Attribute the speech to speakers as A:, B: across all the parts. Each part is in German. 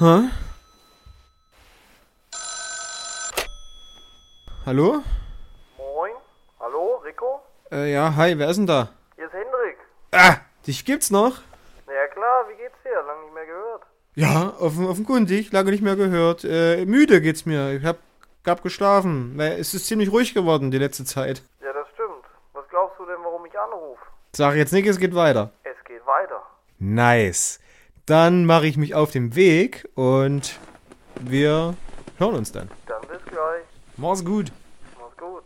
A: Hä? Hallo?
B: Moin. Hallo, Rico?
A: Äh, ja, hi, wer ist denn da?
B: Hier ist Hendrik.
A: Ah, dich gibt's noch?
B: Na ja klar, wie geht's dir? Lang nicht mehr gehört.
A: Ja, offen, offenkundig, lange nicht mehr gehört. Äh, müde geht's mir. Ich hab, hab geschlafen. Es ist ziemlich ruhig geworden die letzte Zeit.
B: Ja, das stimmt. Was glaubst du denn, warum ich anrufe?
A: Sag jetzt nicht, es geht weiter.
B: Es geht weiter.
A: Nice. Dann mache ich mich auf den Weg und wir hören uns dann.
B: Dann bis gleich.
A: Mach's gut.
B: Mach's gut.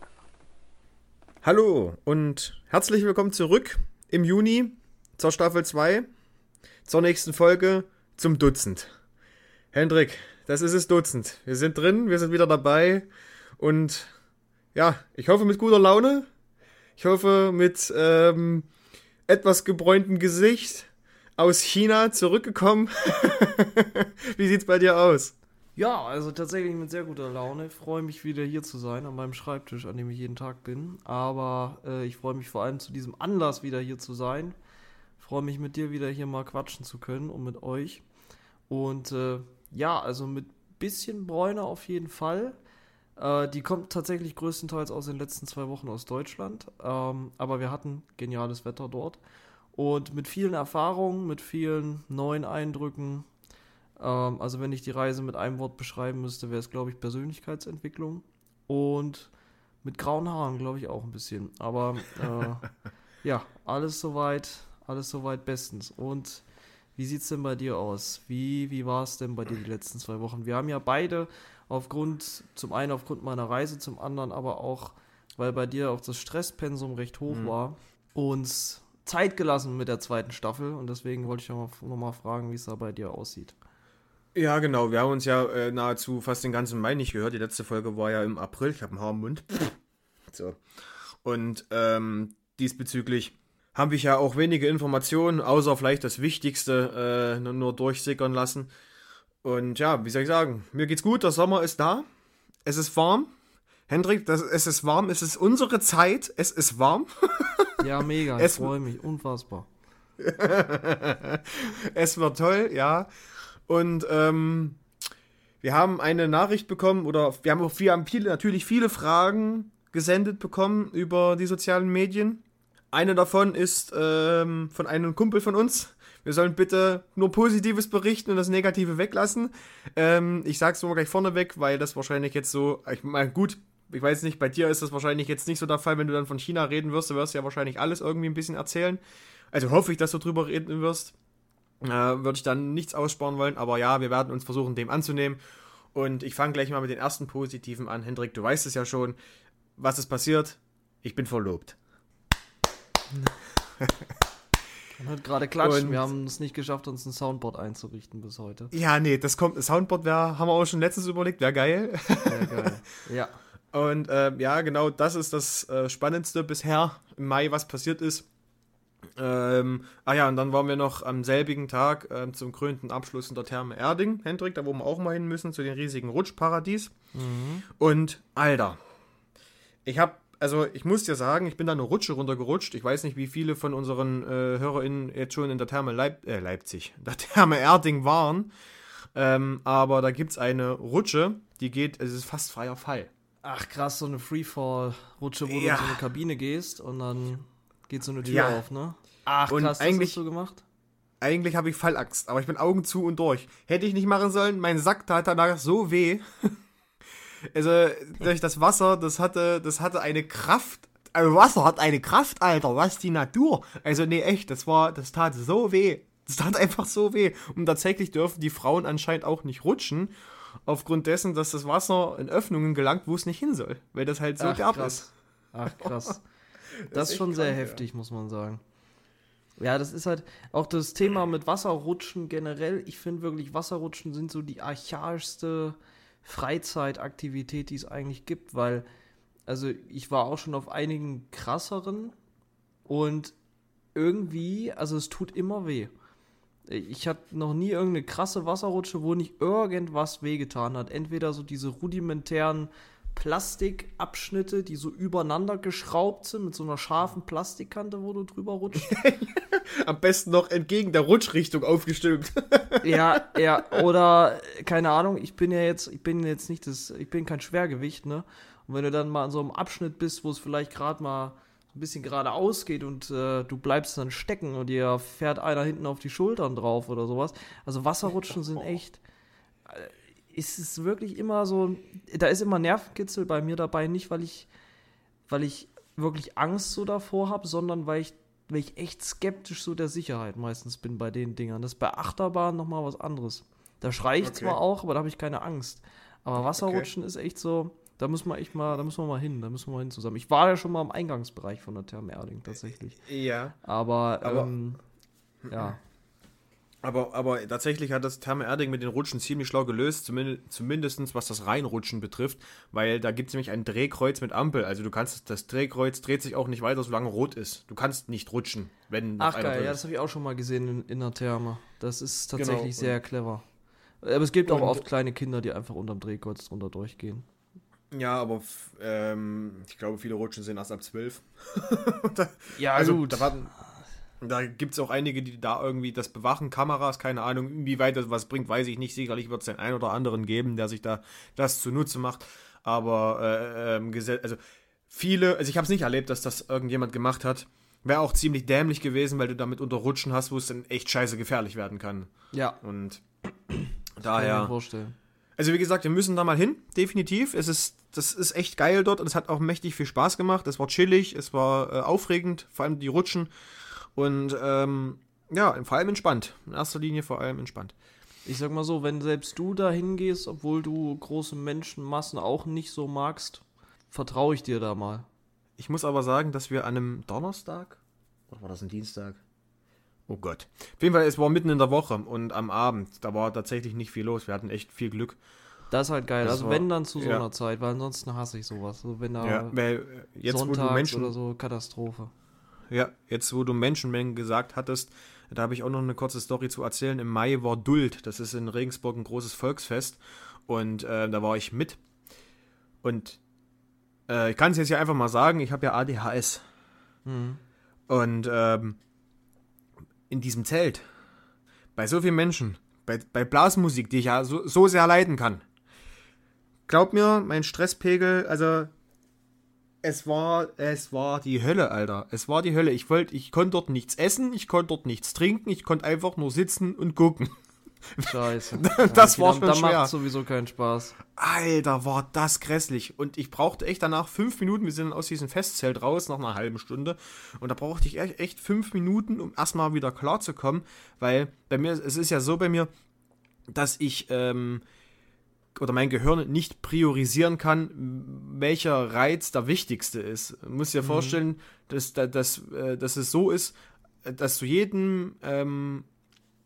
A: Hallo und herzlich willkommen zurück im Juni zur Staffel 2, zur nächsten Folge zum Dutzend. Hendrik, das ist es Dutzend. Wir sind drin, wir sind wieder dabei und ja, ich hoffe mit guter Laune. Ich hoffe mit ähm, etwas gebräuntem Gesicht aus China zurückgekommen. Wie sieht's bei dir aus?
C: Ja, also tatsächlich mit sehr guter Laune. Ich freue mich wieder hier zu sein an meinem Schreibtisch, an dem ich jeden Tag bin. Aber äh, ich freue mich vor allem zu diesem Anlass wieder hier zu sein. Ich freue mich mit dir wieder hier mal quatschen zu können und mit euch. Und äh, ja, also mit bisschen Bräune auf jeden Fall. Äh, die kommt tatsächlich größtenteils aus den letzten zwei Wochen aus Deutschland. Ähm, aber wir hatten geniales Wetter dort. Und mit vielen Erfahrungen, mit vielen neuen Eindrücken, ähm, also wenn ich die Reise mit einem Wort beschreiben müsste, wäre es, glaube ich, Persönlichkeitsentwicklung. Und mit grauen Haaren, glaube ich, auch ein bisschen. Aber äh, ja, alles soweit, alles soweit bestens. Und wie sieht es denn bei dir aus? Wie, wie war es denn bei dir die letzten zwei Wochen? Wir haben ja beide aufgrund, zum einen aufgrund meiner Reise, zum anderen aber auch, weil bei dir auch das Stresspensum recht hoch
A: Mhm.
C: war, uns Zeit gelassen mit der zweiten Staffel. Und deswegen wollte ich nochmal noch mal fragen, wie es da bei dir aussieht.
A: Ja, genau. Wir haben uns ja äh, nahezu fast den ganzen Mai nicht gehört. Die letzte Folge war ja im April. Ich habe einen Haar im Mund. So. Und ähm, diesbezüglich habe ich ja auch wenige Informationen, außer vielleicht das Wichtigste, äh, nur- nur durchsickern lassen. Und ja, wie soll ich sagen? Mir geht's gut. Der Sommer ist da. Es ist warm. Hendrik, das, es ist warm. Es ist unsere Zeit. Es ist warm.
C: Ja, mega. ich freue mich. Unfassbar.
A: es war toll, ja. Und ähm, wir haben eine Nachricht bekommen oder wir haben auch wir haben viele, natürlich viele Fragen gesendet bekommen über die sozialen Medien. Eine davon ist ähm, von einem Kumpel von uns. Wir sollen bitte nur Positives berichten und das Negative weglassen. Ähm, ich sag's nur gleich vorneweg, weil das wahrscheinlich jetzt so, ich meine, gut, ich weiß nicht, bei dir ist das wahrscheinlich jetzt nicht so der Fall, wenn du dann von China reden wirst, du wirst ja wahrscheinlich alles irgendwie ein bisschen erzählen. Also hoffe ich, dass du drüber reden wirst äh, würde ich dann nichts aussparen wollen, aber ja, wir werden uns versuchen, dem anzunehmen. Und ich fange gleich mal mit den ersten positiven an. Hendrik, du weißt es ja schon. Was ist passiert? Ich bin verlobt.
C: Man hat gerade klatscht.
A: Und-
C: Wir haben es nicht geschafft, uns ein Soundboard einzurichten bis heute.
A: Ja, nee, das kommt. Das Soundboard wär, haben wir auch schon letztens überlegt, wäre geil.
C: Sehr geil. ja.
A: Und äh, ja, genau, das ist das äh, Spannendste bisher im Mai, was passiert ist. Ähm, ah ja, und dann waren wir noch am selbigen Tag ähm, zum krönten Abschluss in der Therme Erding, Hendrik, da wo wir auch mal hin müssen, zu den riesigen Rutschparadies. Und Alter, ich habe, also ich muss dir sagen, ich bin da eine Rutsche runtergerutscht. Ich weiß nicht, wie viele von unseren äh, HörerInnen jetzt schon in der Therme Leip äh, Leipzig, der Therme Erding waren. Ähm, aber da gibt es eine Rutsche, die geht, es ist fast freier Fall.
C: Ach krass, so eine Freefall-Rutsche, wo
A: Ja.
C: du in so eine Kabine gehst und dann geht so eine Tür
A: Ja.
C: auf, ne? Ach
A: Und
C: krass, das
A: eigentlich-
C: hast du gemacht?
A: Eigentlich habe ich Fallangst, aber ich bin Augen zu und durch. Hätte ich nicht machen sollen, mein Sack tat danach so weh. also, durch das Wasser, das hatte, das hatte eine Kraft. Also Wasser hat eine Kraft, Alter, was die Natur. Also, nee, echt, das war, das tat so weh. Das tat einfach so weh. Und tatsächlich dürfen die Frauen anscheinend auch nicht rutschen, aufgrund dessen, dass das Wasser in Öffnungen gelangt, wo es nicht hin soll. Weil das halt so
C: Ach,
A: derb
C: krass.
A: ist.
C: Ach krass.
A: ist
C: das ist schon sehr
A: krank, ja.
C: heftig, muss man sagen. Ja, das ist halt auch das Thema mit Wasserrutschen generell. Ich finde wirklich, Wasserrutschen sind so die archaischste Freizeitaktivität, die es eigentlich gibt, weil, also ich war auch schon auf einigen krasseren und irgendwie, also es tut immer weh. Ich hatte noch nie irgendeine krasse Wasserrutsche, wo nicht irgendwas wehgetan hat. Entweder so diese rudimentären Plastikabschnitte, die so übereinander geschraubt sind mit so einer scharfen Plastikkante, wo du drüber rutschst.
A: Am besten noch entgegen der Rutschrichtung aufgestimmt.
C: ja, ja, oder keine Ahnung, ich bin ja jetzt, ich bin jetzt nicht das, ich bin kein Schwergewicht, ne? Und wenn du dann mal an so einem Abschnitt bist, wo es vielleicht gerade mal ein bisschen geradeaus geht und äh, du bleibst dann stecken und dir fährt einer hinten auf die Schultern drauf oder sowas. Also Wasserrutschen sind echt. Äh, ist es wirklich immer so. Da ist immer Nervenkitzel bei mir dabei, nicht weil ich, weil ich wirklich Angst so davor habe, sondern weil ich, weil ich echt skeptisch so der Sicherheit meistens bin bei den Dingern. Das ist bei Achterbahn nochmal was anderes. Da schreie ich
A: Okay.
C: zwar auch, aber da habe ich keine Angst. Aber Wasserrutschen ist echt so. Da müssen wir echt mal, da müssen wir mal hin, da müssen wir mal hin zusammen. Ich war ja schon mal im Eingangsbereich von der Therme Erding tatsächlich.
A: ja.
C: Aber,
A: Aber-
C: ähm, ja.
A: Aber, aber tatsächlich hat das Therme Erding mit den Rutschen ziemlich schlau gelöst, zumindest, was das Reinrutschen betrifft, weil da gibt es nämlich ein Drehkreuz mit Ampel. Also du kannst, das Drehkreuz dreht sich auch nicht weiter, solange rot ist. Du kannst nicht rutschen, wenn
C: Ach geil, ja, das habe ich auch schon mal gesehen in, in der Therme. Das ist tatsächlich
A: Genau,
C: sehr clever. Aber es gibt auch oft kleine Kinder, die einfach unterm Drehkreuz drunter durchgehen.
A: Ja, aber ähm, ich glaube, viele Rutschen sind erst ab 12. da,
C: Ja,
A: also, da, warten- da gibt es auch einige, die da irgendwie das bewachen, Kameras, keine Ahnung, inwieweit das was bringt, weiß ich nicht. Sicherlich wird es den einen oder anderen geben, der sich da das zunutze macht. Aber äh, ähm, also viele, also ich habe es nicht erlebt, dass das irgendjemand gemacht hat. Wäre auch ziemlich dämlich gewesen, weil du damit unter Rutschen hast, wo es dann echt scheiße gefährlich werden kann.
C: Ja,
A: Und
C: kann ich mir
A: daher.
C: vorstellen.
A: Also wie gesagt, wir müssen da mal hin, definitiv. Es ist, das ist echt geil dort und es hat auch mächtig viel Spaß gemacht. Es war chillig, es war äh, aufregend, vor allem die Rutschen. Und ähm, ja, vor allem entspannt. In erster Linie vor allem entspannt.
C: Ich sag mal so, wenn selbst du da hingehst, obwohl du große Menschenmassen auch nicht so magst, vertraue ich dir da mal.
A: Ich muss aber sagen, dass wir an einem Donnerstag, oder war das ein Dienstag? Oh Gott. Auf jeden Fall, es war mitten in der Woche und am Abend, da war tatsächlich nicht viel los. Wir hatten echt viel Glück.
C: Das ist halt geil.
A: Das
C: also
A: war-
C: wenn dann zu so
A: ja.
C: einer Zeit, weil ansonsten hasse ich sowas. Also wenn da
A: Ja, weil jetzt, wo du
C: sonntags
A: Menschen
C: oder so, Katastrophe.
A: Ja, jetzt wo du Menschenmengen gesagt hattest, da habe ich auch noch eine kurze Story zu erzählen. Im Mai war Duld, das ist in Regensburg ein großes Volksfest und äh, da war ich mit. Und äh, ich kann es jetzt ja einfach mal sagen, ich habe ja ADHS.
C: Mhm.
A: Und ähm, in diesem Zelt, bei so vielen Menschen, bei, bei Blasmusik, die ich ja so, so sehr leiden kann, glaub mir, mein Stresspegel, also es war, es war die Hölle, Alter. Es war die Hölle. Ich wollte, ich konnte dort nichts essen, ich konnte dort nichts trinken, ich konnte einfach nur sitzen und gucken.
C: Scheiße.
A: Das
C: okay,
A: war
C: dann,
A: schon
C: dann
A: schwer.
C: macht sowieso keinen Spaß.
A: Alter, war das grässlich. Und ich brauchte echt danach fünf Minuten. Wir sind aus diesem Festzelt raus nach einer halben Stunde. Und da brauchte ich echt, echt fünf Minuten, um erstmal wieder klar zu kommen. Weil bei mir, es ist ja so bei mir, dass ich ähm, oder mein Gehirn nicht priorisieren kann, welcher Reiz der wichtigste ist. Du musst dir vorstellen, dass, dass, dass, äh, dass es so ist, dass du jedem ähm,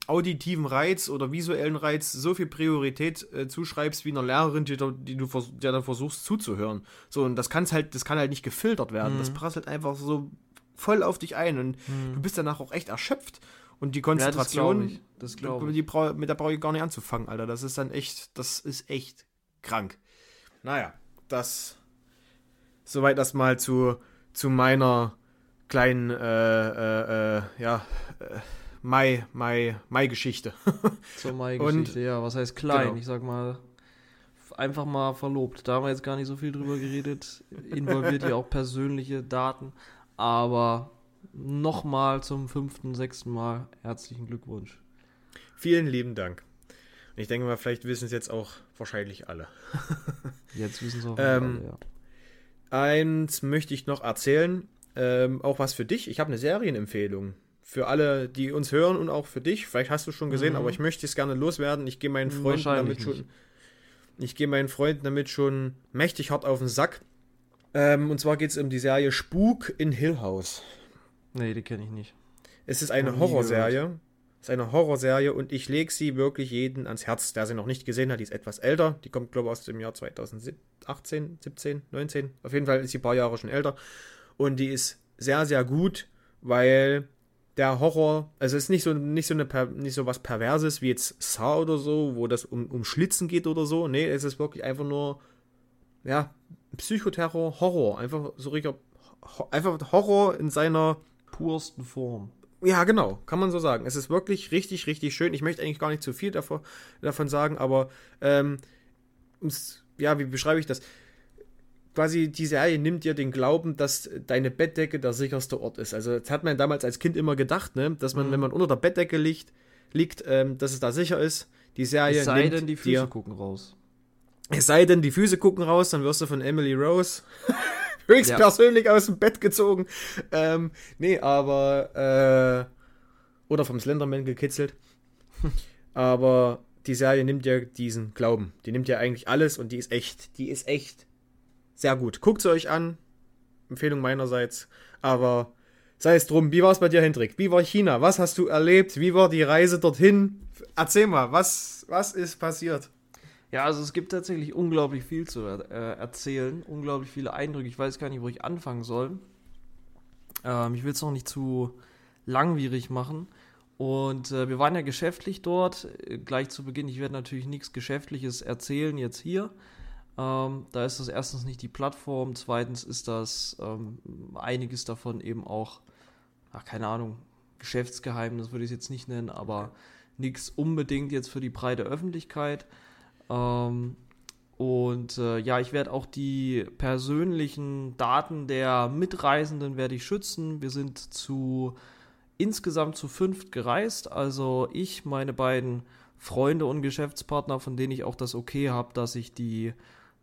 A: auditiven Reiz oder visuellen Reiz so viel Priorität äh, zuschreibst wie einer Lehrerin, die, du- die du der dann versuchst zuzuhören. So, und das kann's halt, das kann halt nicht gefiltert werden. Das prasselt einfach so voll auf dich ein und du bist danach auch echt erschöpft. Und die
C: Ja, das
A: Konzentration,
C: glaube ich. Das glaube ich.
A: mit der brauche ich gar nicht anzufangen, Alter. Das ist dann echt, das ist echt krank. Naja, das soweit das mal zu, zu meiner kleinen, äh, äh, äh, ja, äh, Mai, Mai, Mai-Geschichte.
C: Zur Mai-Geschichte, ja. Was heißt klein?
A: Genau.
C: Ich sag mal, einfach mal verlobt. Da haben wir jetzt gar nicht so viel drüber geredet. Involviert ja auch persönliche Daten. Aber nochmal zum fünften, sechsten Mal herzlichen Glückwunsch.
A: Vielen lieben Dank. Und ich denke mal, vielleicht wissen es jetzt auch wahrscheinlich alle.
C: Jetzt wissen sie auch
A: Ähm,
C: alle, ja.
A: Eins möchte ich noch erzählen, ähm, auch was für dich. Ich habe eine Serienempfehlung. Für alle, die uns hören und auch für dich. Vielleicht hast du es schon gesehen,
C: Mhm.
A: aber ich möchte es gerne loswerden. Ich gehe meinen Freunden damit schon.
C: nicht.
A: Ich gehe meinen Freunden damit schon mächtig hart auf den Sack. Ähm, und zwar geht es um die Serie Spuk in Hill House.
C: Nee, die kenne ich nicht.
A: Es ist eine Horrorserie. Es ist eine Horrorserie und ich lege sie wirklich jeden ans Herz, der sie noch nicht gesehen hat. Die ist etwas älter. Die kommt, glaube ich, aus dem Jahr 2018, 17, 19. Auf jeden Fall ist sie ein paar Jahre schon älter. Und die ist sehr, sehr gut, weil der Horror, also es ist nicht so, nicht so, eine, nicht so was Perverses wie jetzt Saw oder so, wo das um, um Schlitzen geht oder so. Nee, es ist wirklich einfach nur, ja, Psychoterror, Horror. Einfach so richtiger, Ho- einfach Horror in seiner
C: Pursten Form.
A: Ja, genau, kann man so sagen. Es ist wirklich richtig, richtig schön. Ich möchte eigentlich gar nicht zu viel davon, davon sagen, aber ähm, ja, wie beschreibe ich das? Quasi die Serie nimmt dir den Glauben, dass deine Bettdecke der sicherste Ort ist. Also das hat man damals als Kind immer gedacht, ne? dass man,
C: Mhm.
A: wenn man unter der Bettdecke liegt, liegt, ähm, dass es da sicher ist. Die Serie
C: Es sei denn, die Füße
A: dir,
C: gucken raus.
A: es sei denn, die Füße gucken raus, dann wirst du von Emily Rose höchstpersönlich aus dem Bett gezogen. Ähm, nee, aber, äh, oder vom Slenderman gekitzelt. aber die Serie nimmt ja diesen Glauben. Die nimmt ja eigentlich alles und die ist echt. Die ist echt sehr gut. Guckt sie euch an. Empfehlung meinerseits. Aber sei es drum, wie war es bei dir, Hendrik? Wie war China? Was hast du erlebt? Wie war die Reise dorthin? Erzähl mal, was, was ist passiert?
C: Ja, also es gibt tatsächlich unglaublich viel zu äh, erzählen, unglaublich viele Eindrücke. Ich weiß gar nicht, wo ich anfangen soll. Ähm, ich will es noch nicht zu langwierig machen. Und äh, wir waren ja geschäftlich dort. Äh, gleich zu Beginn, ich werde natürlich nichts Geschäftliches erzählen jetzt hier. Ähm, da ist das erstens nicht die Plattform, zweitens ist das ähm, einiges davon eben auch, ach, keine Ahnung, Geschäftsgeheimnis würde ich es jetzt nicht nennen, aber nichts unbedingt jetzt für die breite Öffentlichkeit. Ähm, und äh, ja, ich werde auch die persönlichen Daten der Mitreisenden werde ich schützen. Wir sind zu insgesamt zu fünft gereist. Also ich, meine beiden Freunde und Geschäftspartner, von denen ich auch das Okay habe, dass ich die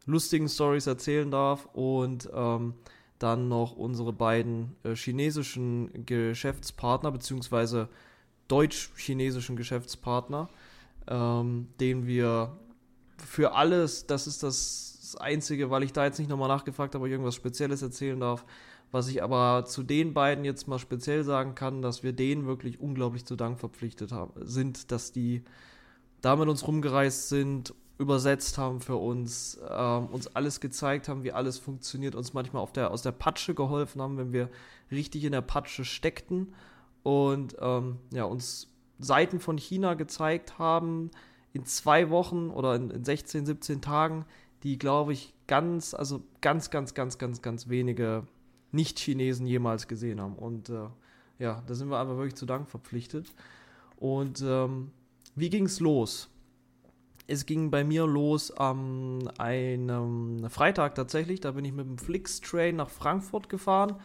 C: lustigen Stories erzählen darf. Und ähm, dann noch unsere beiden äh, chinesischen Geschäftspartner, beziehungsweise deutsch-chinesischen Geschäftspartner, ähm, den wir für alles, das ist das Einzige, weil ich da jetzt nicht nochmal nachgefragt habe, ob ich irgendwas Spezielles erzählen darf. Was ich aber zu den beiden jetzt mal speziell sagen kann, dass wir denen wirklich unglaublich zu Dank verpflichtet haben, sind, dass die da mit uns rumgereist sind, übersetzt haben für uns, ähm, uns alles gezeigt haben, wie alles funktioniert, uns manchmal auf der, aus der Patsche geholfen haben, wenn wir richtig in der Patsche steckten und ähm, ja, uns Seiten von China gezeigt haben in zwei Wochen oder in, in 16, 17 Tagen, die, glaube ich, ganz, also ganz, ganz, ganz, ganz, ganz wenige Nicht-Chinesen jemals gesehen haben. Und äh, ja, da sind wir einfach wirklich zu Dank verpflichtet. Und ähm, wie ging es los? Es ging bei mir los am einem Freitag tatsächlich. Da bin ich mit dem Flix-Train nach Frankfurt gefahren.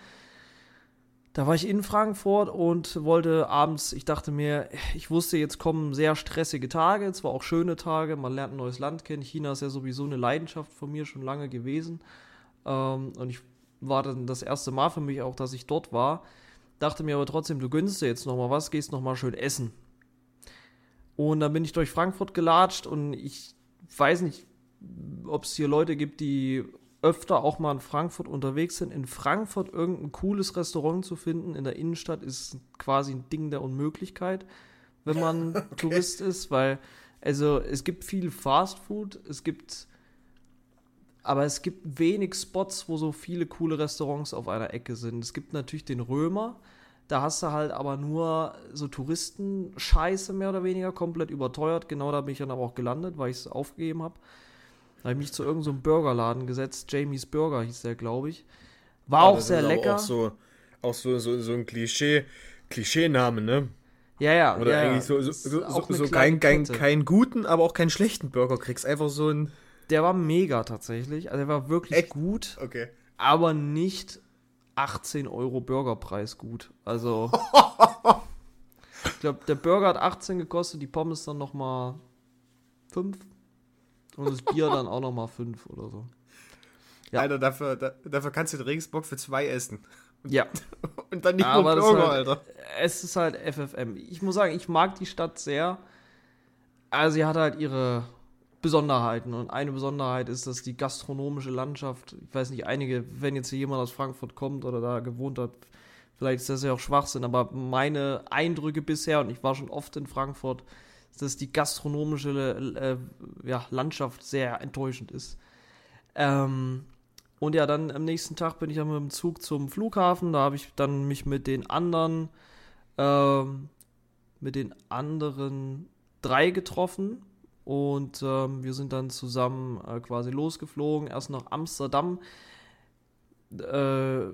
C: Da war ich in Frankfurt und wollte abends, ich dachte mir, ich wusste, jetzt kommen sehr stressige Tage, zwar auch schöne Tage, man lernt ein neues Land kennen. China ist ja sowieso eine Leidenschaft von mir schon lange gewesen. Ähm, und ich war dann das erste Mal für mich auch, dass ich dort war. Dachte mir aber trotzdem, du gönnst dir jetzt nochmal was, gehst nochmal schön essen. Und dann bin ich durch Frankfurt gelatscht und ich weiß nicht, ob es hier Leute gibt, die öfter auch mal in Frankfurt unterwegs sind. In Frankfurt irgendein cooles Restaurant zu finden in der Innenstadt ist quasi ein Ding der Unmöglichkeit, wenn man okay. Tourist ist, weil also es gibt viel Fast Food, es gibt aber es gibt wenig Spots, wo so viele coole Restaurants auf einer Ecke sind. Es gibt natürlich den Römer, da hast du halt aber nur so Touristenscheiße mehr oder weniger, komplett überteuert. Genau da bin ich dann aber auch gelandet, weil ich es aufgegeben habe. Da habe ich mich zu irgendeinem so Burgerladen gesetzt. Jamie's Burger hieß der, glaube ich. War
A: Ja,
C: auch sehr lecker.
A: Auch so, auch so, so, so ein Klischee, Klischeename, ne?
C: ja, ja.
A: Oder
C: ja,
A: eigentlich so, so, so, so,
C: eine
A: so
C: kleine
A: kein, kein, keinen guten, aber auch keinen schlechten Burger kriegst. Einfach so ein.
C: Der war mega tatsächlich. Also, der war wirklich
A: Echt?
C: gut,
A: Okay.
C: aber nicht 18 Euro Burgerpreis gut. Also. ich glaube, der Burger hat 18 gekostet, die Pommes dann nochmal 5. Und das Bier dann auch nochmal 5 oder so. Ja.
A: Alter, dafür, da, dafür kannst du den Regensburg für zwei essen.
C: Ja,
A: Und dann nicht
C: Aber
A: nur Burger,
C: halt-
A: Alter.
C: es ist halt FFM. Ich muss sagen, ich mag die Stadt sehr. Also sie hat halt ihre Besonderheiten. Und eine Besonderheit ist, dass die gastronomische Landschaft, ich weiß nicht, einige, wenn jetzt hier jemand aus Frankfurt kommt oder da gewohnt hat, vielleicht ist das ja auch Schwachsinn, aber meine Eindrücke bisher, und ich war schon oft in Frankfurt, dass die gastronomische äh, ja, Landschaft sehr enttäuschend ist. Ähm, und ja, dann am nächsten Tag bin ich dann mit dem Zug zum Flughafen. Da habe ich dann mich mit den anderen, ähm, mit den anderen drei getroffen. und ähm, wir sind dann zusammen äh, quasi losgeflogen, erst nach Amsterdam, äh,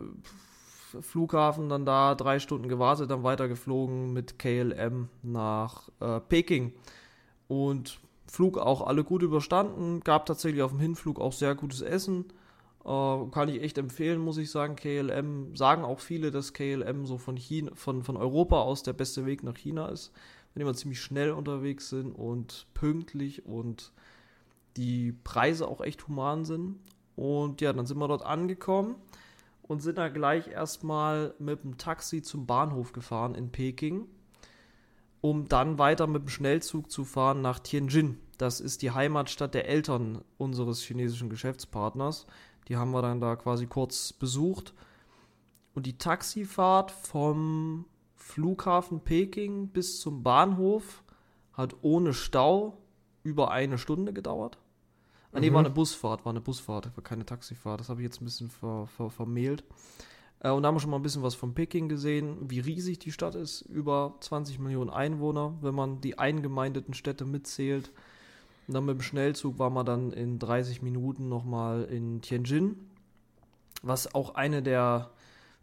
C: Flughafen dann da, drei Stunden gewartet, dann weitergeflogen mit KLM nach äh, Peking und Flug auch alle gut überstanden, gab tatsächlich auf dem Hinflug auch sehr gutes Essen. Äh, kann ich echt empfehlen, muss ich sagen. KLM sagen auch viele, dass KLM so von, China, von, von Europa aus der beste Weg nach China ist. Wenn die mal ziemlich schnell unterwegs sind und pünktlich und die Preise auch echt human sind. Und ja, dann sind wir dort angekommen und sind da gleich erstmal mit dem Taxi zum Bahnhof gefahren in Peking, um dann weiter mit dem Schnellzug zu fahren nach Tianjin. Das ist die Heimatstadt der Eltern unseres chinesischen Geschäftspartners. Die haben wir dann da quasi kurz besucht. Und die Taxifahrt vom Flughafen Peking bis zum Bahnhof hat ohne Stau über eine Stunde gedauert. Ah, nee,
A: Mhm.
C: war eine Busfahrt, war eine Busfahrt, war keine Taxifahrt. Das habe ich jetzt ein bisschen ver, ver, vermehlt. Äh, und da haben wir schon mal ein bisschen was von Peking gesehen, wie riesig die Stadt ist. Über 20 Millionen Einwohner, wenn man die eingemeindeten Städte mitzählt. Und dann mit dem Schnellzug war man dann in 30 Minuten nochmal in Tianjin, was auch eine der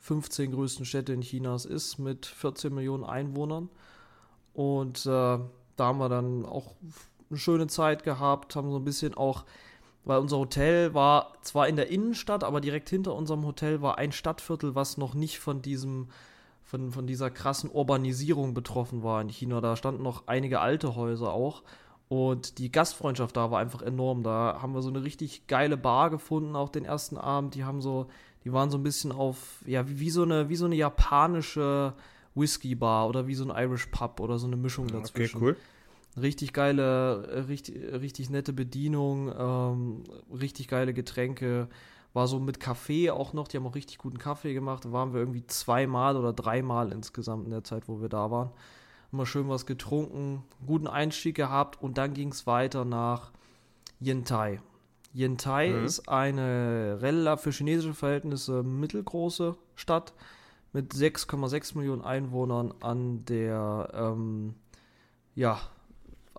C: 15 größten Städte in Chinas ist, mit 14 Millionen Einwohnern. Und äh, da haben wir dann auch eine schöne Zeit gehabt, haben so ein bisschen auch, weil unser Hotel war zwar in der Innenstadt, aber direkt hinter unserem Hotel war ein Stadtviertel, was noch nicht von diesem, von, von dieser krassen Urbanisierung betroffen war in China. Da standen noch einige alte Häuser auch. Und die Gastfreundschaft da war einfach enorm. Da haben wir so eine richtig geile Bar gefunden, auch den ersten Abend. Die haben so, die waren so ein bisschen auf, ja, wie, wie so eine, wie so eine japanische Whisky-Bar oder wie so ein Irish Pub oder so eine Mischung
A: Okay,
C: dazwischen.
A: cool.
C: Richtig geile, äh, richtig, richtig nette Bedienung, ähm, richtig geile Getränke. War so mit Kaffee auch noch, die haben auch richtig guten Kaffee gemacht. Da waren wir irgendwie zweimal oder dreimal insgesamt in der Zeit, wo wir da waren. Haben wir schön was getrunken, guten Einstieg gehabt und dann ging es weiter nach Yentai. Yentai
A: Mhm.
C: ist eine relativ für chinesische Verhältnisse mittelgroße Stadt mit 6,6 Millionen Einwohnern an der, ähm, ja,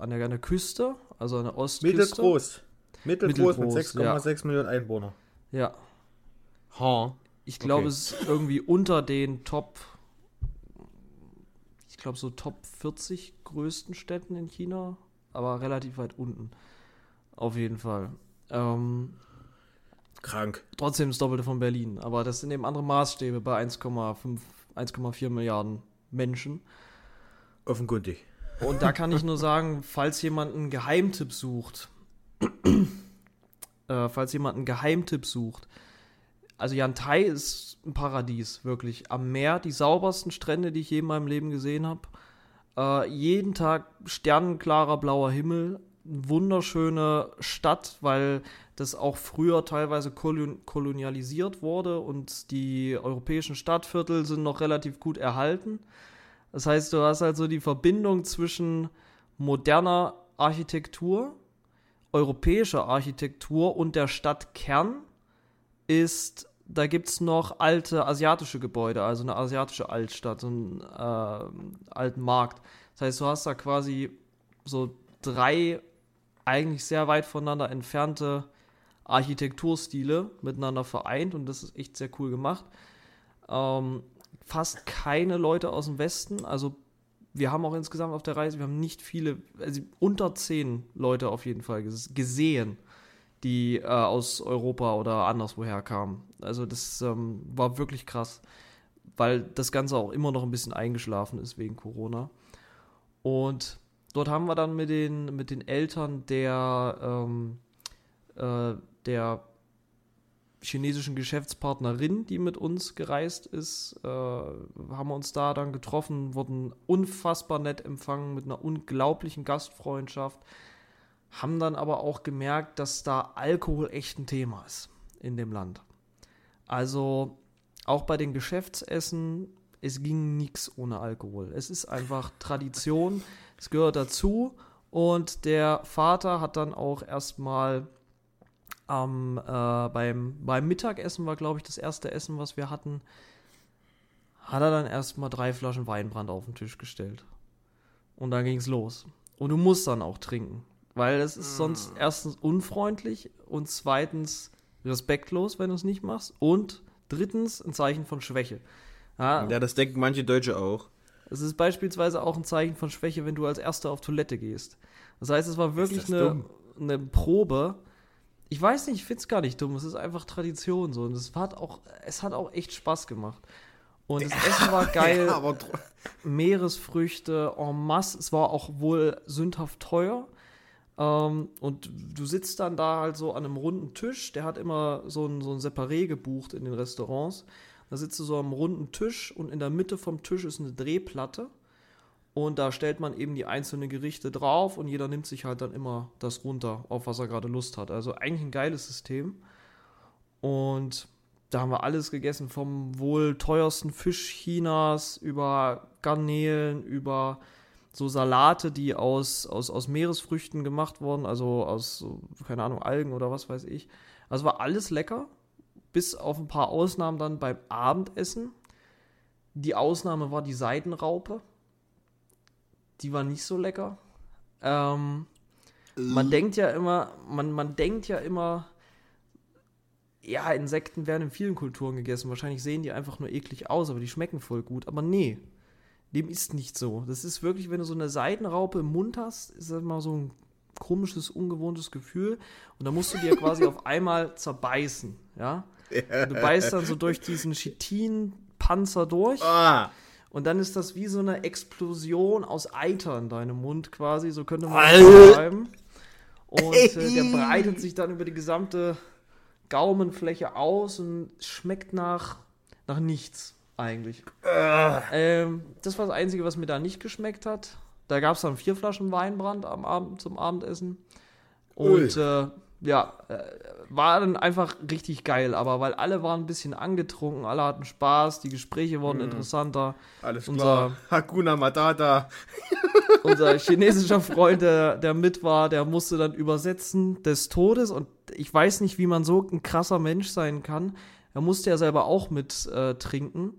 C: an der, an der Küste, also an der Ostküste.
A: Mittelgroß. Mittelgroß, mit
C: Mittelgroß,
A: 6,6 Millionen Einwohner.
C: Ja,
A: Ha.
C: ich glaube,
A: Okay.
C: es ist irgendwie unter den Top, ich glaube, so Top 40 größten Städten in China, aber relativ weit unten. Auf jeden Fall. Ähm,
A: Krank.
C: trotzdem das Doppelte von Berlin, aber das sind eben andere Maßstäbe bei 1,5, 1,4 Milliarden Menschen.
A: Offenkundig.
C: Und da kann ich nur sagen, falls jemand einen Geheimtipp sucht, äh, falls jemand einen Geheimtipp sucht, also Yantai ist ein Paradies, wirklich. Am Meer, die saubersten Strände, die ich je in meinem Leben gesehen habe. Äh, jeden Tag sternenklarer blauer Himmel, eine wunderschöne Stadt, weil das auch früher teilweise kolon kolonialisiert wurde und die europäischen Stadtviertel sind noch relativ gut erhalten. Das heißt, du hast halt so die Verbindung zwischen moderner Architektur, europäischer Architektur und der Stadtkern ist, da gibt es noch alte asiatische Gebäude, also eine asiatische Altstadt, so einen äh, alten Markt. Das heißt, du hast da quasi so drei eigentlich sehr weit voneinander entfernte Architekturstile miteinander vereint und das ist echt sehr cool gemacht. Ähm, fast keine Leute aus dem Westen, also wir haben auch insgesamt auf der Reise, wir haben nicht viele, also unter zehn Leute auf jeden Fall ges gesehen, die äh, aus Europa oder anderswoher kamen. Also das ähm, war wirklich krass, weil das Ganze auch immer noch ein bisschen eingeschlafen ist wegen Corona. Und dort haben wir dann mit den, mit den Eltern der, ähm, äh, der chinesischen Geschäftspartnerin, die mit uns gereist ist, äh, haben wir uns da dann getroffen, wurden unfassbar nett empfangen mit einer unglaublichen Gastfreundschaft, haben dann aber auch gemerkt, dass da Alkohol echt ein Thema ist in dem Land. Also auch bei den Geschäftsessen, es ging nichts ohne Alkohol. Es ist einfach Tradition, es gehört dazu und der Vater hat dann auch erstmal am, äh, beim, beim Mittagessen war, glaube ich, das erste Essen, was wir hatten, hat er dann erstmal drei Flaschen Weinbrand auf den Tisch gestellt. Und dann ging es los. Und du musst dann auch trinken. Weil es ist sonst erstens unfreundlich und zweitens respektlos, wenn du es nicht machst. Und drittens ein Zeichen von Schwäche. Ja,
A: Ja, das denken manche Deutsche auch.
C: es ist beispielsweise auch ein Zeichen von Schwäche, wenn du als Erster auf Toilette gehst. Das heißt, es war wirklich eine,
A: dumm?
C: eine Probe. Ich weiß nicht, ich finde es gar nicht dumm. Es ist einfach Tradition so. Und es hat auch, es hat auch echt Spaß gemacht. Und das Essen war geil.
A: Ja,
C: Meeresfrüchte en masse. Es war auch wohl sündhaft teuer. Ähm, und du sitzt dann da halt so an einem runden Tisch. Der hat immer so ein, so ein Separé gebucht in den Restaurants. Da sitzt du so am runden Tisch und in der Mitte vom Tisch ist eine Drehplatte. Und da stellt man eben die einzelnen Gerichte drauf und jeder nimmt sich halt dann immer das runter, auf was er gerade Lust hat. Also eigentlich ein geiles System. Und da haben wir alles gegessen, vom wohl teuersten Fisch Chinas über Garnelen, über so Salate, die aus, aus, aus Meeresfrüchten gemacht wurden, also aus, keine Ahnung, Algen oder was weiß ich. Also war alles lecker, bis auf ein paar Ausnahmen dann beim Abendessen. Die Ausnahme war die Seidenraupe. Die war nicht so lecker. Ähm, man denkt ja immer, man, man denkt ja immer, ja, Insekten werden in vielen Kulturen gegessen. Wahrscheinlich sehen die einfach nur eklig aus, aber die schmecken voll gut. Aber nee, dem ist nicht so. Das ist wirklich, wenn du so eine Seidenraupe im Mund hast, ist das mal so ein komisches, ungewohntes Gefühl. Und da musst du dir quasi auf einmal zerbeißen, ja. Und du beißt dann so durch diesen Chitinpanzer durch.
A: Ah,
C: Und dann ist das wie so eine Explosion aus Eiter in deinem Mund quasi, so könnte man das beschreiben. Und äh, der breitet sich dann über die gesamte Gaumenfläche aus und schmeckt nach, nach nichts eigentlich. Ähm, das war das Einzige, was mir da nicht geschmeckt hat. Da gab es dann vier Flaschen Weinbrand am Abend zum Abendessen. Und äh, ja, äh, war dann einfach richtig geil, aber weil alle waren ein bisschen angetrunken, alle hatten Spaß, die Gespräche wurden interessanter.
A: alles
C: Unser-
A: klar. Hakuna Matata.
C: Unser chinesischer Freund, der, der mit war, der musste dann übersetzen des Todes und ich weiß nicht, wie man so ein krasser Mensch sein kann. Er musste ja selber auch mit äh, trinken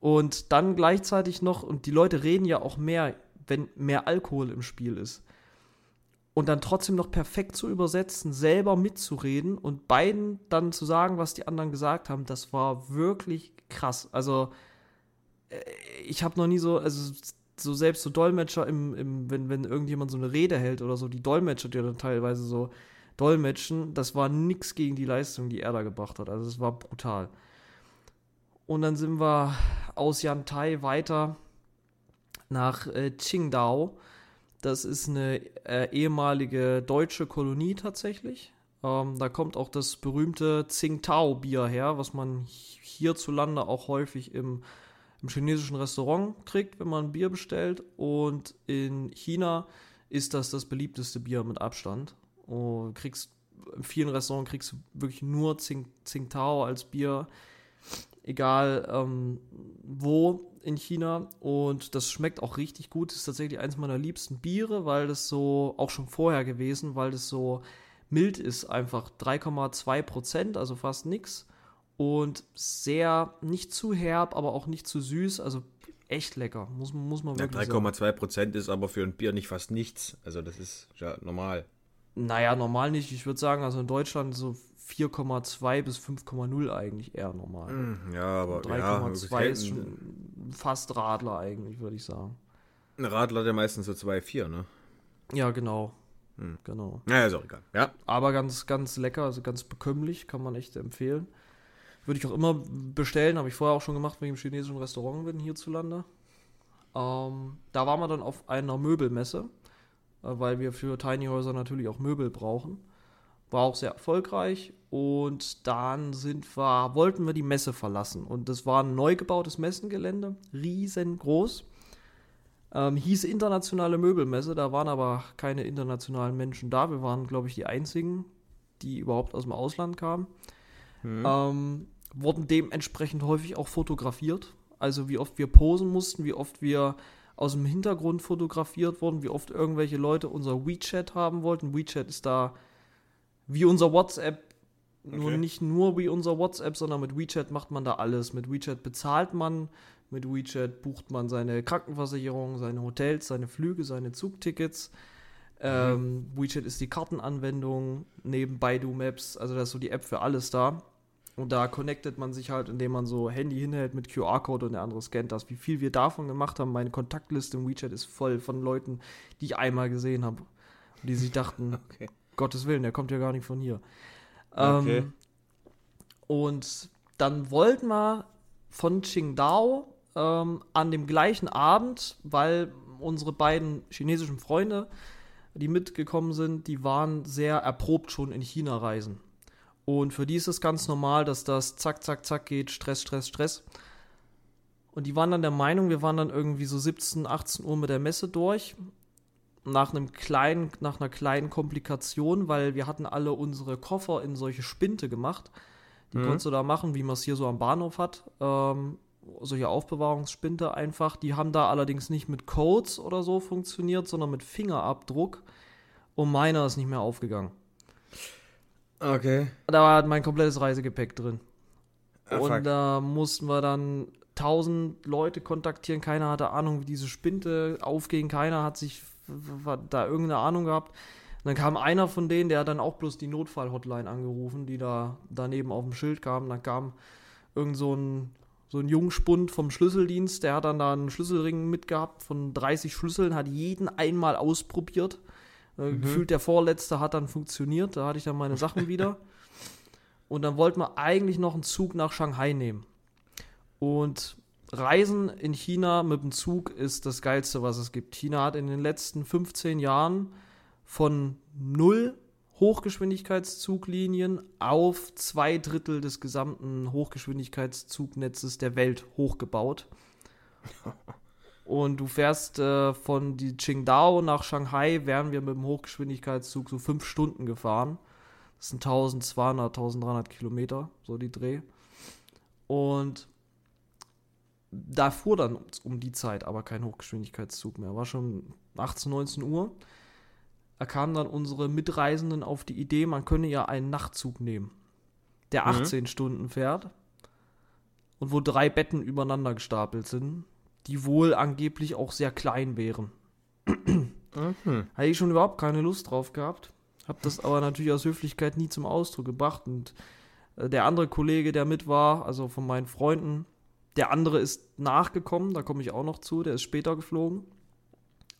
C: und dann gleichzeitig noch, und die Leute reden ja auch mehr, wenn mehr Alkohol im Spiel ist. Und dann trotzdem noch perfekt zu übersetzen, selber mitzureden und beiden dann zu sagen, was die anderen gesagt haben, das war wirklich krass. Also äh, ich habe noch nie so, also so selbst so Dolmetscher im, im wenn, wenn irgendjemand so eine Rede hält oder so, die Dolmetscher, die dann teilweise so dolmetschen, das war nix gegen die Leistung, die er da gebracht hat. Also es war brutal. Und dann sind wir aus Yantai weiter nach äh, Qingdao. Das ist eine äh, ehemalige deutsche Kolonie tatsächlich. Ähm, da kommt auch das berühmte Tsingtao-Bier her, was man hi- hierzulande auch häufig im, im chinesischen Restaurant kriegt, wenn man Bier bestellt. Und in China ist das das beliebteste Bier mit Abstand. Und kriegst in vielen Restaurants kriegst du wirklich nur Tsing, Tsingtao als Bier, egal ähm, wo in China. Und das schmeckt auch richtig gut. Ist tatsächlich eins meiner liebsten Biere, weil das so auch schon vorher gewesen, weil das so mild ist, einfach 3,2 Prozent, also fast nix. Und sehr nicht zu herb, aber auch nicht zu süß. Also echt lecker, muss, muss man
A: Ja,
C: wirklich sagen.
A: 3,2 Prozent ist aber für ein Bier nicht fast nichts. Also das ist ja normal.
C: Naja, normal nicht. Ich würde sagen, also in Deutschland so 4,2 bis 5,0 eigentlich eher normal.
A: Hm, Ja, aber ja,
C: 3,2 ist schon fast Radler eigentlich, würde ich sagen.
A: ein Radler hat ja meistens so 2,4, ne?
C: Ja, genau.
A: Hm.
C: Genau.
A: Naja, ist auch egal. Ja.
C: Aber ganz, ganz lecker, also ganz bekömmlich, kann man echt empfehlen. Würde ich auch immer bestellen, habe ich vorher auch schon gemacht, wenn ich im chinesischen Restaurant bin, hierzulande. Ähm, da waren wir dann auf einer Möbelmesse, äh, weil wir für Tiny Häuser natürlich auch Möbel brauchen. War auch sehr erfolgreich und dann sind wir, wollten wir die Messe verlassen. Und das war ein neu gebautes Messengelände, riesengroß. Ähm, hieß internationale Möbelmesse, da waren aber keine internationalen Menschen da. Wir waren, glaube ich, die einzigen, die überhaupt aus dem Ausland kamen. Ähm, wurden dementsprechend häufig auch fotografiert. Also wie oft wir posen mussten, wie oft wir aus dem Hintergrund fotografiert wurden, wie oft irgendwelche Leute unser WeChat haben wollten. WeChat ist da wie unser WhatsApp, nur
A: Okay.
C: nicht nur wie unser WhatsApp, sondern mit WeChat macht man da alles. Mit WeChat bezahlt man, mit WeChat bucht man seine Krankenversicherung, seine Hotels, seine Flüge, seine Zugtickets. Ähm, WeChat ist die Kartenanwendung neben Baidu Maps, also da ist so die App für alles da. Und da connectet man sich halt, indem man so Handy hinhält mit QR-Code und der andere scannt das. Wie viel wir davon gemacht haben, meine Kontaktliste im WeChat ist voll von Leuten, die ich einmal gesehen habe. Und die sich dachten,
A: Okay.
C: Gottes Willen, der kommt ja gar nicht von hier.
A: Okay.
C: Ähm, und dann wollten wir von Qingdao ähm, an dem gleichen Abend, weil unsere beiden chinesischen Freunde, die mitgekommen sind, die waren sehr erprobt schon in China reisen. Und für die ist es ganz normal, dass das zack, zack, zack geht, Stress, Stress, Stress. Und die waren dann der Meinung, wir waren dann irgendwie so 17, 18 Uhr mit der Messe durch. Nach einem kleinen, nach einer kleinen Komplikation, weil wir hatten alle unsere Koffer in solche Spinte gemacht. Die
A: Mhm.
C: konntest du da machen, wie man es hier so am Bahnhof hat. Ähm, solche Aufbewahrungsspinte einfach. Die haben da allerdings nicht mit Codes oder so funktioniert, sondern mit Fingerabdruck. Und meiner ist nicht mehr aufgegangen.
A: Okay.
C: Da war halt mein komplettes Reisegepäck drin.
A: Ah,
C: und da mussten wir dann tausend Leute kontaktieren. Keiner hatte Ahnung, wie diese Spinte aufging. Keiner hat sich da irgendeine Ahnung gehabt. Und dann kam einer von denen, der hat dann auch bloß die Notfall-Hotline angerufen, die da daneben auf dem Schild kam. Dann kam irgend so ein, so ein Jungspund vom Schlüsseldienst, der hat dann da einen Schlüsselring mitgehabt von 30 Schlüsseln, hat jeden einmal ausprobiert. Äh, Gefühlt der vorletzte hat dann funktioniert, da hatte ich dann meine Sachen wieder. Und dann wollten wir eigentlich noch einen Zug nach Shanghai nehmen. Und Reisen in China mit dem Zug ist das Geilste, was es gibt. China hat in den letzten 15 Jahren von null Hochgeschwindigkeitszuglinien auf zwei Drittel des gesamten Hochgeschwindigkeitszugnetzes der Welt hochgebaut. Und du fährst äh, von die Qingdao nach Shanghai, wären wir mit dem Hochgeschwindigkeitszug so fünf Stunden gefahren. Das sind 1200, 1300 Kilometer, so die Dreh. Und da fuhr dann um die Zeit aber kein Hochgeschwindigkeitszug mehr. War schon 18, 19 Uhr. Da kamen dann unsere Mitreisenden auf die Idee, man könne ja einen Nachtzug nehmen, der
A: Mhm.
C: 18 Stunden fährt und wo drei Betten übereinander gestapelt sind, die wohl angeblich auch sehr klein wären.
A: Mhm.
C: Hatte ich schon überhaupt keine Lust drauf gehabt. Hab das aber natürlich aus Höflichkeit nie zum Ausdruck gebracht. Und äh, der andere Kollege, der mit war, also von meinen Freunden, der andere ist nachgekommen, da komme ich auch noch zu, der ist später geflogen.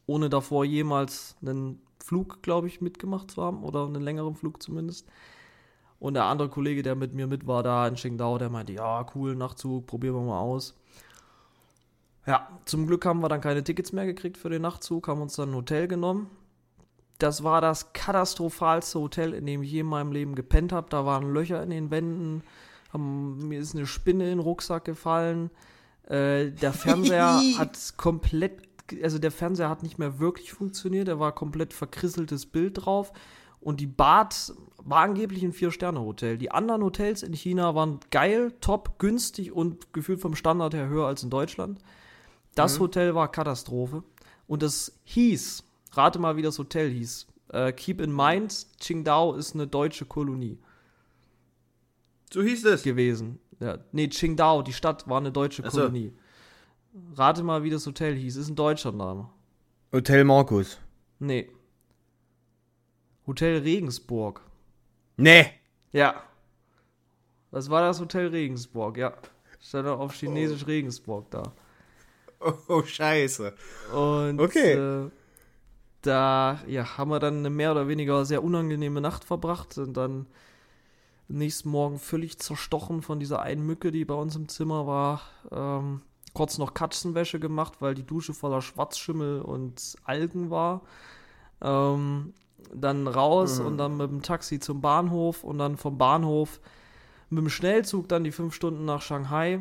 C: Ohne davor jemals einen Flug, glaube ich, mitgemacht zu haben oder einen längeren Flug zumindest. Und der andere Kollege, der mit mir mit war, da in Qingdao, der meinte, ja, cool, Nachtzug, probieren wir mal aus. Ja, zum Glück haben wir dann keine Tickets mehr gekriegt für den Nachtzug, haben uns dann ein Hotel genommen. Das war das katastrophalste Hotel, in dem ich je in meinem Leben gepennt habe. Da waren Löcher in den Wänden, haben, mir ist eine Spinne in den Rucksack gefallen. Äh, der Fernseher hat komplett, also der Fernseher hat nicht mehr wirklich funktioniert, da war komplett verkrisseltes Bild drauf. Und die Bad war angeblich ein Vier-Sterne-Hotel. Die anderen Hotels in China waren geil, top, günstig und gefühlt vom Standard her höher als in Deutschland. Das Hotel war Katastrophe. Und es hieß, rate mal, wie das Hotel hieß. Äh, keep in mind, Qingdao ist eine deutsche Kolonie
A: So hieß es.
C: gewesen. Ja, nee, Qingdao, die Stadt war eine deutsche
A: Ach so.
C: Kolonie. Rate mal, wie das Hotel hieß. Ist ein deutscher Name.
A: Hotel Markus.
C: Nee. Hotel Regensburg.
A: Nee.
C: Ja. Das war das Hotel Regensburg, ja. Stand auch auf Chinesisch Regensburg da.
A: Oh, oh, scheiße.
C: Und
A: Okay.
C: äh, da ja, haben wir dann eine mehr oder weniger sehr unangenehme Nacht verbracht, sind dann nächsten Morgen völlig zerstochen von dieser einen Mücke, die bei uns im Zimmer war. Ähm, kurz noch Katzenwäsche gemacht, weil die Dusche voller Schwarzschimmel und Algen war. Ähm, dann raus
A: Mhm.
C: und dann mit dem Taxi zum Bahnhof und dann vom Bahnhof mit dem Schnellzug dann die fünf Stunden nach Shanghai.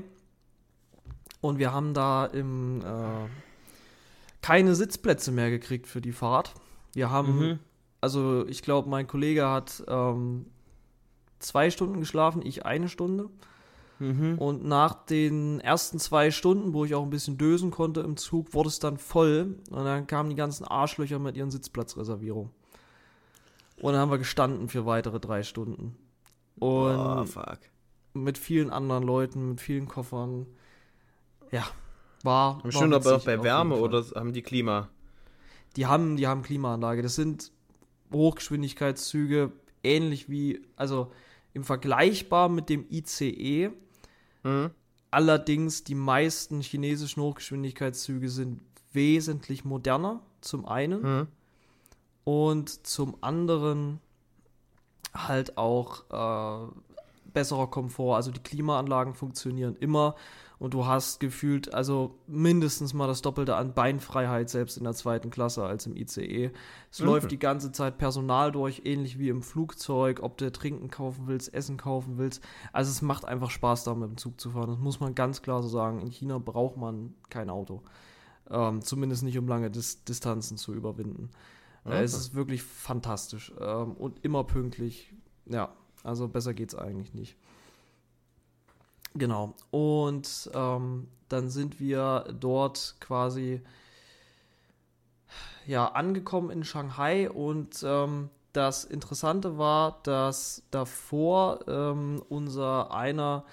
C: Und wir haben da im äh, keine Sitzplätze mehr gekriegt für die Fahrt. Wir haben,
A: Mhm.
C: also ich glaube, mein Kollege hat ähm, zwei Stunden geschlafen, ich eine Stunde.
A: Mhm.
C: Und nach den ersten zwei Stunden, wo ich auch ein bisschen dösen konnte im Zug, wurde es dann voll. Und dann kamen die ganzen Arschlöcher mit ihren Sitzplatzreservierungen. Und dann haben wir gestanden für weitere drei Stunden. Und
A: oh, fuck.
C: mit vielen anderen Leuten, mit vielen Koffern. Ja, war. war
A: Bestimmt aber auch bei Wärme oder haben die Klima?
C: die haben, die haben Klimaanlage. Das sind Hochgeschwindigkeitszüge, ähnlich wie, also im Vergleichbar mit dem ICE.
A: Mhm.
C: Allerdings die meisten chinesischen Hochgeschwindigkeitszüge sind wesentlich moderner, zum einen.
A: Mhm.
C: Und zum anderen halt auch äh, besserer Komfort. Also die Klimaanlagen funktionieren immer und du hast gefühlt also mindestens mal das Doppelte an Beinfreiheit selbst in der zweiten Klasse als im ICE. Es
A: Mhm.
C: läuft die ganze Zeit Personal durch, ähnlich wie im Flugzeug, ob du Trinken kaufen willst, Essen kaufen willst. Also es macht einfach Spaß, da mit dem Zug zu fahren. Das muss man ganz klar so sagen. In China braucht man kein Auto. Ähm, zumindest nicht, um lange Dis Distanzen zu überwinden. Äh, es
A: Okay.
C: ist wirklich fantastisch ähm, und immer pünktlich. Ja, also besser geht's eigentlich nicht. Genau. Und ähm, dann sind wir dort quasi ja angekommen in Shanghai und ähm, das Interessante war, dass davor ähm, unser einer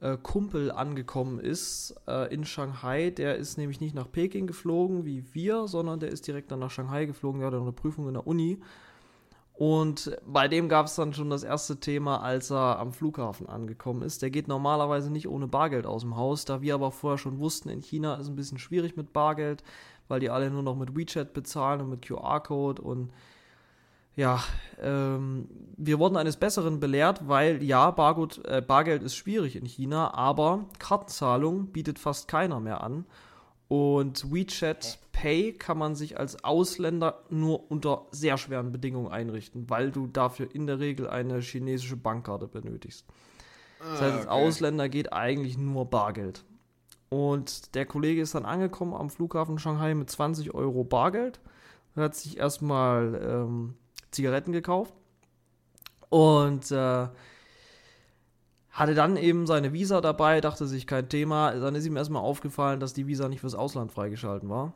C: äh, Kumpel angekommen ist äh, in Shanghai. Der ist nämlich nicht nach Peking geflogen wie wir, sondern der ist direkt dann nach Shanghai geflogen. Der noch eine Prüfung in der Uni. Und bei dem gab es dann schon das erste Thema, als er am Flughafen angekommen ist. Der geht normalerweise nicht ohne Bargeld aus dem Haus, da wir aber vorher schon wussten, in China ist ein bisschen schwierig mit Bargeld, weil die alle nur noch mit WeChat bezahlen und mit QR-Code und ja, ähm, wir wurden eines Besseren belehrt, weil ja, Bargut, äh, Bargeld ist schwierig in China, aber Kartenzahlung bietet fast keiner mehr an. Und WeChat Pay kann man sich als Ausländer nur unter sehr schweren Bedingungen einrichten, weil du dafür in der Regel eine chinesische Bankkarte benötigst. Das heißt, als Ausländer geht eigentlich nur Bargeld. Und der Kollege ist dann angekommen am Flughafen Shanghai mit 20 Euro Bargeld. Er hat sich erstmal ähm, Zigaretten gekauft und äh, hatte dann eben seine Visa dabei, dachte sich kein Thema. Dann ist ihm erstmal aufgefallen, dass die Visa nicht fürs Ausland freigeschalten war.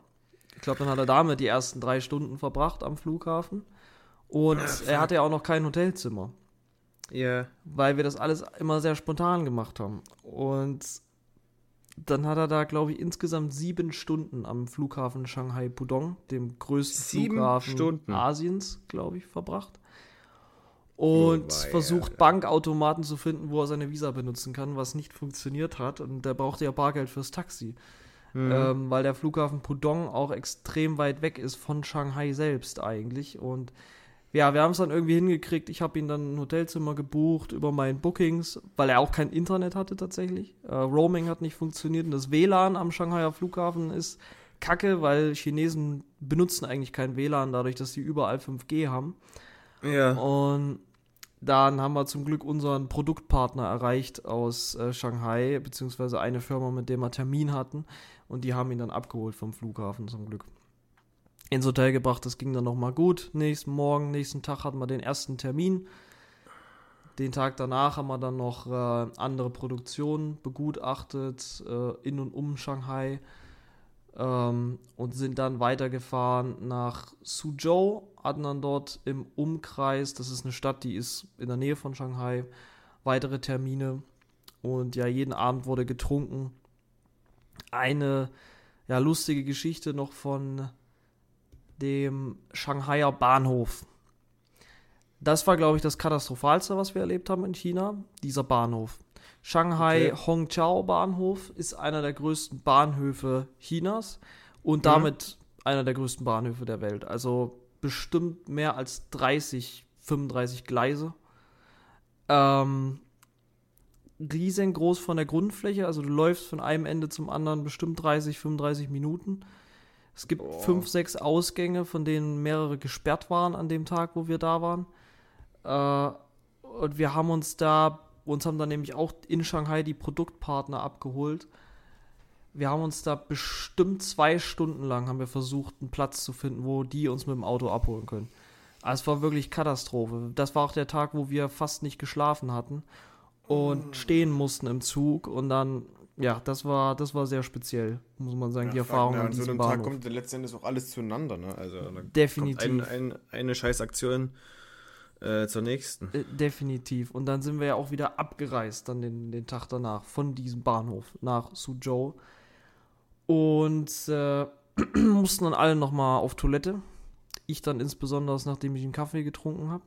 C: Ich glaube, dann hat er damit die ersten drei Stunden verbracht am Flughafen. Und er hatte ja auch noch kein Hotelzimmer
A: Ja.
C: weil wir das alles immer sehr spontan gemacht haben. Und dann hat er da, glaube ich, insgesamt sieben Stunden am Flughafen Shanghai Pudong, dem größten
A: Sieben
C: Flughafen
A: Stunden?
C: Asiens, glaube ich, verbracht. Und
A: Oh,
C: versucht. Bankautomaten zu finden, wo er seine Visa benutzen kann, was nicht funktioniert hat. Und der brauchte ja Bargeld fürs Taxi.
A: Mhm.
C: Ähm, weil der Flughafen Pudong auch extrem weit weg ist von Shanghai selbst eigentlich. Und ja, wir haben es dann irgendwie hingekriegt. Ich habe ihn dann ein Hotelzimmer gebucht über meinen Bookings, weil er auch kein Internet hatte tatsächlich. Äh, Roaming hat nicht funktioniert und das WLAN am Shanghaier Flughafen ist kacke, weil Chinesen benutzen eigentlich kein WLAN, dadurch, dass sie überall 5G haben.
A: ja.
C: Und dann haben wir zum Glück unseren Produktpartner erreicht aus äh, Shanghai, beziehungsweise eine Firma, mit der wir Termin hatten. Und die haben ihn dann abgeholt vom Flughafen zum Glück. Ins Hotel gebracht, das ging dann nochmal gut. Nächsten Morgen, nächsten Tag hatten wir den ersten Termin. Den Tag danach haben wir dann noch äh, andere Produktionen begutachtet äh, in und um Shanghai ähm, und sind dann weitergefahren nach Suzhou, hatten dann dort im Umkreis, das ist eine Stadt, die ist in der Nähe von Shanghai, weitere Termine und ja, jeden Abend wurde getrunken. Eine ja, lustige Geschichte noch von dem Shanghaier Bahnhof. Das war, glaube ich, das Katastrophalste, was wir erlebt haben in China, dieser Bahnhof. Shanghai
A: Okay.
C: Hongqiao Bahnhof ist einer der größten Bahnhöfe Chinas und
A: Mhm.
C: damit einer der größten Bahnhöfe der Welt. Also bestimmt mehr als 30, 35 Gleise. Ähm, riesengroß von der Grundfläche, also du läufst von einem Ende zum anderen bestimmt 30, 35 Minuten. Es gibt
A: Boah.
C: fünf, sechs Ausgänge, von denen mehrere gesperrt waren an dem Tag, wo wir da waren. Äh, und wir haben uns da, uns haben dann nämlich auch in Shanghai die Produktpartner abgeholt. Wir haben uns da bestimmt zwei Stunden lang haben wir versucht, einen Platz zu finden, wo die uns mit dem Auto abholen können. Also es war wirklich Katastrophe. Das war auch der Tag, wo wir fast nicht geschlafen hatten und stehen mussten im Zug und dann, ja, das war, das war sehr speziell, muss man sagen, die Erfahrung
A: ja,
C: an
A: an so
C: diesem
A: einem Tag
C: Bahnhof.
A: kommt letztendlich auch alles zueinander, ne? Also
C: Definitiv.
A: ein, ein, eine Scheißaktion äh, zur nächsten.
C: Äh, Definitiv. Und dann sind wir ja auch wieder abgereist, dann den, den Tag danach, von diesem Bahnhof nach Suzhou. Und äh, mussten dann alle nochmal auf Toilette. Ich dann insbesondere, nachdem ich einen Kaffee getrunken habe.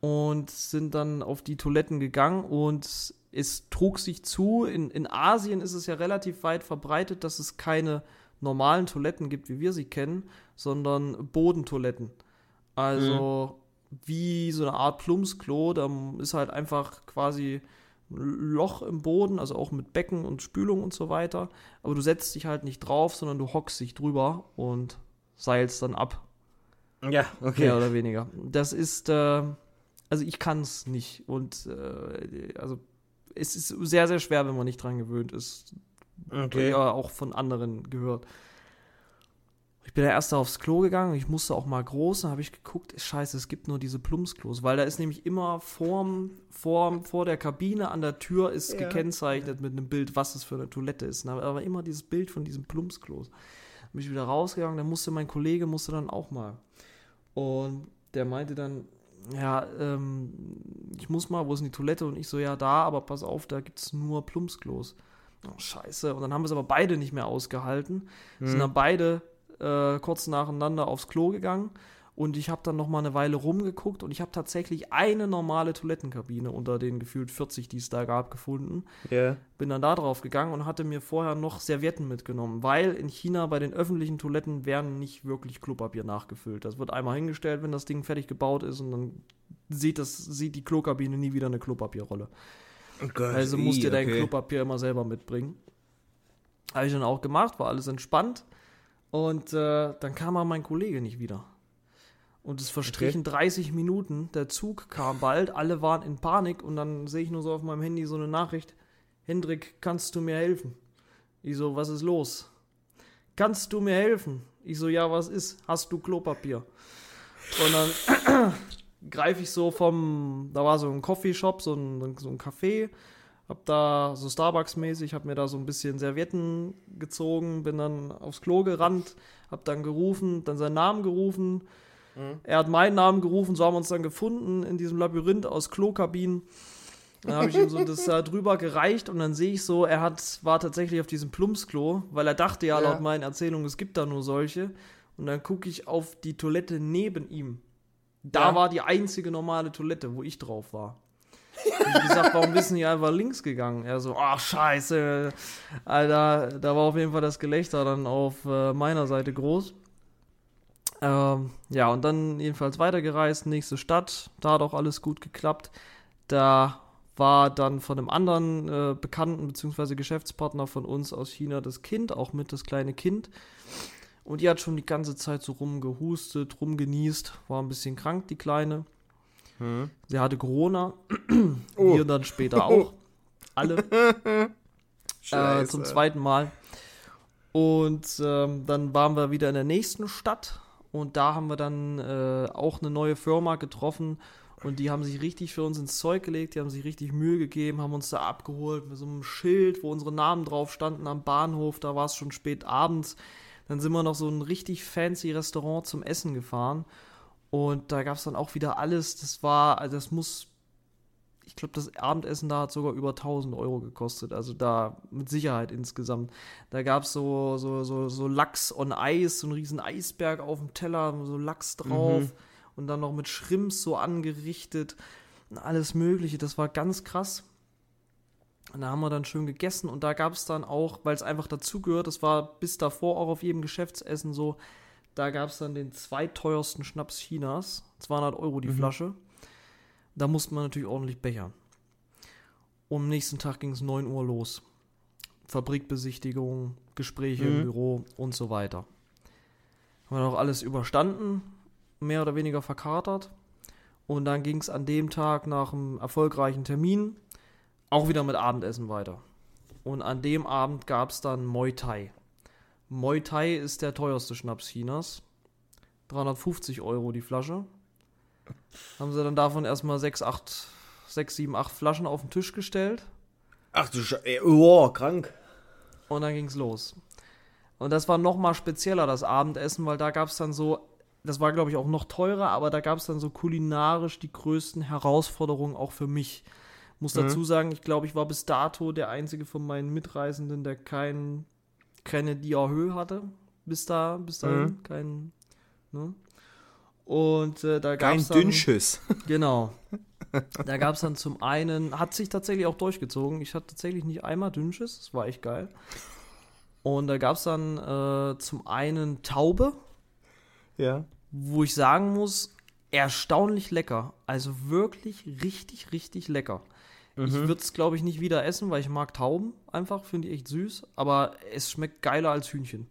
C: Und sind dann auf die Toiletten gegangen und es trug sich zu. In, in Asien ist es ja relativ weit verbreitet, dass es keine normalen Toiletten gibt, wie wir sie kennen, sondern Bodentoiletten. Also wie so eine Art Plumpsklo. Da ist halt einfach quasi Loch im Boden, also auch mit Becken und Spülung und so weiter. Aber du setzt dich halt nicht drauf, sondern du hockst dich drüber und seilst dann ab.
A: Ja, okay.
C: Mehr oder weniger. Das ist, äh, also ich kann es nicht. Und äh, also es ist sehr, sehr schwer, wenn man nicht dran gewöhnt ist.
A: Okay.
C: Ja, auch von anderen gehört. Ich bin ja erst aufs Klo gegangen, ich musste auch mal groß, dann habe ich geguckt, scheiße, es gibt nur diese Plumpsklos, weil da ist nämlich immer vorm, vorm, vor der Kabine an der Tür ist
A: Ja.
C: gekennzeichnet mit einem Bild, was es für eine Toilette ist. Da war immer dieses Bild von diesem Plumpsklos. Dann bin ich wieder rausgegangen, dann musste mein Kollege, musste dann auch mal. Und der meinte dann, ja, ähm, ich muss mal, wo ist denn die Toilette? Und ich so, ja, da, aber pass auf, da gibt es nur Plumpsklos. Oh, scheiße. Und dann haben wir es aber beide nicht mehr ausgehalten. Sind dann beide äh, kurz nacheinander aufs Klo gegangen. Und ich habe dann noch mal eine Weile rumgeguckt und ich habe tatsächlich eine normale Toilettenkabine unter den gefühlt 40, die es da gab, gefunden.
A: Ja.
C: Bin dann da drauf gegangen und hatte mir vorher noch Servietten mitgenommen, weil in China bei den öffentlichen Toiletten werden nicht wirklich Klopapier nachgefüllt. Das wird einmal hingestellt, wenn das Ding fertig gebaut ist und dann sieht, das, sieht die Klokabine nie wieder eine Klopapierrolle.
A: Oh Gott,
C: Also musst
A: ii,
C: dir dein
A: okay.
C: Klopapier immer selber mitbringen. Habe ich dann auch gemacht, war alles entspannt. Und äh, dann kam aber mein Kollege nicht wieder. Und es verstrichen 30 Minuten, der Zug kam bald, alle waren in Panik und dann sehe ich nur so auf meinem Handy so eine Nachricht, Hendrik, kannst du mir helfen? Ich so, was ist los? Kannst du mir helfen? Ich so, ja, was ist? Hast du Klopapier? Und dann greife ich so vom, da war so ein Coffeeshop, so ein, so ein Café, hab da so Starbucks-mäßig, hab mir da so ein bisschen Servietten gezogen, bin dann aufs Klo gerannt, hab dann gerufen, dann seinen Namen gerufen. Er hat meinen Namen gerufen, so haben wir uns dann gefunden in diesem Labyrinth aus Klokabinen. Dann habe ich ihm so das da drüber gereicht und dann sehe ich so, er hat, war tatsächlich auf diesem Plumpsklo, weil er dachte ja,
A: Ja.
C: laut meinen Erzählungen, es gibt da nur solche. Und dann gucke ich auf die Toilette neben ihm. Da
A: Ja.
C: war die einzige normale Toilette, wo ich drauf war. Und ich gesagt, warum bist du nicht einfach links gegangen? Er so, ach scheiße. Alter, da war auf jeden Fall das Gelächter dann auf äh, meiner Seite groß. Ähm, ja, und dann jedenfalls weitergereist, nächste Stadt, da hat auch alles gut geklappt. Da war dann von einem anderen äh, Bekannten bzw. Geschäftspartner von uns aus China das Kind, auch mit das kleine Kind. Und die hat schon die ganze Zeit so rumgehustet, rumgenießt, war ein bisschen krank, die Kleine.
A: Hm.
C: Sie hatte Corona,
A: Oh.
C: wir dann später auch. Alle äh, zum zweiten Mal. Und ähm, dann waren wir wieder in der nächsten Stadt und da haben wir dann äh, auch eine neue Firma getroffen und die haben sich richtig für uns ins Zeug gelegt, die haben sich richtig Mühe gegeben, haben uns da abgeholt mit so einem Schild, wo unsere Namen drauf standen am Bahnhof, da war es schon spät abends. Dann sind wir noch so ein richtig fancy Restaurant zum Essen gefahren und da gab es dann auch wieder alles, das war, also das muss ich glaube, das Abendessen da hat sogar über 1000 Euro gekostet. Also da mit Sicherheit insgesamt. Da gab es so, so, so, so Lachs on Eis, so einen riesen Eisberg auf dem Teller, so Lachs drauf
A: Mhm.
C: und dann noch mit Shrimps so angerichtet und alles Mögliche. Das war ganz krass. Und da haben wir dann schön gegessen und da gab es dann auch, weil es einfach dazugehört, das war bis davor auch auf jedem Geschäftsessen so, da gab es dann den zweiteuersten Schnaps Chinas, 200 Euro die Flasche. Da musste man natürlich ordentlich bechern. Und am nächsten Tag ging es 9 Uhr los. Fabrikbesichtigung, Gespräche
A: Mhm.
C: im Büro und so weiter. Haben wir noch alles überstanden, mehr oder weniger verkatert. Und dann ging es an dem Tag nach einem erfolgreichen Termin auch wieder mit Abendessen weiter. Und an dem Abend gab es dann Muay Thai. Muay Thai ist der teuerste Schnaps Chinas. 350 Euro die Flasche. Haben sie dann davon erstmal 6, 8, 6, 7, 8 Flaschen auf den Tisch gestellt.
A: Ach du Scheiße. Oh, krank.
C: Und dann ging's los. Und das war noch mal spezieller, das Abendessen, weil da gab's dann so, das war glaube ich auch noch teurer, aber da gab's dann so kulinarisch die größten Herausforderungen auch für mich. Muss dazu sagen, ich glaube, ich war bis dato der einzige von meinen Mitreisenden, der kein, keine Diarrhoe hatte. Bis da, bis dahin,
A: Mhm.
C: kein, ne? Und äh, da gab es dann,
A: Dünnschiss.
C: Genau. Da gab es dann zum einen, hat sich tatsächlich auch durchgezogen. Ich hatte tatsächlich nicht einmal Dünnschiss, das war echt geil. Und da gab es dann äh, zum einen Taube,
A: Ja.
C: wo ich sagen muss, erstaunlich lecker. Also wirklich richtig, richtig lecker. Ich würde es, glaube ich, nicht wieder essen, weil ich mag Tauben einfach, finde ich echt süß. Aber es schmeckt geiler als Hühnchen.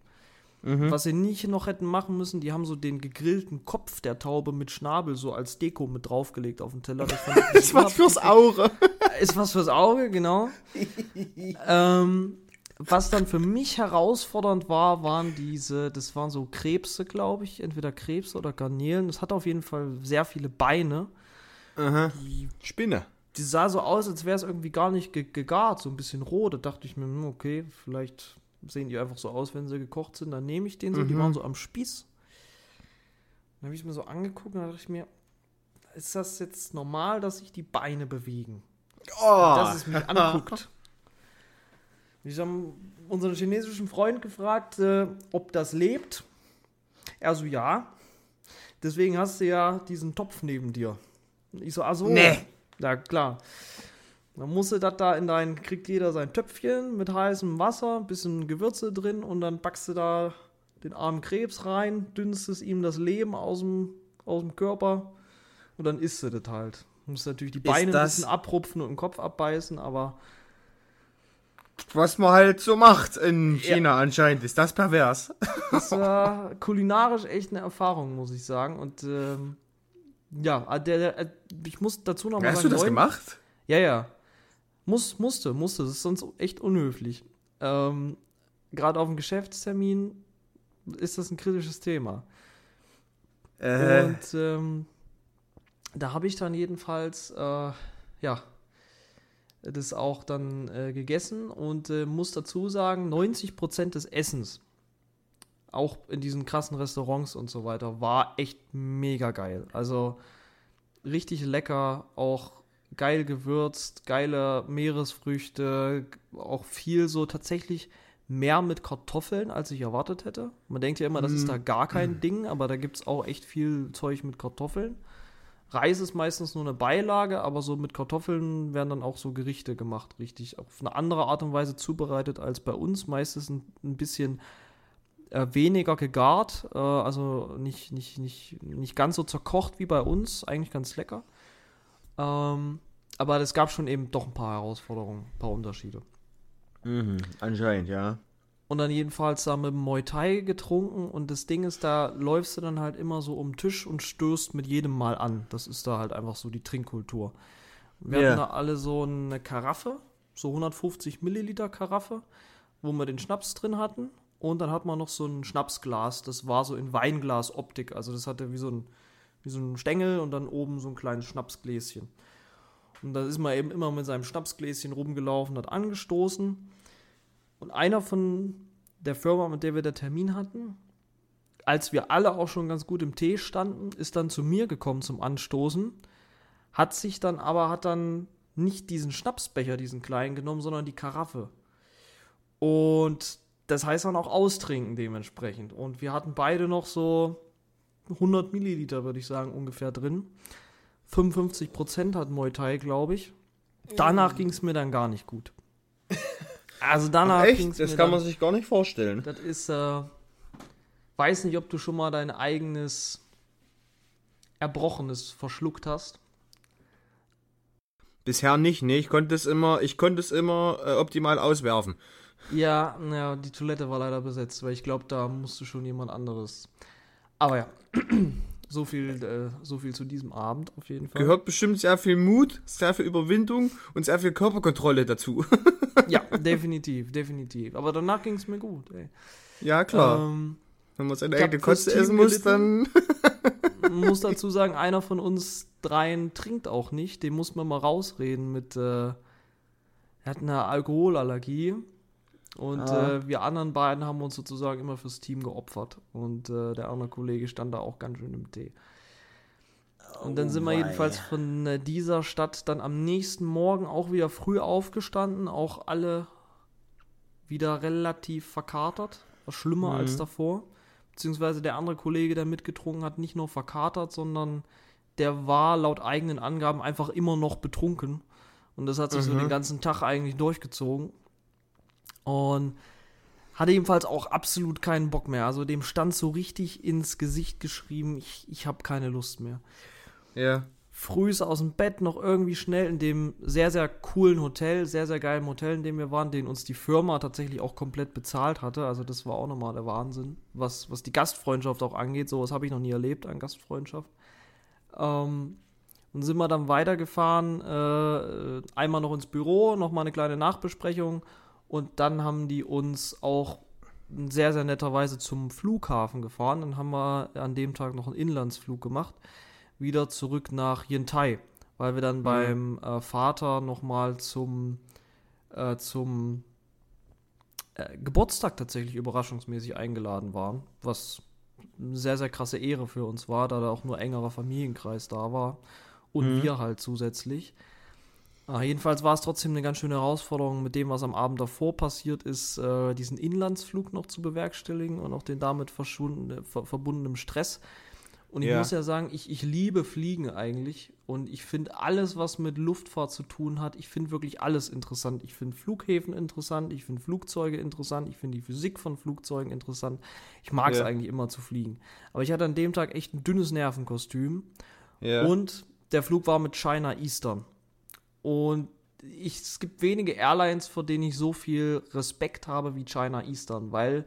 C: Was sie nicht noch hätten machen müssen, die haben so den gegrillten Kopf der Taube mit Schnabel so als Deko mit draufgelegt auf den Teller. Das
A: Das war fürs Auge.
C: ist was fürs Auge, genau. ähm, was dann für mich herausfordernd war, waren diese, das waren so Krebse, glaube ich, entweder Krebse oder Garnelen. Das hat auf jeden Fall sehr viele Beine.
A: Aha. Spinne.
C: Die sah so aus, als wäre es irgendwie gar nicht ge gegart, so ein bisschen roh. Da dachte ich mir, hm, okay, vielleicht sehen die einfach so aus, wenn sie gekocht sind. Dann nehme ich den so, die waren so am Spieß. Dann habe ich mir so angeguckt und da dachte ich mir, ist das jetzt normal, dass sich die Beine bewegen?
A: Oh.
C: dass es mich anguckt. Ich habe unseren chinesischen Freund gefragt, äh, ob das lebt. Er so, ja. Deswegen hast du ja diesen Topf neben dir. Ich so, ach so.
A: Nee.
C: Ja, klar. Dann musste das da in dein, kriegt jeder sein Töpfchen mit heißem Wasser, bisschen Gewürze drin und dann backst du da den armen Krebs rein, dünstest ihm das Leben aus dem, aus dem Körper und dann isst du das halt. Du musst natürlich die Beine ein bisschen abrupfen und den Kopf abbeißen, aber
A: Was man halt so macht in
C: Ja.
A: China anscheinend. Ist das pervers?
C: das war kulinarisch echt eine Erfahrung, muss ich sagen. Und ähm, ja, der, der, äh, ich muss dazu noch mal
A: Hast du das
C: neun-
A: gemacht?
C: Ja, ja. Muss, musste, musste. Das ist sonst echt unhöflich. Ähm, Gerade auf dem Geschäftstermin ist das ein kritisches Thema.
A: Äh,
C: Und ähm, da habe ich dann jedenfalls, äh, ja, das auch dann äh, gegessen und äh, muss dazu sagen, 90% des Essens, auch in diesen krassen Restaurants und so weiter, war echt mega geil. Also richtig lecker, auch geil gewürzt, geile Meeresfrüchte, auch viel so tatsächlich mehr mit Kartoffeln, als ich erwartet hätte. Man denkt ja immer, das ist da gar kein Ding, aber da gibt es auch echt viel Zeug mit Kartoffeln. Reis ist meistens nur eine Beilage, aber so mit Kartoffeln werden dann auch so Gerichte gemacht, richtig auf eine andere Art und Weise zubereitet als bei uns. Meistens ein, ein bisschen äh, weniger gegart, äh, also nicht, nicht, nicht, nicht ganz so zerkocht wie bei uns, eigentlich ganz lecker. Ähm, aber es gab schon eben doch ein paar Herausforderungen, ein paar Unterschiede.
A: mhm, anscheinend, ja.
C: Und dann jedenfalls da mit dem Muay Thai getrunken und das Ding ist, da läufst du dann halt immer so um den Tisch und stößt mit jedem Mal an. Das ist da halt einfach so die Trinkkultur. Wir
A: Ja.
C: hatten da alle so eine Karaffe, so 150 Milliliter Karaffe, wo wir den Schnaps drin hatten. Und dann hat man noch so ein Schnapsglas, das war so in Weinglas-Optik. Also das hatte wie so ein, wie so ein Stängel und dann oben so ein kleines Schnapsgläschen. Und da ist man eben immer mit seinem Schnapsgläschen rumgelaufen, hat angestoßen. Und einer von der Firma, mit der wir den Termin hatten, als wir alle auch schon ganz gut im Tee standen, ist dann zu mir gekommen zum Anstoßen, hat sich dann aber, hat dann nicht diesen Schnapsbecher, diesen kleinen genommen, sondern die Karaffe. Und das heißt dann auch austrinken dementsprechend. Und wir hatten beide noch so 100 Milliliter, würde ich sagen, ungefähr drin. 55 Prozent hat Muay Thai, glaube ich. Danach ging es mir dann gar nicht gut. Also danach ging es
A: Das
C: mir
A: kann
C: dann,
A: man sich gar nicht vorstellen.
C: Das ist, äh, weiß nicht, ob du schon mal dein eigenes Erbrochenes verschluckt hast.
A: Bisher nicht, nee, ich konnte es immer, ich konnte es immer äh, optimal auswerfen.
C: Ja, naja, die Toilette war leider besetzt, weil ich glaube, da musste schon jemand anderes. Aber ja, so viel, äh, so viel zu diesem Abend auf jeden Fall.
A: Gehört bestimmt sehr viel Mut, sehr viel Überwindung und sehr viel Körperkontrolle dazu.
C: Ja, definitiv, definitiv. Aber danach ging es mir gut. Ey.
A: ja, klar.
C: Ähm,
A: Wenn man seine eigene
C: Team
A: essen muss, dann.
C: man muss dazu sagen, einer von uns dreien trinkt auch nicht. Den muss man mal rausreden mit. Äh, er hat eine Alkoholallergie. Und
A: Ah.
C: äh, wir anderen beiden haben uns sozusagen immer fürs Team geopfert. Und äh, der andere Kollege stand da auch ganz schön im Tee. Und dann sind wir jedenfalls von äh, dieser Stadt dann am nächsten Morgen auch wieder früh aufgestanden, auch alle wieder relativ verkatert, schlimmer als davor. beziehungsweise der andere Kollege, der mitgetrunken hat, nicht nur verkatert, sondern der war laut eigenen Angaben einfach immer noch betrunken. Und das hat sich so
A: Mhm.
C: den ganzen Tag eigentlich durchgezogen. Und hatte ebenfalls auch absolut keinen Bock mehr. Also dem stand so richtig ins Gesicht geschrieben, ich, ich habe keine Lust mehr.
A: Ja.
C: Frühs aus dem Bett noch irgendwie schnell in dem sehr, sehr coolen Hotel, sehr, sehr geilen Hotel, in dem wir waren, den uns die Firma tatsächlich auch komplett bezahlt hatte. Also das war auch nochmal der Wahnsinn, was, was die Gastfreundschaft auch angeht. Sowas habe ich noch nie erlebt an Gastfreundschaft. Ähm, und sind wir dann weitergefahren, äh, einmal noch ins Büro, nochmal eine kleine Nachbesprechung und dann haben die uns auch sehr, sehr netterweise zum Flughafen gefahren. Dann haben wir an dem Tag noch einen Inlandsflug gemacht, wieder zurück nach Yentai, weil wir dann beim äh, Vater nochmal zum, äh, zum äh, Geburtstag tatsächlich überraschungsmäßig eingeladen waren, was eine sehr, sehr krasse Ehre für uns war, da da auch nur engerer Familienkreis da war und
A: Mhm.
C: wir halt zusätzlich. Ah, jedenfalls war es trotzdem eine ganz schöne Herausforderung, mit dem, was am Abend davor passiert ist, äh, diesen Inlandsflug noch zu bewerkstelligen und auch den damit verschwundene- ver verbundenen Stress. Und ich
A: Ja.
C: muss ja sagen, ich, ich liebe Fliegen eigentlich und ich finde alles, was mit Luftfahrt zu tun hat, ich finde wirklich alles interessant. Ich finde Flughäfen interessant, ich finde Flugzeuge interessant, ich finde die Physik von Flugzeugen interessant. Ich mag es
A: Ja.
C: eigentlich immer zu fliegen. Aber ich hatte an dem Tag echt ein dünnes Nervenkostüm.
A: Ja.
C: Und der Flug war mit China Eastern. Und ich, es gibt wenige Airlines, vor denen ich so viel Respekt habe wie China Eastern, weil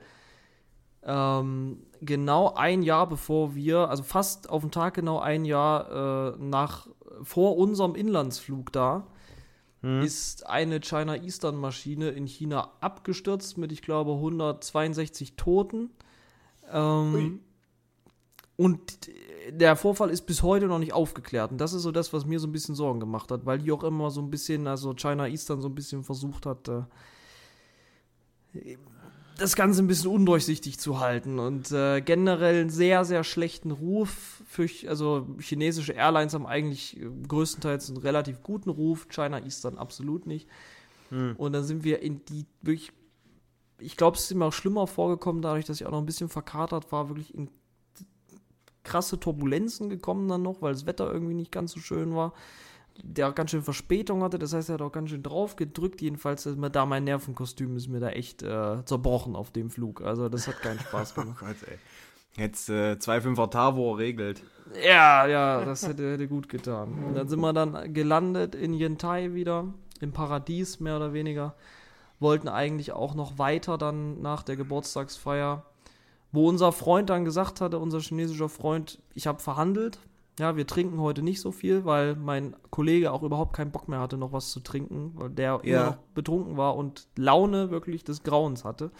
C: ähm, genau ein Jahr bevor wir, also fast auf den Tag genau ein Jahr äh, nach vor unserem Inlandsflug da,
A: Hm.
C: ist eine China Eastern Maschine in China abgestürzt mit, ich glaube, 162 Toten. Ähm,
A: Ui.
C: Und der Vorfall ist bis heute noch nicht aufgeklärt. Und das ist so das, was mir so ein bisschen Sorgen gemacht hat, weil die auch immer so ein bisschen, also China Eastern so ein bisschen versucht hat, äh, das Ganze ein bisschen undurchsichtig zu halten und äh, generell einen sehr, sehr schlechten Ruf. Für, also chinesische Airlines haben eigentlich äh, größtenteils einen relativ guten Ruf, China Eastern absolut nicht.
A: Hm.
C: Und dann sind wir in die wirklich, ich glaube, es ist mir auch schlimmer vorgekommen, dadurch, dass ich auch noch ein bisschen verkatert war, wirklich in krasse Turbulenzen gekommen dann noch, weil das Wetter irgendwie nicht ganz so schön war. Der auch ganz schön Verspätung hatte, das heißt, er hat auch ganz schön drauf gedrückt. Jedenfalls ist mir da mein Nervenkostüm ist mir da echt äh, zerbrochen auf dem Flug. Also das hat keinen Spaß
A: Oh
C: gemacht.
A: Gott, ey. Jetzt äh, 2,5er Tavor regelt.
C: Ja, ja, das hätte, hätte gut getan. Und dann sind wir dann gelandet in Yentai wieder, im Paradies mehr oder weniger. Wollten eigentlich auch noch weiter dann nach der Geburtstagsfeier, wo unser Freund dann gesagt hatte, unser chinesischer Freund, ich habe verhandelt. Ja, wir trinken heute nicht so viel, weil mein Kollege auch überhaupt keinen Bock mehr hatte, noch was zu trinken, weil der immer
A: Ja.
C: noch betrunken war und Laune wirklich des Grauens hatte.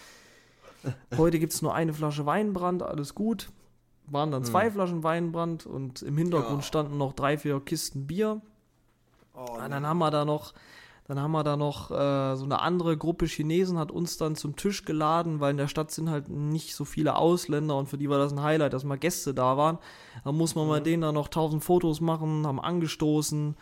C: Heute gibt es nur eine Flasche Weinbrand, alles gut. Waren dann zwei Flaschen Weinbrand und im Hintergrund
A: Ja.
C: standen noch drei, vier Kisten Bier.
A: Oh,
C: Und dann haben wir da noch, dann haben wir da noch äh, so eine andere Gruppe Chinesen hat uns dann zum Tisch geladen, weil in der Stadt sind halt nicht so viele Ausländer und für die war das ein Highlight, dass mal Gäste da waren. Da muss man mit denen dann noch tausend Fotos machen, haben angestoßen.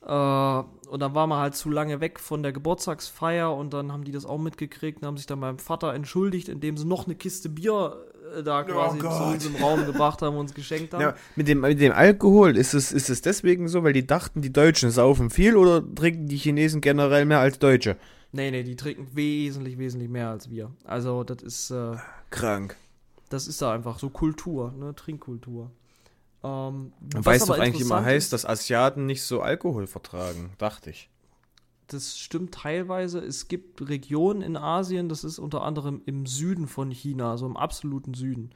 C: Äh, und dann war man halt zu lange weg von der Geburtstagsfeier und dann haben die das auch mitgekriegt und haben sich dann beim Vater entschuldigt, indem sie noch eine Kiste Bier da quasi zu
A: Gott.
C: uns im Raum gebracht haben und uns geschenkt haben.
A: Ja, mit, dem, mit dem Alkohol, ist es, ist es deswegen so, weil die dachten, die Deutschen saufen viel oder trinken die Chinesen generell mehr als Deutsche?
C: Nee, nee, die trinken wesentlich, wesentlich mehr als wir. Also, das ist, äh,
A: Krank.
C: das ist da einfach so Kultur, ne, Trinkkultur. Ähm,
A: Man
C: was
A: weiß
C: aber
A: doch eigentlich immer heißt, dass Asiaten nicht so Alkohol vertragen, dachte ich.
C: Das stimmt teilweise. Es gibt Regionen in Asien, das ist unter anderem im Süden von China, also im absoluten Süden,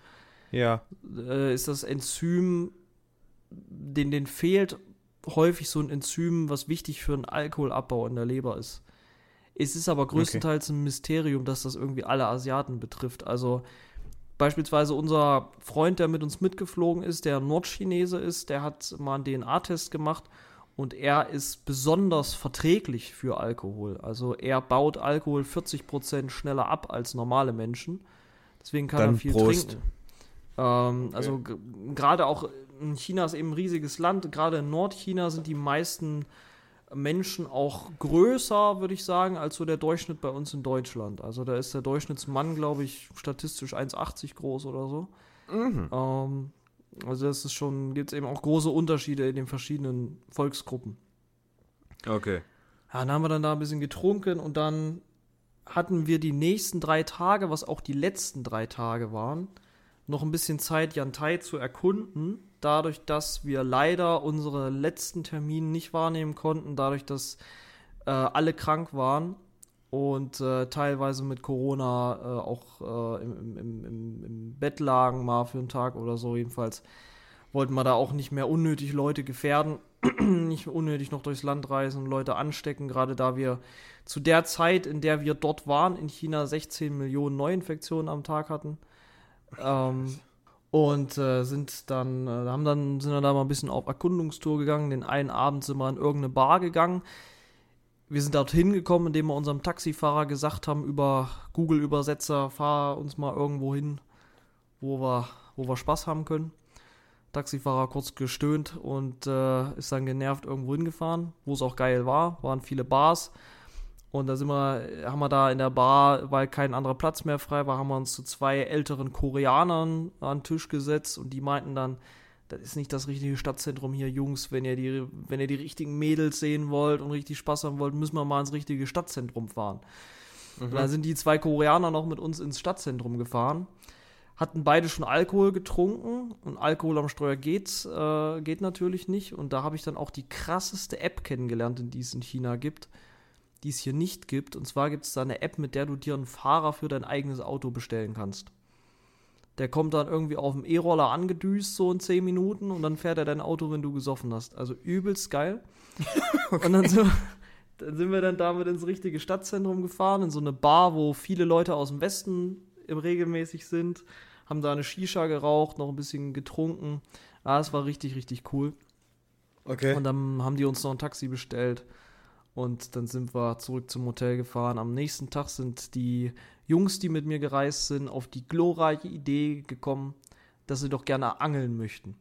A: Ja.
C: äh, ist das Enzym, den, den fehlt häufig so ein Enzym, was wichtig für einen Alkoholabbau in der Leber ist. Es ist aber größtenteils ein Mysterium, dass das irgendwie alle Asiaten betrifft. Also beispielsweise unser Freund, der mit uns mitgeflogen ist, der Nordchinese ist, der hat mal einen DNA-Test gemacht und er ist besonders verträglich für Alkohol. Also er baut Alkohol 40% schneller ab als normale Menschen. Deswegen kann
A: Dann
C: er viel
A: Prost.
C: trinken. Ähm, Also g- gerade auch in China ist eben ein riesiges Land. Gerade in Nordchina sind die meisten Menschen auch größer, würde ich sagen, als so der Durchschnitt bei uns in Deutschland. Also da ist der Durchschnittsmann, glaube ich, statistisch 1,80 groß oder so. Ähm, also das ist schon, gibt es eben auch große Unterschiede in den verschiedenen Volksgruppen.
A: Okay.
C: Ja, dann haben wir dann da ein bisschen getrunken und dann hatten wir die nächsten drei Tage, was auch die letzten drei Tage waren, noch ein bisschen Zeit, Yantai zu erkunden. Dadurch, dass wir leider unsere letzten Termine nicht wahrnehmen konnten, dadurch, dass äh, alle krank waren und äh, teilweise mit Corona äh, auch äh, im, im, im, im Bett lagen, mal für einen Tag oder so. Jedenfalls wollten wir da auch nicht mehr unnötig Leute gefährden, nicht unnötig noch durchs Land reisen und Leute anstecken, gerade da wir zu der Zeit, in der wir dort waren, in China 16 Millionen Neuinfektionen am Tag hatten. Ähm, und äh, sind dann, äh, haben dann, sind dann da mal ein bisschen auf Erkundungstour gegangen. Den einen Abend sind wir in irgendeine Bar gegangen. Wir sind dorthin gekommen, indem wir unserem Taxifahrer gesagt haben, über Google-Übersetzer, fahr uns mal irgendwo hin, wo wir, wo wir Spaß haben können. Taxifahrer kurz gestöhnt und äh, ist dann genervt irgendwo hingefahren, wo es auch geil war. Waren viele Bars. Und da sind wir, haben wir da in der Bar, weil kein anderer Platz mehr frei war, haben wir uns zu zwei älteren Koreanern an den Tisch gesetzt und die meinten dann, das ist nicht das richtige Stadtzentrum hier, Jungs. Wenn ihr die, wenn ihr die richtigen Mädels sehen wollt und richtig Spaß haben wollt, müssen wir mal ins richtige Stadtzentrum fahren. Und dann sind die zwei Koreaner noch mit uns ins Stadtzentrum gefahren. Hatten beide schon Alkohol getrunken und Alkohol am Steuer geht, äh, geht natürlich nicht. Und da habe ich dann auch die krasseste App kennengelernt, die es in China gibt, die es hier nicht gibt. Und zwar gibt es da eine App, mit der du dir einen Fahrer für dein eigenes Auto bestellen kannst. Der kommt dann irgendwie auf dem E-Roller angedüst, so in 10 Minuten, und dann fährt er dein Auto, wenn du gesoffen hast. Also übelst geil. Und dann sind, wir, dann sind wir dann damit ins richtige Stadtzentrum gefahren, in so eine Bar, wo viele Leute aus dem Westen im regelmäßig sind. Haben da eine Shisha geraucht, noch ein bisschen getrunken. Ah, es war richtig, richtig cool.
A: Okay.
C: Und dann haben die uns noch ein Taxi bestellt. Und dann sind wir zurück zum Hotel gefahren. Am nächsten Tag sind die Jungs, die mit mir gereist sind, auf die glorreiche Idee gekommen, dass sie doch gerne angeln möchten.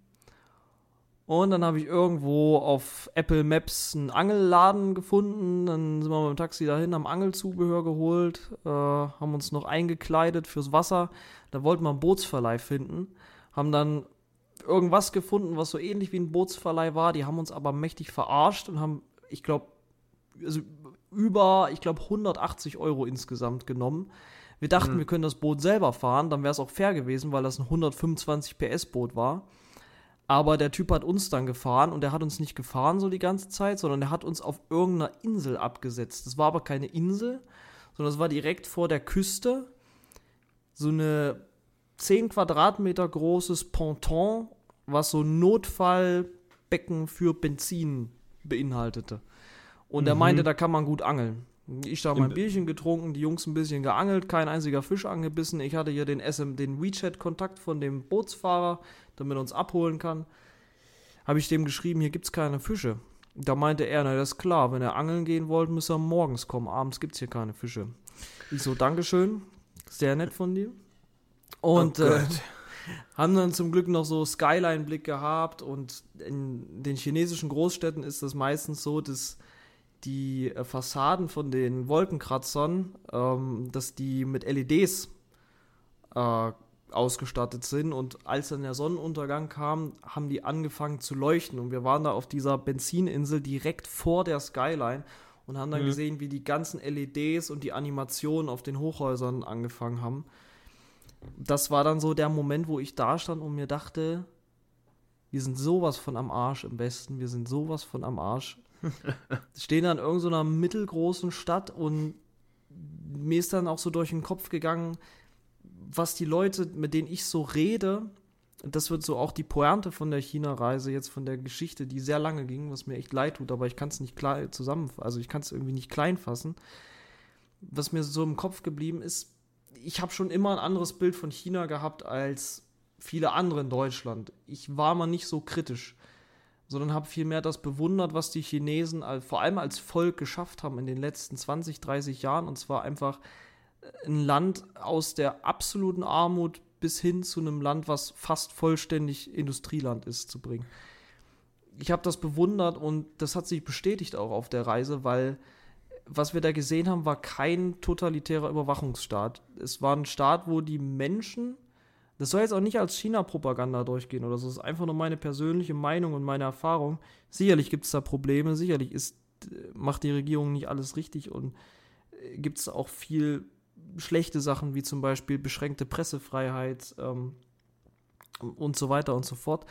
C: Und dann habe ich irgendwo auf Apple Maps einen Angelladen gefunden. Dann sind wir mit dem Taxi dahin, haben Angelzubehör geholt, äh, haben uns noch eingekleidet fürs Wasser. Da wollten wir einen Bootsverleih finden. Haben dann irgendwas gefunden, was so ähnlich wie ein Bootsverleih war. Die haben uns aber mächtig verarscht und haben, ich glaube, also über, ich glaube, 180 Euro insgesamt genommen. Wir dachten, wir können das Boot selber fahren, dann wäre es auch fair gewesen, weil das ein 125 PS Boot war. Aber der Typ hat uns dann gefahren und der hat uns nicht gefahren so die ganze Zeit, sondern er hat uns auf irgendeiner Insel abgesetzt. Das war aber keine Insel, sondern es war direkt vor der Küste. So eine 10 Quadratmeter großes Ponton, was so ein Notfallbecken für Benzin beinhaltete. Und er meinte, da kann man gut angeln. Ich da mein Bierchen getrunken, die Jungs ein bisschen geangelt, kein einziger Fisch angebissen. Ich hatte hier den SM, den WeChat-Kontakt von dem Bootsfahrer, damit er uns abholen kann. Habe ich dem geschrieben, hier gibt's keine Fische. Da meinte er, na das ist klar, wenn er angeln gehen wollt, müsst ihr morgens kommen. Abends gibt's hier keine Fische. Ich so, Dankeschön, sehr nett von dir. Und
A: Oh
C: äh, haben dann zum Glück noch so Skyline-Blick gehabt und in den chinesischen Großstädten ist das meistens so, dass die äh, Fassaden von den Wolkenkratzern, ähm, dass die mit LEDs äh, ausgestattet sind und als dann der Sonnenuntergang kam, haben die angefangen zu leuchten und wir waren da auf dieser Benzininsel direkt vor der Skyline und haben dann
A: Mhm.
C: gesehen, wie die ganzen LEDs und die Animationen auf den Hochhäusern angefangen haben. Das war dann so der Moment, wo ich da stand und mir dachte, wir sind sowas von am Arsch im Westen, wir sind sowas von am Arsch. Stehen da in irgendeiner mittelgroßen Stadt und mir ist dann auch so durch den Kopf gegangen, was die Leute, mit denen ich so rede, das wird so auch die Pointe von der China-Reise, jetzt von der Geschichte, die sehr lange ging, was mir echt leid tut, aber ich kann es nicht klar zusammen, also ich kann es irgendwie nicht klein fassen. Was mir so im Kopf geblieben ist, ich habe schon immer ein anderes Bild von China gehabt als viele andere in Deutschland. Ich war mal nicht so kritisch, sondern habe vielmehr das bewundert, was die Chinesen vor allem als Volk geschafft haben in den letzten 20, 30 Jahren. Und zwar einfach äh, ein Land aus der absoluten Armut bis hin zu einem Land, was fast vollständig Industrieland ist, zu bringen. ich habe das bewundert und das hat sich bestätigt auch auf der Reise, weil was wir da gesehen haben, war kein totalitärer Überwachungsstaat. Es war ein Staat, wo die Menschen, das soll jetzt auch nicht als China-Propaganda durchgehen oder so, das ist einfach nur meine persönliche Meinung und meine Erfahrung. Sicherlich gibt es da Probleme, sicherlich ist, macht die Regierung nicht alles richtig und äh, gibt es auch viel schlechte Sachen, wie zum Beispiel beschränkte Pressefreiheit ähm, und so weiter und so fort.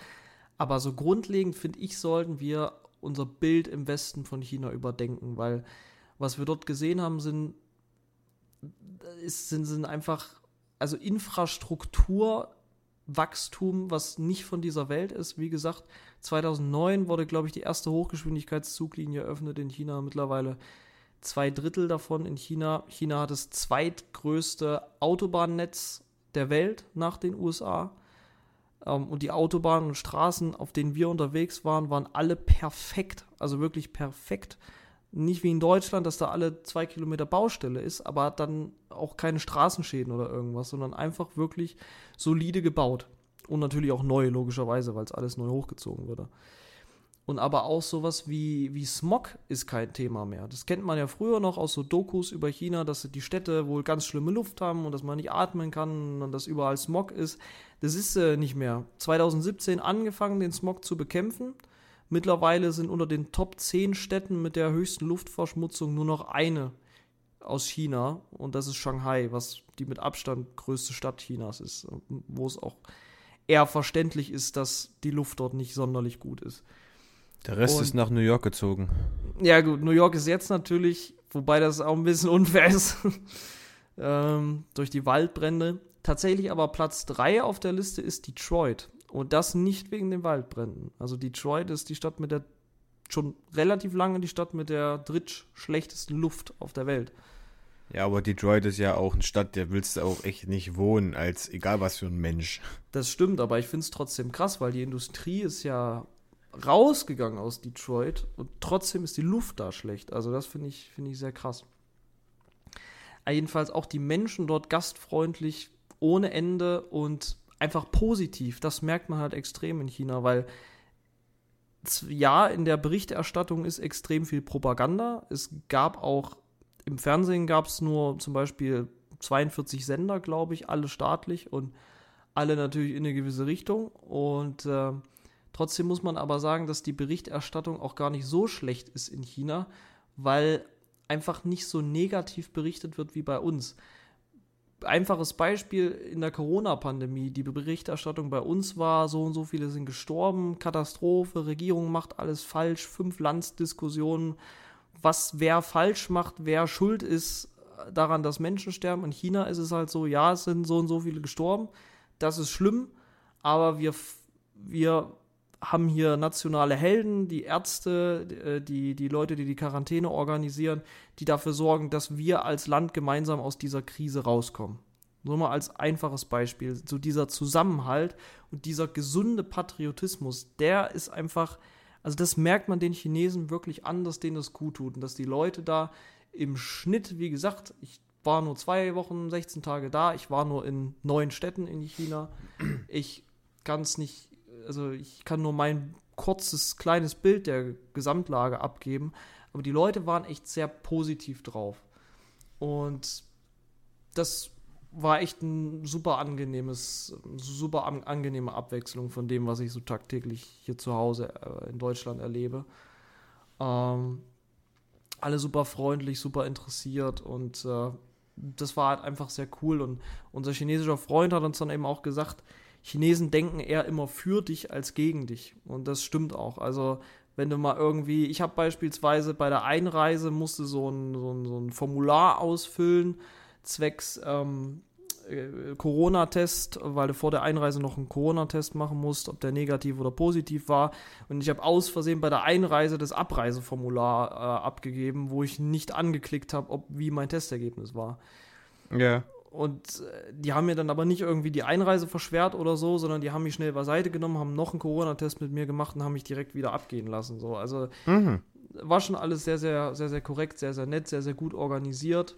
C: Aber so grundlegend, finde ich, sollten wir unser Bild im Westen von China überdenken, weil was wir dort gesehen haben, sind, ist, sind, sind einfach, also Infrastrukturwachstum, was nicht von dieser Welt ist. Wie gesagt, 2009 wurde, glaube ich, die erste Hochgeschwindigkeitszuglinie eröffnet in China. Mittlerweile zwei Drittel davon in China. China hat das zweitgrößte Autobahnnetz der Welt nach den USA. Ähm, und die Autobahnen und Straßen, auf denen wir unterwegs waren, waren alle perfekt. Also wirklich perfekt. Nicht wie in Deutschland, dass da alle zwei Kilometer Baustelle ist, aber dann auch keine Straßenschäden oder irgendwas, sondern einfach wirklich solide gebaut. Und natürlich auch neu, logischerweise, weil es alles neu hochgezogen wurde. Und aber auch sowas wie, wie Smog ist kein Thema mehr. Das kennt man ja früher noch aus so Dokus über China, dass die Städte wohl ganz schlimme Luft haben und dass man nicht atmen kann und dass überall Smog ist. Das ist äh, nicht mehr. 2017 angefangen, den Smog zu bekämpfen. Mittlerweile sind unter den Top 10 Städten mit der höchsten Luftverschmutzung nur noch eine aus China und das ist Shanghai, was die mit Abstand größte Stadt Chinas ist, wo es auch eher verständlich ist, dass die Luft dort nicht sonderlich gut ist.
A: Der Rest und, ist nach New York gezogen.
C: Ja, gut, New York ist jetzt natürlich, wobei das auch ein bisschen unfair ist, ähm, durch die Waldbrände. Tatsächlich aber Platz 3 auf der Liste ist Detroit. Und das nicht wegen den Waldbränden. Also Detroit ist die Stadt mit der, schon relativ lange die Stadt mit der drittschlechtesten Luft auf der Welt.
A: Ja, aber Detroit ist ja auch eine Stadt, der willst du auch echt nicht wohnen, als egal was für ein Mensch.
C: Das stimmt, aber ich finde es trotzdem krass, weil die Industrie ist ja rausgegangen aus Detroit und trotzdem ist die Luft da schlecht. Also das finde ich, find ich sehr krass. Jedenfalls auch die Menschen dort gastfreundlich, ohne Ende und einfach positiv. Das merkt man halt extrem in China, weil ja, in der Berichterstattung ist extrem viel Propaganda. Es gab auch, im Fernsehen gab es nur zum Beispiel 42 Sender, glaube ich, alle staatlich und alle natürlich in eine gewisse Richtung. Und äh, Trotzdem muss man aber sagen, dass die Berichterstattung auch gar nicht so schlecht ist in China, weil einfach nicht so negativ berichtet wird wie bei uns. Einfaches Beispiel in der Corona-Pandemie. Die Berichterstattung bei uns war, so und so viele sind gestorben, Katastrophe, Regierung macht alles falsch, fünf Landsdiskussionen, was wer falsch macht, wer schuld ist daran, dass Menschen sterben. In China ist es halt so, ja, es sind so und so viele gestorben, das ist schlimm, aber wir, wir haben hier nationale Helden, die Ärzte, äh, die, die Leute, die die Quarantäne organisieren, die dafür sorgen, dass wir als Land gemeinsam aus dieser Krise rauskommen. Nur mal als einfaches Beispiel. So dieser Zusammenhalt und dieser gesunde Patriotismus, der ist einfach, also das merkt man den Chinesen wirklich an, dass denen das gut tut und dass die Leute da im Schnitt, wie gesagt, ich war nur zwei Wochen, 16 Tage da, ich war nur in neun Städten in China. Ich kann es nicht also ich kann nur mein kurzes, kleines Bild der Gesamtlage abgeben, aber die Leute waren echt sehr positiv drauf. Und das war echt ein super angenehmes, super angenehme Abwechslung von dem, was ich so tagtäglich hier zu Hause äh, in Deutschland erlebe. Ähm, alle super freundlich, super interessiert und äh, das war halt einfach sehr cool. Und unser chinesischer Freund hat uns dann eben auch gesagt, Chinesen denken eher immer für dich als gegen dich. Und das stimmt auch. Also wenn du mal irgendwie, ich habe beispielsweise bei der Einreise musste so ein, so ein, so ein Formular ausfüllen, zwecks ähm, äh, Corona-Test, weil du vor der Einreise noch einen Corona-Test machen musst, ob der negativ oder positiv war. Und ich habe aus Versehen bei der Einreise das Abreiseformular äh, abgegeben, wo ich nicht angeklickt habe, wie mein Testergebnis war.
A: Ja.
C: Und äh, die haben mir dann aber nicht irgendwie die Einreise verschwert oder so, sondern die haben mich schnell beiseite genommen, haben noch einen Corona-Test mit mir gemacht und haben mich direkt wieder abgehen lassen. So. Also mhm. war schon alles sehr, sehr, sehr, sehr korrekt, sehr, sehr nett, sehr, sehr gut organisiert.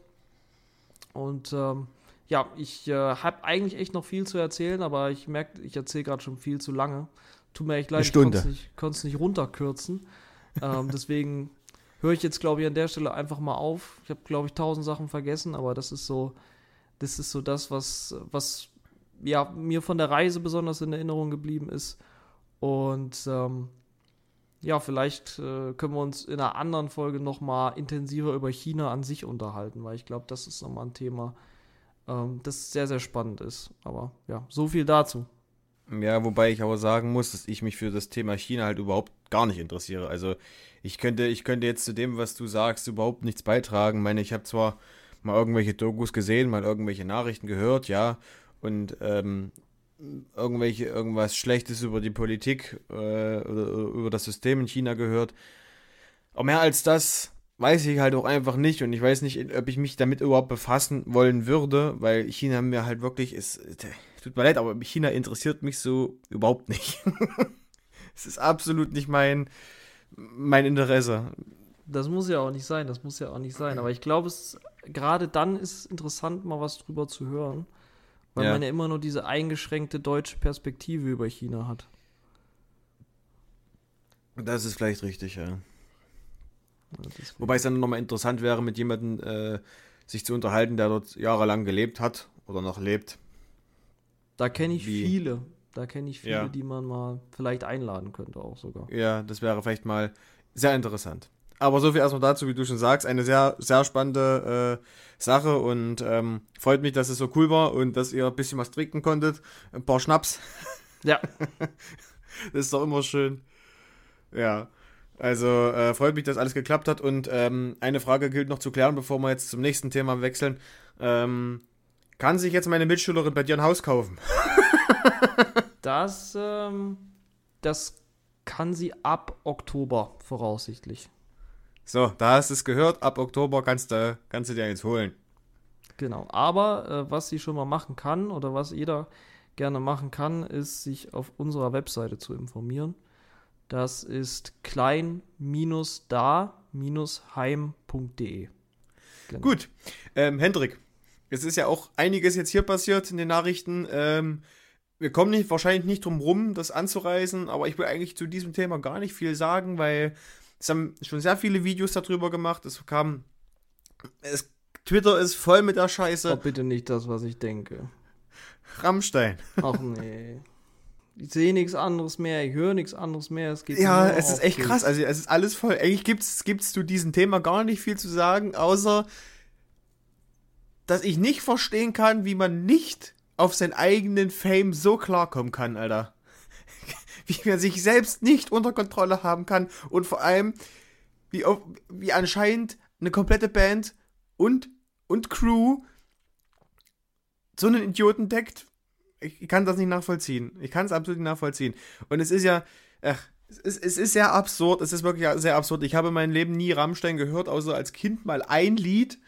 C: Und ähm, ja, ich äh, habe eigentlich echt noch viel zu erzählen, aber ich merke, ich erzähle gerade schon viel zu lange. Tut mir echt leid, ich konnte es nicht, konnt's nicht runterkürzen. ähm, deswegen höre ich jetzt, glaube ich, an der Stelle einfach mal auf. Ich habe, glaube ich, tausend Sachen vergessen, aber das ist so, das ist so das, was, was ja, mir von der Reise besonders in Erinnerung geblieben ist. Und ähm, ja, vielleicht äh, können wir uns in einer anderen Folge nochmal intensiver über China an sich unterhalten, weil ich glaube, das ist nochmal ein Thema, ähm, das sehr, sehr spannend ist. Aber ja, so viel dazu.
A: Ja, wobei ich aber sagen muss, dass ich mich für das Thema China halt überhaupt gar nicht interessiere. Also ich könnte, ich könnte jetzt zu dem, was du sagst, überhaupt nichts beitragen. Ich meine, ich habe zwar mal irgendwelche Dokus gesehen, mal irgendwelche Nachrichten gehört, ja, und ähm, irgendwelche, irgendwas Schlechtes über die Politik äh, oder über das System in China gehört. Aber mehr als das weiß ich halt auch einfach nicht und ich weiß nicht, ob ich mich damit überhaupt befassen wollen würde, weil China mir halt wirklich ist. Tut mir leid, aber China interessiert mich so überhaupt nicht. es ist absolut nicht mein, mein Interesse.
C: Das muss ja auch nicht sein, das muss ja auch nicht sein. Aber ich glaube, gerade dann ist es interessant, mal was drüber zu hören. Weil
A: Ja.
C: man ja immer nur diese eingeschränkte deutsche Perspektive über China hat.
A: Das ist vielleicht richtig, ja.
C: Ja, deswegen-
A: Wobei es dann nochmal interessant wäre, mit jemandem äh, sich zu unterhalten, der dort jahrelang gelebt hat oder noch lebt.
C: Da kenne ich
A: Wie?
C: viele. Da kenne ich viele,
A: Ja.
C: die man mal vielleicht einladen könnte auch sogar.
A: Ja, das wäre vielleicht mal sehr interessant. Aber so viel erstmal dazu, wie du schon sagst, eine sehr, sehr spannende äh, Sache und ähm, freut mich, dass es so cool war und dass ihr ein bisschen was trinken konntet. Ein paar Schnaps,
C: Ja,
A: das ist doch immer schön. Ja, also äh, freut mich, dass alles geklappt hat und ähm, eine Frage gilt noch zu klären, bevor wir jetzt zum nächsten Thema wechseln. Ähm, kann sich jetzt meine Mitschülerin bei dir ein Haus kaufen?
C: das, ähm, das kann sie ab Oktober voraussichtlich.
A: So, da hast du es gehört. Ab Oktober kannst du, kannst du dir jetzt holen.
C: Genau. Aber äh, was sie schon mal machen kann oder was jeder gerne machen kann, ist sich auf unserer Webseite zu informieren. Das ist klein-da-heim.de. Genau.
A: Gut, ähm, Hendrik, es ist ja auch einiges jetzt hier passiert in den Nachrichten. Ähm, wir kommen nicht, wahrscheinlich nicht drum rum, das anzureißen, aber ich will eigentlich zu diesem Thema gar nicht viel sagen, weil es haben schon sehr viele Videos darüber gemacht. Es kam, es, Twitter ist voll mit der Scheiße.
C: Oh, bitte nicht das, was ich denke.
A: Rammstein.
C: Ach nee. Ich sehe nichts anderes mehr, ich höre nichts anderes mehr. Es geht
A: Ja, es ist echt
C: Keks.
A: krass. Also es ist alles voll. Eigentlich gibt's gibt's zu diesem Thema gar nicht viel zu sagen, außer dass ich nicht verstehen kann, wie man nicht auf seinen eigenen Fame so klarkommen kann, Alter. Wie man sich selbst nicht unter Kontrolle haben kann und vor allem wie, wie anscheinend eine komplette Band und und Crew so einen Idioten deckt. Ich, kann das nicht nachvollziehen. Ich kann es absolut nicht nachvollziehen. Und es ist ja, ach, es ist, es ist sehr absurd. Es ist wirklich sehr absurd. Ich habe in meinem Leben nie Rammstein gehört, außer als Kind mal ein Lied.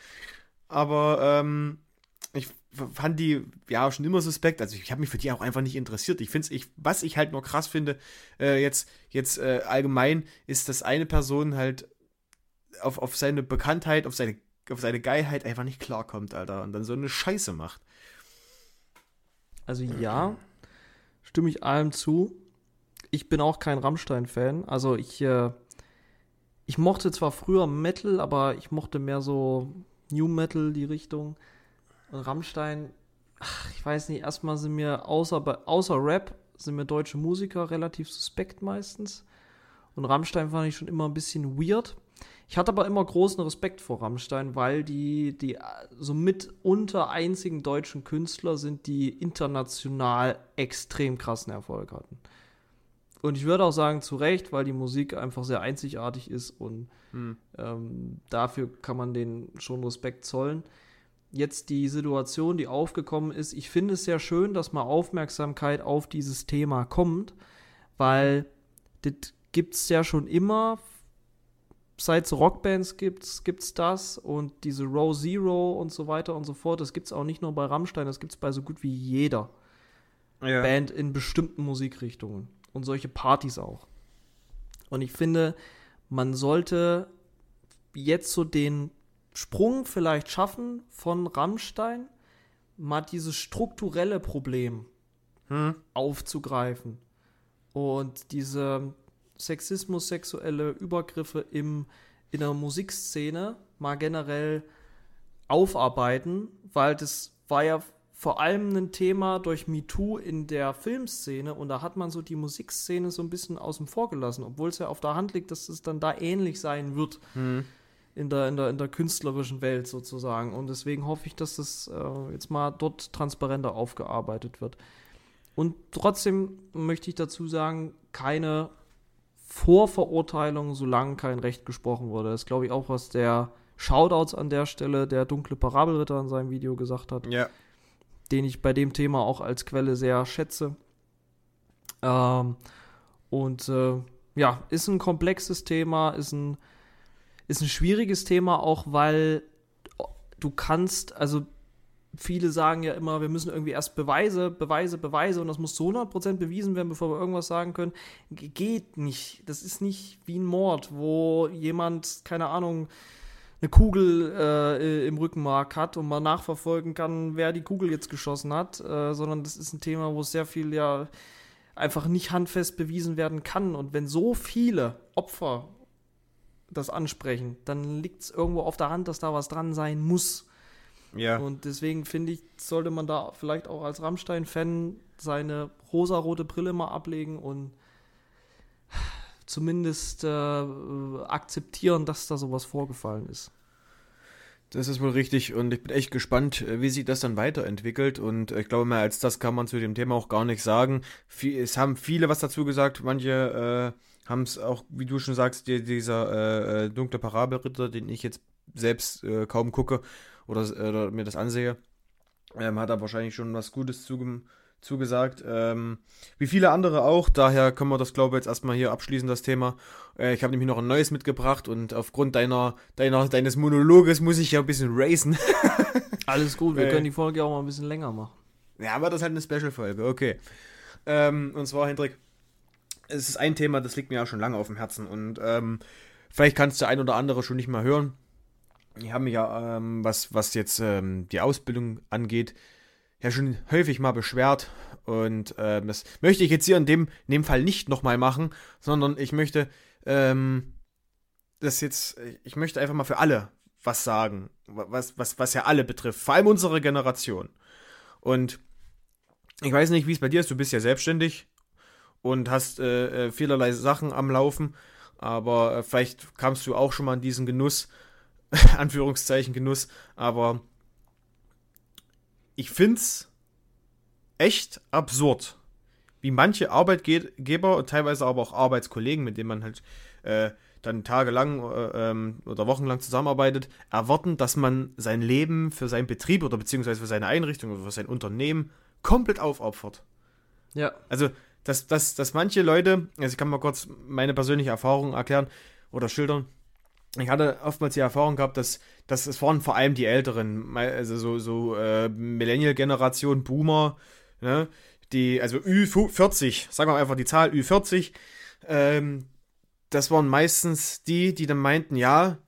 A: Aber ähm, fand die ja schon immer suspekt. Also ich habe mich für die auch einfach nicht interessiert. Ich finde ich, was ich halt nur krass finde, äh, jetzt, jetzt äh, allgemein, ist, dass eine Person halt auf, auf seine Bekanntheit, auf seine, auf seine Geilheit einfach nicht klarkommt, Alter. Und dann so eine Scheiße macht.
C: Also ja, stimme ich allem zu. Ich bin auch kein Rammstein-Fan. Also ich, äh, ich mochte zwar früher Metal, aber ich mochte mehr so New Metal, die Richtung. Und Rammstein, ach, ich weiß nicht, erstmal sind mir außer, außer Rap sind mir deutsche Musiker relativ suspekt meistens. Und Rammstein fand ich schon immer ein bisschen weird. Ich hatte aber immer großen Respekt vor Rammstein, weil die, die äh, so mitunter einzigen deutschen Künstler sind, die international extrem krassen Erfolg hatten. Und ich würde auch sagen, zu Recht, weil die Musik einfach sehr einzigartig ist und ähm, dafür kann man denen schon Respekt zollen. Jetzt die Situation, die aufgekommen ist, ich finde es sehr schön, dass mal Aufmerksamkeit auf dieses Thema kommt, weil das gibt es ja schon immer seit es Rockbands gibt, gibt es das und diese Row Zero und so weiter und so fort. Das gibt es auch nicht nur bei Rammstein, das gibt es bei so gut wie jeder
A: Ja.
C: Band in bestimmten Musikrichtungen und solche Partys auch. Und ich finde, man sollte jetzt so den Sprung vielleicht schaffen von Rammstein, mal dieses strukturelle Problem
A: Hm?
C: aufzugreifen und diese Sexismus, sexuelle Übergriffe im, in der Musikszene mal generell aufarbeiten, weil das war ja vor allem ein Thema durch MeToo in der Filmszene und da hat man so die Musikszene so ein bisschen außen vor gelassen, obwohl es ja auf der Hand liegt, dass es dann da ähnlich sein wird
A: Hm.
C: In der, in der, in der künstlerischen Welt sozusagen. Und deswegen hoffe ich, dass das äh, jetzt mal dort transparenter aufgearbeitet wird. Und trotzdem möchte ich dazu sagen, keine Vorverurteilung, solange kein Recht gesprochen wurde. Das ist, glaube ich, auch, was der Shoutouts an der Stelle, der dunkle Parabelritter in seinem Video gesagt hat
A: Ja.
C: den ich bei dem Thema auch als Quelle sehr schätze. Ähm, und äh, ja, ist ein komplexes Thema, ist ein, ist ein schwieriges Thema, auch weil du kannst, also viele sagen ja immer, wir müssen irgendwie erst Beweise, Beweise, Beweise und das muss zu 100% bewiesen werden, bevor wir irgendwas sagen können. Ge- Geht nicht. Das ist nicht wie ein Mord, wo jemand, keine Ahnung, eine Kugel äh, im Rückenmark hat und man nachverfolgen kann, wer die Kugel jetzt geschossen hat, äh, sondern das ist ein Thema, wo sehr viel ja einfach nicht handfest bewiesen werden kann. Und wenn so viele Opfer das ansprechen, dann liegt es irgendwo auf der Hand, dass da was dran sein muss.
A: Ja.
C: Und deswegen finde ich, sollte man da vielleicht auch als Rammstein-Fan seine rosarote Brille mal ablegen und zumindest äh, akzeptieren, dass da sowas vorgefallen ist.
A: Das ist wohl richtig und ich bin echt gespannt, äh, wie sich das dann weiterentwickelt und äh, ich glaube, mehr als das kann man zu dem Thema auch gar nicht sagen. Es haben viele was dazu gesagt, manche äh, haben es auch, wie du schon sagst, die, dieser äh, äh, dunkle Parabelritter, den ich jetzt selbst äh, kaum gucke oder, oder mir das ansehe, ähm, hat er wahrscheinlich schon was Gutes zugem zugesagt. Ähm, wie viele andere auch, daher können wir das, glaube ich, jetzt erstmal hier abschließen, das Thema. Äh, ich habe nämlich noch ein neues mitgebracht und aufgrund deiner, deiner, deines Monologes muss ich ja ein bisschen racen.
C: Alles gut, wir
A: Äh.
C: können die Folge auch mal ein bisschen länger machen.
A: Ja, aber das ist halt eine Special-Folge, okay. Ähm, und zwar, Hendrik, es ist ein Thema, das liegt mir ja schon lange auf dem Herzen und ähm, vielleicht kannst du ein oder andere schon nicht mal hören. Ich habe mich ja, ähm, was, was jetzt ähm, die Ausbildung angeht, ja schon häufig mal beschwert und ähm, das möchte ich jetzt hier in dem, in dem Fall nicht nochmal machen, sondern ich möchte ähm, das jetzt, ich möchte einfach mal für alle was sagen, was, was, was ja alle betrifft, vor allem unsere Generation. Und ich weiß nicht, wie es bei dir ist. Du bist ja selbstständig und hast äh, äh, vielerlei Sachen am Laufen. Aber äh, vielleicht kamst du auch schon mal in diesen Genuss, Anführungszeichen Genuss. Aber ich find's echt absurd, wie manche Arbeitgeber und teilweise aber auch Arbeitskollegen, mit denen man halt äh, dann tagelang äh, ähm, oder wochenlang zusammenarbeitet, erwarten, dass man sein Leben für seinen Betrieb oder beziehungsweise für seine Einrichtung oder für sein Unternehmen komplett aufopfert.
C: Ja.
A: Also, dass, dass, dass manche Leute, also ich kann mal kurz meine persönliche Erfahrung erklären oder schildern. Ich hatte oftmals die Erfahrung gehabt, dass, dass es waren vor allem die Älteren, also so, so äh, Millennial-Generation, Boomer, ne, die, also Ü40, sagen wir einfach die Zahl Ü40, ähm, das waren meistens die, die dann meinten, ja,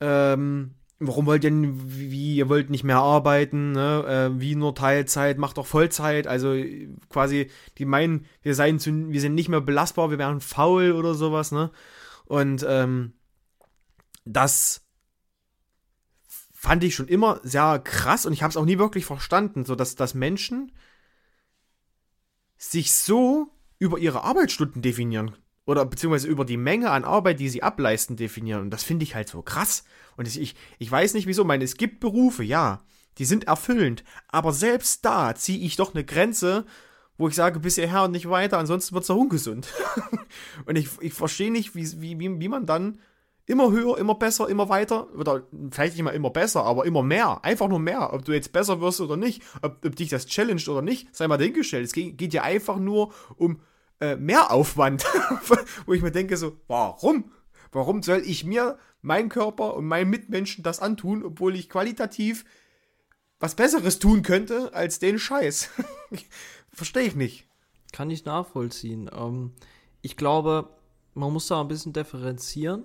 A: ähm, warum wollt ihr, denn- wie, ihr wollt nicht mehr arbeiten, ne? äh, wie nur Teilzeit, macht doch Vollzeit, also quasi, die meinen, wir seien zu, wir sind nicht mehr belastbar, wir wären faul oder sowas, ne? Und ähm, das fand ich schon immer sehr krass und ich habe es auch nie wirklich verstanden, so dass, dass Menschen sich so über ihre Arbeitsstunden definieren oder beziehungsweise über die Menge an Arbeit, die sie ableisten, definieren. Und das finde ich halt so krass. Und ich, ich weiß nicht wieso. Ich meine, es gibt Berufe, ja, die sind erfüllend. Aber selbst da ziehe ich doch eine Grenze, wo ich sage, bis hierher und nicht weiter, ansonsten wird es doch ungesund. und ich, ich verstehe nicht, wie, wie, wie, wie man dann immer höher, immer besser, immer weiter, oder vielleicht nicht mal immer besser, aber immer mehr, einfach nur mehr, ob du jetzt besser wirst oder nicht, ob, ob dich das challenged oder nicht, sei mal dahingestellt. Es geht, geht ja einfach nur um äh, Mehraufwand, wo ich mir denke so, warum? Warum soll ich mir, mein Körper und meinen Mitmenschen das antun, obwohl ich qualitativ was Besseres tun könnte als den Scheiß? Verstehe ich nicht.
C: Kann ich nachvollziehen. Ähm, ich glaube, man muss da ein bisschen differenzieren,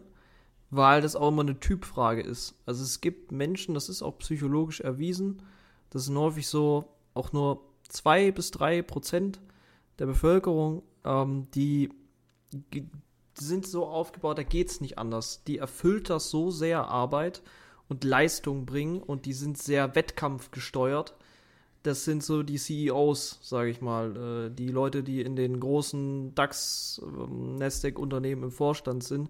C: weil das auch immer eine Typfrage ist. Also es gibt Menschen, das ist auch psychologisch erwiesen, das sind häufig so auch nur zwei bis drei Prozent der Bevölkerung, ähm, die, sind so aufgebaut, da geht es nicht anders. Die erfüllt das so sehr Arbeit und Leistung bringen und die sind sehr wettkampfgesteuert. Das sind so die CEOs, sage ich mal, äh, die Leute, die in den großen DAX, ähm, Nasdaq-Unternehmen im Vorstand sind.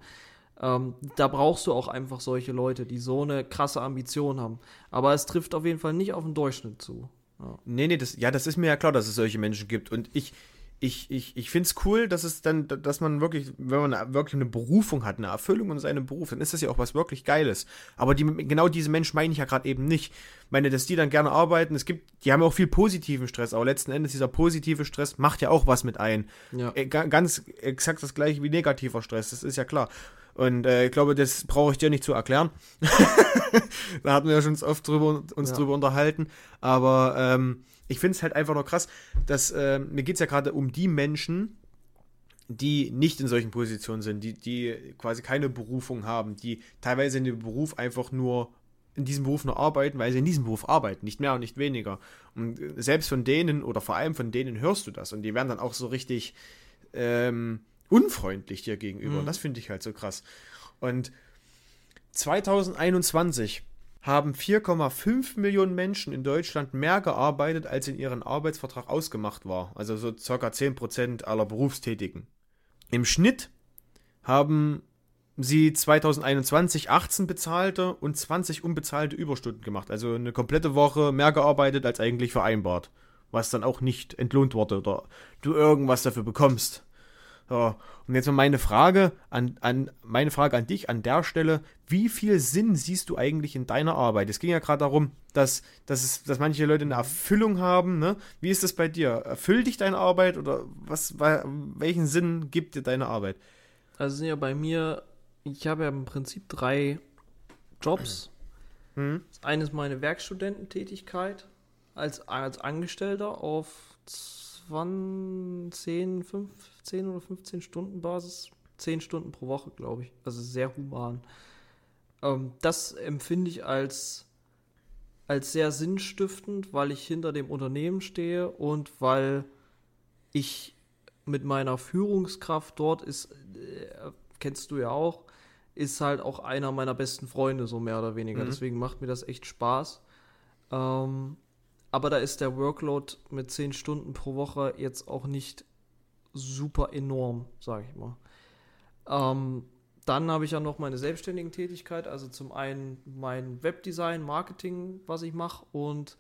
C: Ähm, da brauchst du auch einfach solche Leute, die so eine krasse Ambition haben. Aber es trifft auf jeden Fall nicht auf den Durchschnitt zu.
A: Ja. Nee, nee, das, ja, das ist mir ja klar, dass es solche Menschen gibt. Und ich, ich, ich, ich finde es cool, dass es dann, dass man wirklich, wenn man wirklich eine Berufung hat, eine Erfüllung in seinem Beruf, dann ist das ja auch was wirklich Geiles. Aber die, genau diese Menschen meine ich ja gerade eben nicht. Ich meine, dass die dann gerne arbeiten, es gibt, die haben auch viel positiven Stress, aber letzten Endes dieser positive Stress macht ja auch was mit ein. Ja. Äh, ganz exakt das gleiche wie negativer Stress, das ist ja klar. Und äh, ich glaube, das brauche ich dir nicht zu erklären. da hatten wir ja schon oft drüber, uns ja. drüber unterhalten. Aber ähm, ich finde es halt einfach nur krass, dass äh, mir geht es ja gerade um die Menschen, die nicht in solchen Positionen sind, die, die quasi keine Berufung haben, die teilweise in dem Beruf einfach nur in diesem Beruf nur arbeiten, weil sie in diesem Beruf arbeiten, nicht mehr und nicht weniger. Und selbst von denen oder vor allem von denen hörst du das und die werden dann auch so richtig ähm, unfreundlich dir gegenüber. Mhm. Und das finde ich halt so krass. Und 2021 haben 4,5 Millionen Menschen in Deutschland mehr gearbeitet, als in ihrem Arbeitsvertrag ausgemacht war. Also so ca. 10% aller Berufstätigen. Im Schnitt haben sie 2021 18 bezahlte und 20 unbezahlte Überstunden gemacht. Also eine komplette Woche mehr gearbeitet als eigentlich vereinbart. Was dann auch nicht entlohnt wurde oder du irgendwas dafür bekommst. So, und jetzt mal meine Frage an, an meine Frage an dich an der Stelle: Wie viel Sinn siehst du eigentlich in deiner Arbeit? Es ging ja gerade darum, dass, dass, es, dass manche Leute eine Erfüllung haben. Ne? Wie ist das bei dir? Erfüllt dich deine Arbeit oder was, welchen Sinn gibt dir deine Arbeit?
C: Also sind ja bei mir, ich habe ja im Prinzip drei Jobs. Hm. Das eine ist meine Werkstudententätigkeit als, als Angestellter auf 10, 15 oder 15 Stunden Basis. 10 Stunden pro Woche, glaube ich. Also sehr human. Ähm, das empfinde ich als, als sehr sinnstiftend, weil ich hinter dem Unternehmen stehe und weil ich mit meiner Führungskraft dort ist, äh, kennst du ja auch, ist halt auch einer meiner besten Freunde, so mehr oder weniger. Mhm. Deswegen macht mir das echt Spaß. Ähm, aber da ist der Workload mit 10 Stunden pro Woche jetzt auch nicht super enorm, sage ich mal. Ähm, dann habe ich ja noch meine selbstständige Tätigkeit, also zum einen mein Webdesign, Marketing, was ich mache und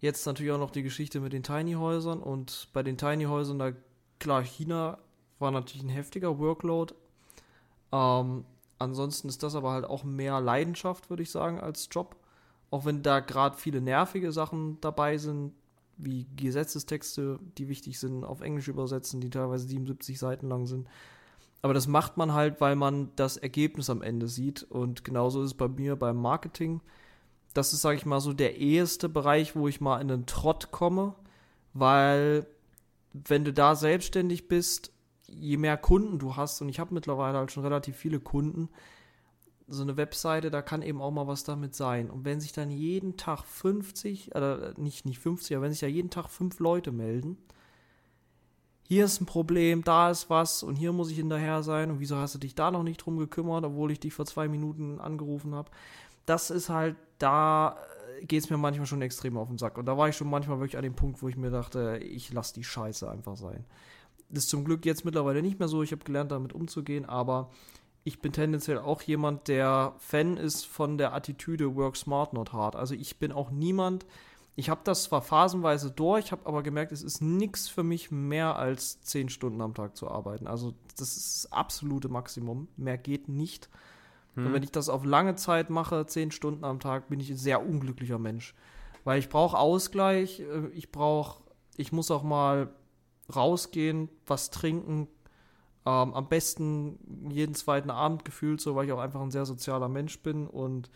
C: jetzt natürlich auch noch die Geschichte mit den Tiny Häusern und bei den Tiny Häusern, da klar, China war natürlich ein heftiger Workload. Ähm, ansonsten ist das aber halt auch mehr Leidenschaft, würde ich sagen, als Job. Auch wenn da gerade viele nervige Sachen dabei sind, wie Gesetzestexte, die wichtig sind, auf Englisch übersetzen, die teilweise 77 Seiten lang sind. Aber das macht man halt, weil man das Ergebnis am Ende sieht. Und genauso ist es bei mir beim Marketing. Das ist, sage ich mal, so der eheste Bereich, wo ich mal in den Trott komme, weil wenn du da selbstständig bist, je mehr Kunden du hast, und ich habe mittlerweile halt schon relativ viele Kunden, so eine Webseite, da kann eben auch mal was damit sein. Und wenn sich dann jeden Tag 50, oder nicht, nicht 50, aber wenn sich ja jeden Tag fünf Leute melden, hier ist ein Problem, da ist was und hier muss ich hinterher sein und wieso hast du dich da noch nicht drum gekümmert, obwohl ich dich vor zwei Minuten angerufen habe. Das ist halt, da geht es mir manchmal schon extrem auf den Sack. Und da war ich schon manchmal wirklich an dem Punkt, wo ich mir dachte, ich lasse die Scheiße einfach sein. Das ist zum Glück jetzt mittlerweile nicht mehr so. Ich habe gelernt, damit umzugehen, aber ich bin tendenziell auch jemand, der Fan ist von der Attitüde Work Smart, Not Hard. Also ich bin auch niemand, ich habe das zwar phasenweise durch, habe aber gemerkt, es ist nichts für mich mehr als zehn Stunden am Tag zu arbeiten. Also das ist das absolute Maximum. Mehr geht nicht. Hm. Und wenn ich das auf lange Zeit mache, zehn Stunden am Tag, bin ich ein sehr unglücklicher Mensch. Weil ich brauche Ausgleich, äh, ich brauche, ich muss auch mal rausgehen, was trinken, ähm, am besten jeden zweiten Abend gefühlt, so weil ich auch einfach ein sehr sozialer Mensch bin und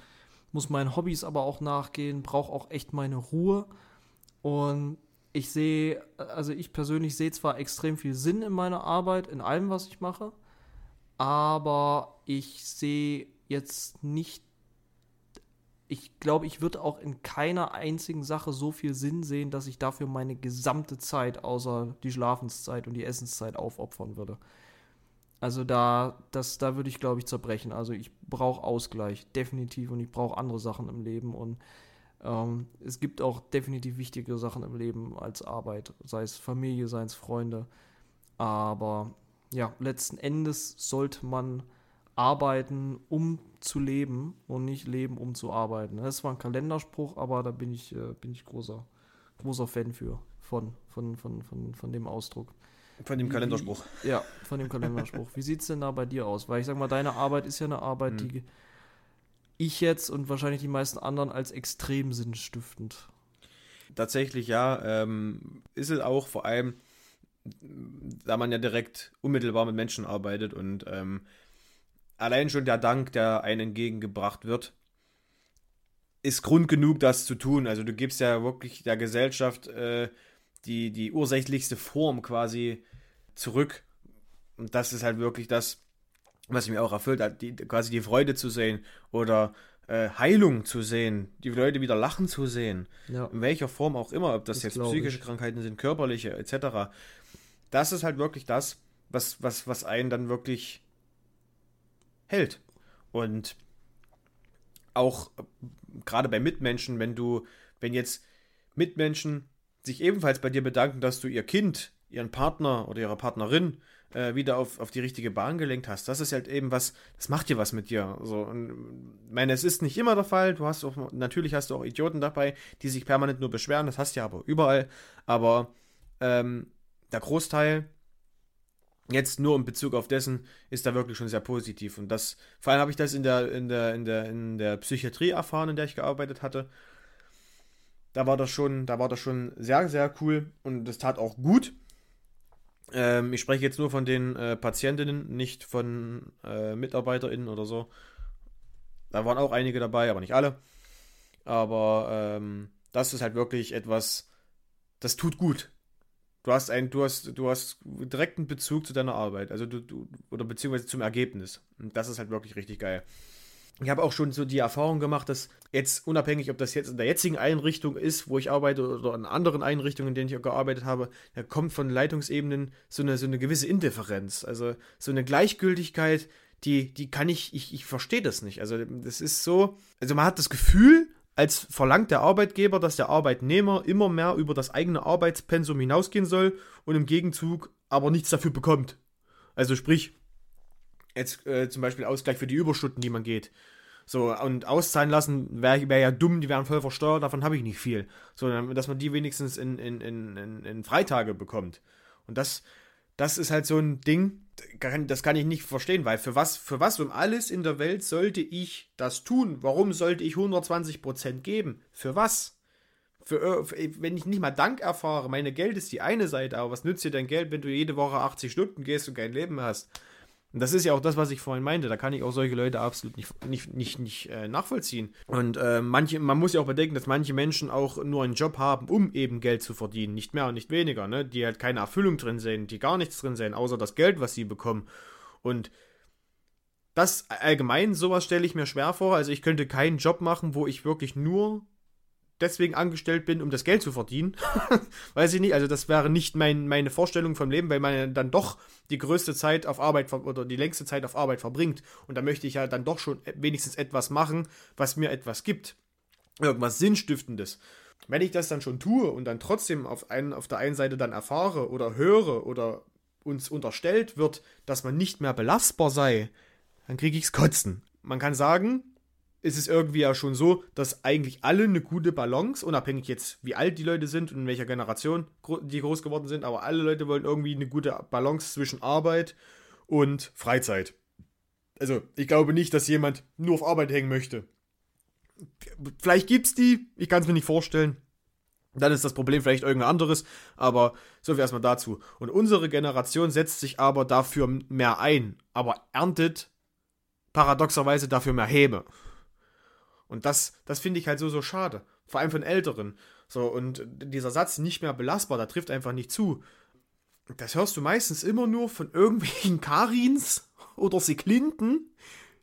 C: muss meinen Hobbys aber auch nachgehen, brauche auch echt meine Ruhe. Und ich sehe, also ich persönlich sehe zwar extrem viel Sinn in meiner Arbeit, in allem, was ich mache, aber ich sehe jetzt nicht ich glaube, ich würde auch in keiner einzigen Sache so viel Sinn sehen, dass ich dafür meine gesamte Zeit, außer die Schlafenszeit und die Essenszeit, aufopfern würde. Also da, das, da würde ich, glaube ich, zerbrechen. Also ich brauche Ausgleich, definitiv, und ich brauche andere Sachen im Leben. Und ähm, es gibt auch definitiv wichtige Sachen im Leben als Arbeit, sei es Familie, sei es Freunde. Aber ja, letzten Endes sollte man arbeiten, um zu leben und nicht leben, um zu arbeiten. Das war ein Kalenderspruch, aber da bin ich, äh, bin ich großer, großer Fan für, von, von, von, von, von dem Ausdruck.
A: Von dem Kalenderspruch.
C: Ja, von dem Kalenderspruch. Wie sieht es denn da bei dir aus? Weil ich sag mal, deine Arbeit ist ja eine Arbeit, hm. die ich jetzt und wahrscheinlich die meisten anderen als extrem sinnstiftend.
A: Tatsächlich ja, ähm, ist es auch vor allem, da man ja direkt unmittelbar mit Menschen arbeitet und ähm, allein schon der Dank, der einem entgegengebracht wird, ist Grund genug, das zu tun. Also du gibst ja wirklich der Gesellschaft äh, die, die ursächlichste Form quasi zurück. Und das ist halt wirklich das, was mich auch erfüllt hat, die, quasi die Freude zu sehen oder äh, Heilung zu sehen, die Leute wieder lachen zu sehen. Ja. In welcher Form auch immer, ob das, das jetzt psychische ich. Krankheiten sind, körperliche, etc. Das ist halt wirklich das, was, was, was einen dann wirklich hält. Und auch äh, gerade bei Mitmenschen, wenn du, wenn jetzt Mitmenschen sich ebenfalls bei dir bedanken, dass du ihr Kind, ihren Partner oder ihre Partnerin äh, wieder auf, auf die richtige Bahn gelenkt hast. Das ist halt eben was, das macht dir was mit dir. So, und, ich meine, es ist nicht immer der Fall. Du hast auch, natürlich hast du auch Idioten dabei, die sich permanent nur beschweren. Das hast du ja aber überall. Aber ähm, der Großteil, jetzt nur in Bezug auf dessen, ist da wirklich schon sehr positiv. Und das, vor allem habe ich das in der, in der, in der, in der Psychiatrie erfahren, in der ich gearbeitet hatte. Da war das schon, da war das schon sehr, sehr cool und das tat auch gut. Ähm, ich spreche jetzt nur von den äh, Patientinnen, nicht von äh, MitarbeiterInnen oder so. Da waren auch einige dabei, aber nicht alle. Aber ähm, das ist halt wirklich etwas, das tut gut. Du hast ein, du hast, du hast direkten Bezug zu deiner Arbeit, also du, du oder beziehungsweise zum Ergebnis. Und das ist halt wirklich richtig geil ich habe auch schon so die Erfahrung gemacht, dass jetzt unabhängig, ob das jetzt in der jetzigen Einrichtung ist, wo ich arbeite, oder in anderen Einrichtungen, in denen ich auch gearbeitet habe, da kommt von Leitungsebenen so eine, so eine gewisse Indifferenz, also so eine Gleichgültigkeit, die, die kann ich, ich, ich verstehe das nicht. Also das ist so, also man hat das Gefühl, als verlangt der Arbeitgeber, dass der Arbeitnehmer immer mehr über das eigene Arbeitspensum hinausgehen soll und im Gegenzug aber nichts dafür bekommt. Also sprich, Jetzt äh, zum Beispiel Ausgleich für die Überstunden, die man geht. So, und auszahlen lassen wäre wär ja dumm, die wären voll versteuert, davon habe ich nicht viel. So, dass man die wenigstens in, in, in, in, Freitage bekommt. Und das, das ist halt so ein Ding, das kann ich nicht verstehen, weil für was, für was um alles in der Welt sollte ich das tun? Warum sollte ich 120% geben? Für was? Für, wenn ich nicht mal Dank erfahre, meine Geld ist die eine Seite, aber was nützt dir dein Geld, wenn du jede Woche 80 Stunden gehst und kein Leben hast? Und das ist ja auch das, was ich vorhin meinte. Da kann ich auch solche Leute absolut nicht, nicht, nicht, nicht äh, nachvollziehen. Und äh, manche, man muss ja auch bedenken, dass manche Menschen auch nur einen Job haben, um eben Geld zu verdienen. Nicht mehr und nicht weniger, ne? Die halt keine Erfüllung drin sehen, die gar nichts drin sehen, außer das Geld, was sie bekommen. Und das allgemein, sowas stelle ich mir schwer vor. Also ich könnte keinen Job machen, wo ich wirklich nur deswegen angestellt bin, um das Geld zu verdienen. Weiß ich nicht. Also das wäre nicht mein, meine Vorstellung vom Leben, weil man dann doch die größte Zeit auf Arbeit oder die längste Zeit auf Arbeit verbringt. Und da möchte ich ja dann doch schon wenigstens etwas machen, was mir etwas gibt. Irgendwas Sinnstiftendes. Wenn ich das dann schon tue und dann trotzdem auf, einen, auf der einen Seite dann erfahre oder höre oder uns unterstellt wird, dass man nicht mehr belastbar sei, dann kriege ich's kotzen. Man kann sagen, ist es irgendwie ja schon so, dass eigentlich alle eine gute Balance, unabhängig jetzt wie alt die Leute sind und in welcher Generation die groß geworden sind, aber alle Leute wollen irgendwie eine gute Balance zwischen Arbeit und Freizeit. Also, ich glaube nicht, dass jemand nur auf Arbeit hängen möchte. Vielleicht gibt's die, ich kann es mir nicht vorstellen. Dann ist das Problem vielleicht irgendein anderes, aber so viel erstmal dazu. Und unsere Generation setzt sich aber dafür mehr ein, aber erntet paradoxerweise dafür mehr Häme. Und das, das finde ich halt so, so schade. Vor allem von Älteren. So, und dieser Satz nicht mehr belastbar, da trifft einfach nicht zu. Das hörst du meistens immer nur von irgendwelchen Karins oder Seklinten,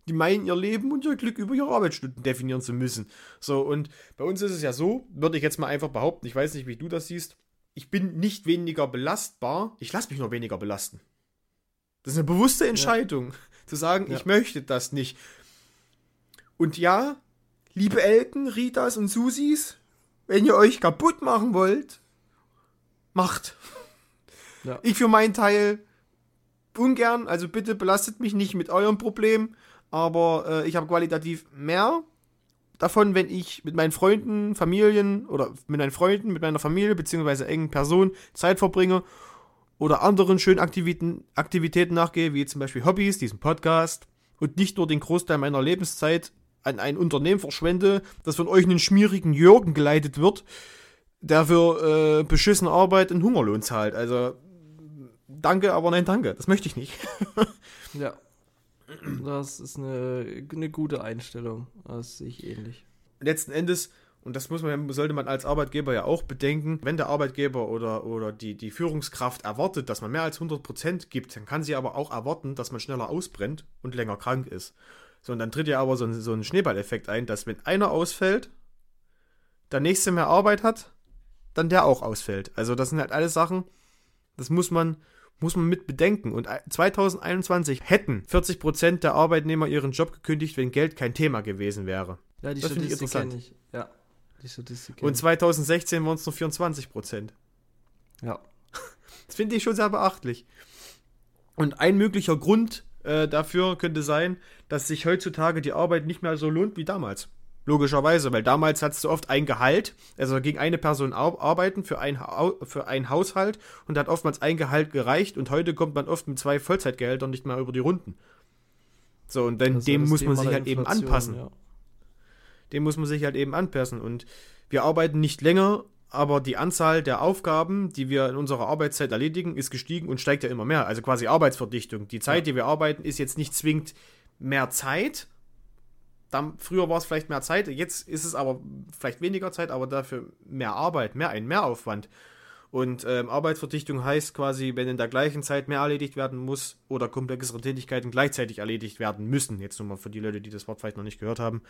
A: die meinen, ihr Leben und ihr Glück über ihre Arbeitsstunden definieren zu müssen. So, und bei uns ist es ja so, würde ich jetzt mal einfach behaupten, ich weiß nicht, wie du das siehst, ich bin nicht weniger belastbar, ich lasse mich nur weniger belasten. Das ist eine bewusste Entscheidung, ja. zu sagen, ja. ich möchte das nicht. Und ja, liebe Elken, Ritas und Susis, wenn ihr euch kaputt machen wollt, macht. Ja. Ich für meinen Teil ungern, also bitte belastet mich nicht mit eurem Problem, aber äh, ich habe qualitativ mehr davon, wenn ich mit meinen Freunden, Familien oder mit meinen Freunden, mit meiner Familie bzw. engen Personen Zeit verbringe oder anderen schönen Aktivitäten, Aktivitäten nachgehe, wie zum Beispiel Hobbys, diesen Podcast und nicht nur den Großteil meiner Lebenszeit an ein Unternehmen verschwende, das von euch einen schmierigen Jürgen geleitet wird, der für äh, beschissene Arbeit einen Hungerlohn zahlt. Also danke, aber nein, danke. Das möchte ich nicht.
C: ja. Das ist eine, eine gute Einstellung. Das sehe ich ähnlich.
A: Letzten Endes, und das muss man, sollte man als Arbeitgeber ja auch bedenken, wenn der Arbeitgeber oder, oder die, die Führungskraft erwartet, dass man mehr als 100% gibt, dann kann sie aber auch erwarten, dass man schneller ausbrennt und länger krank ist. So, und dann tritt ja aber so ein, so ein Schneeballeffekt ein, dass wenn einer ausfällt, der nächste mehr Arbeit hat, dann der auch ausfällt. Also das sind halt alles Sachen, das muss man, muss man mit bedenken. Und 2021 hätten 40% der Arbeitnehmer ihren Job gekündigt, wenn Geld kein Thema gewesen wäre.
C: Ja, die das Statistik kenne ich. Ja,
A: die Statistik Und 2016 waren es nur 24%.
C: Ja.
A: Das finde ich schon sehr beachtlich. Und ein möglicher Grund äh, dafür könnte sein, dass sich heutzutage die Arbeit nicht mehr so lohnt wie damals. Logischerweise, weil damals hattest du oft ein Gehalt, also gegen eine Person arbeiten für ein, für einen Haushalt und hat oftmals ein Gehalt gereicht und heute kommt man oft mit zwei Vollzeitgehältern nicht mehr über die Runden. So, und dann, dem muss man sich halt eben anpassen. Ja. Dem muss man sich halt eben anpassen und wir arbeiten nicht länger, aber die Anzahl der Aufgaben, die wir in unserer Arbeitszeit erledigen, ist gestiegen und steigt ja immer mehr. Also quasi Arbeitsverdichtung. Die Zeit, ja. die wir arbeiten, ist jetzt nicht zwingend mehr Zeit. Dann, früher war es vielleicht mehr Zeit, jetzt ist es aber vielleicht weniger Zeit, aber dafür mehr Arbeit, mehr ein Mehraufwand. Und ähm, Arbeitsverdichtung heißt quasi, wenn in der gleichen Zeit mehr erledigt werden muss oder komplexere Tätigkeiten gleichzeitig erledigt werden müssen. Jetzt nur mal für die Leute, die das Wort vielleicht noch nicht gehört haben.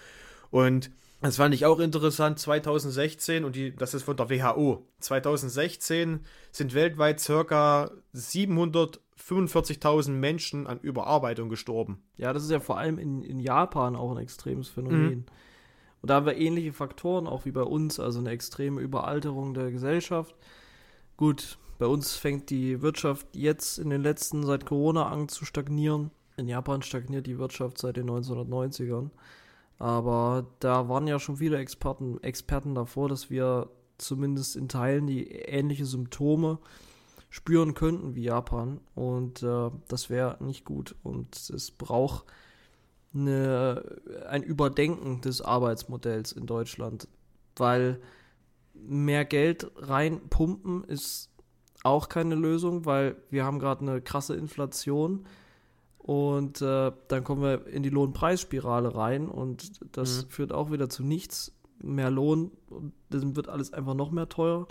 A: Und das fand ich auch interessant, 2016, und die, das ist von der WHO. 2016 sind weltweit circa 745.000 Menschen an Überarbeitung gestorben.
C: Ja, das ist ja vor allem in, in Japan auch ein extremes Phänomen. Mhm. Und da haben wir ähnliche Faktoren, auch wie bei uns, also eine extreme Überalterung der Gesellschaft. Gut, bei uns fängt die Wirtschaft jetzt in den letzten, seit Corona an zu stagnieren. In Japan stagniert die Wirtschaft seit den 1990ern. Aber da waren ja schon viele Experten, Experten davor, dass wir zumindest in Teilen die ähnliche Symptome spüren könnten wie Japan. Und äh, das wäre nicht gut. Und es braucht eine, ein Überdenken des Arbeitsmodells in Deutschland. Weil mehr Geld reinpumpen ist auch keine Lösung, weil wir haben gerade eine krasse Inflation und äh, dann kommen wir in die Lohnpreisspirale rein und das mhm. führt auch wieder zu nichts. Mehr Lohn und dann wird alles einfach noch mehr teuer.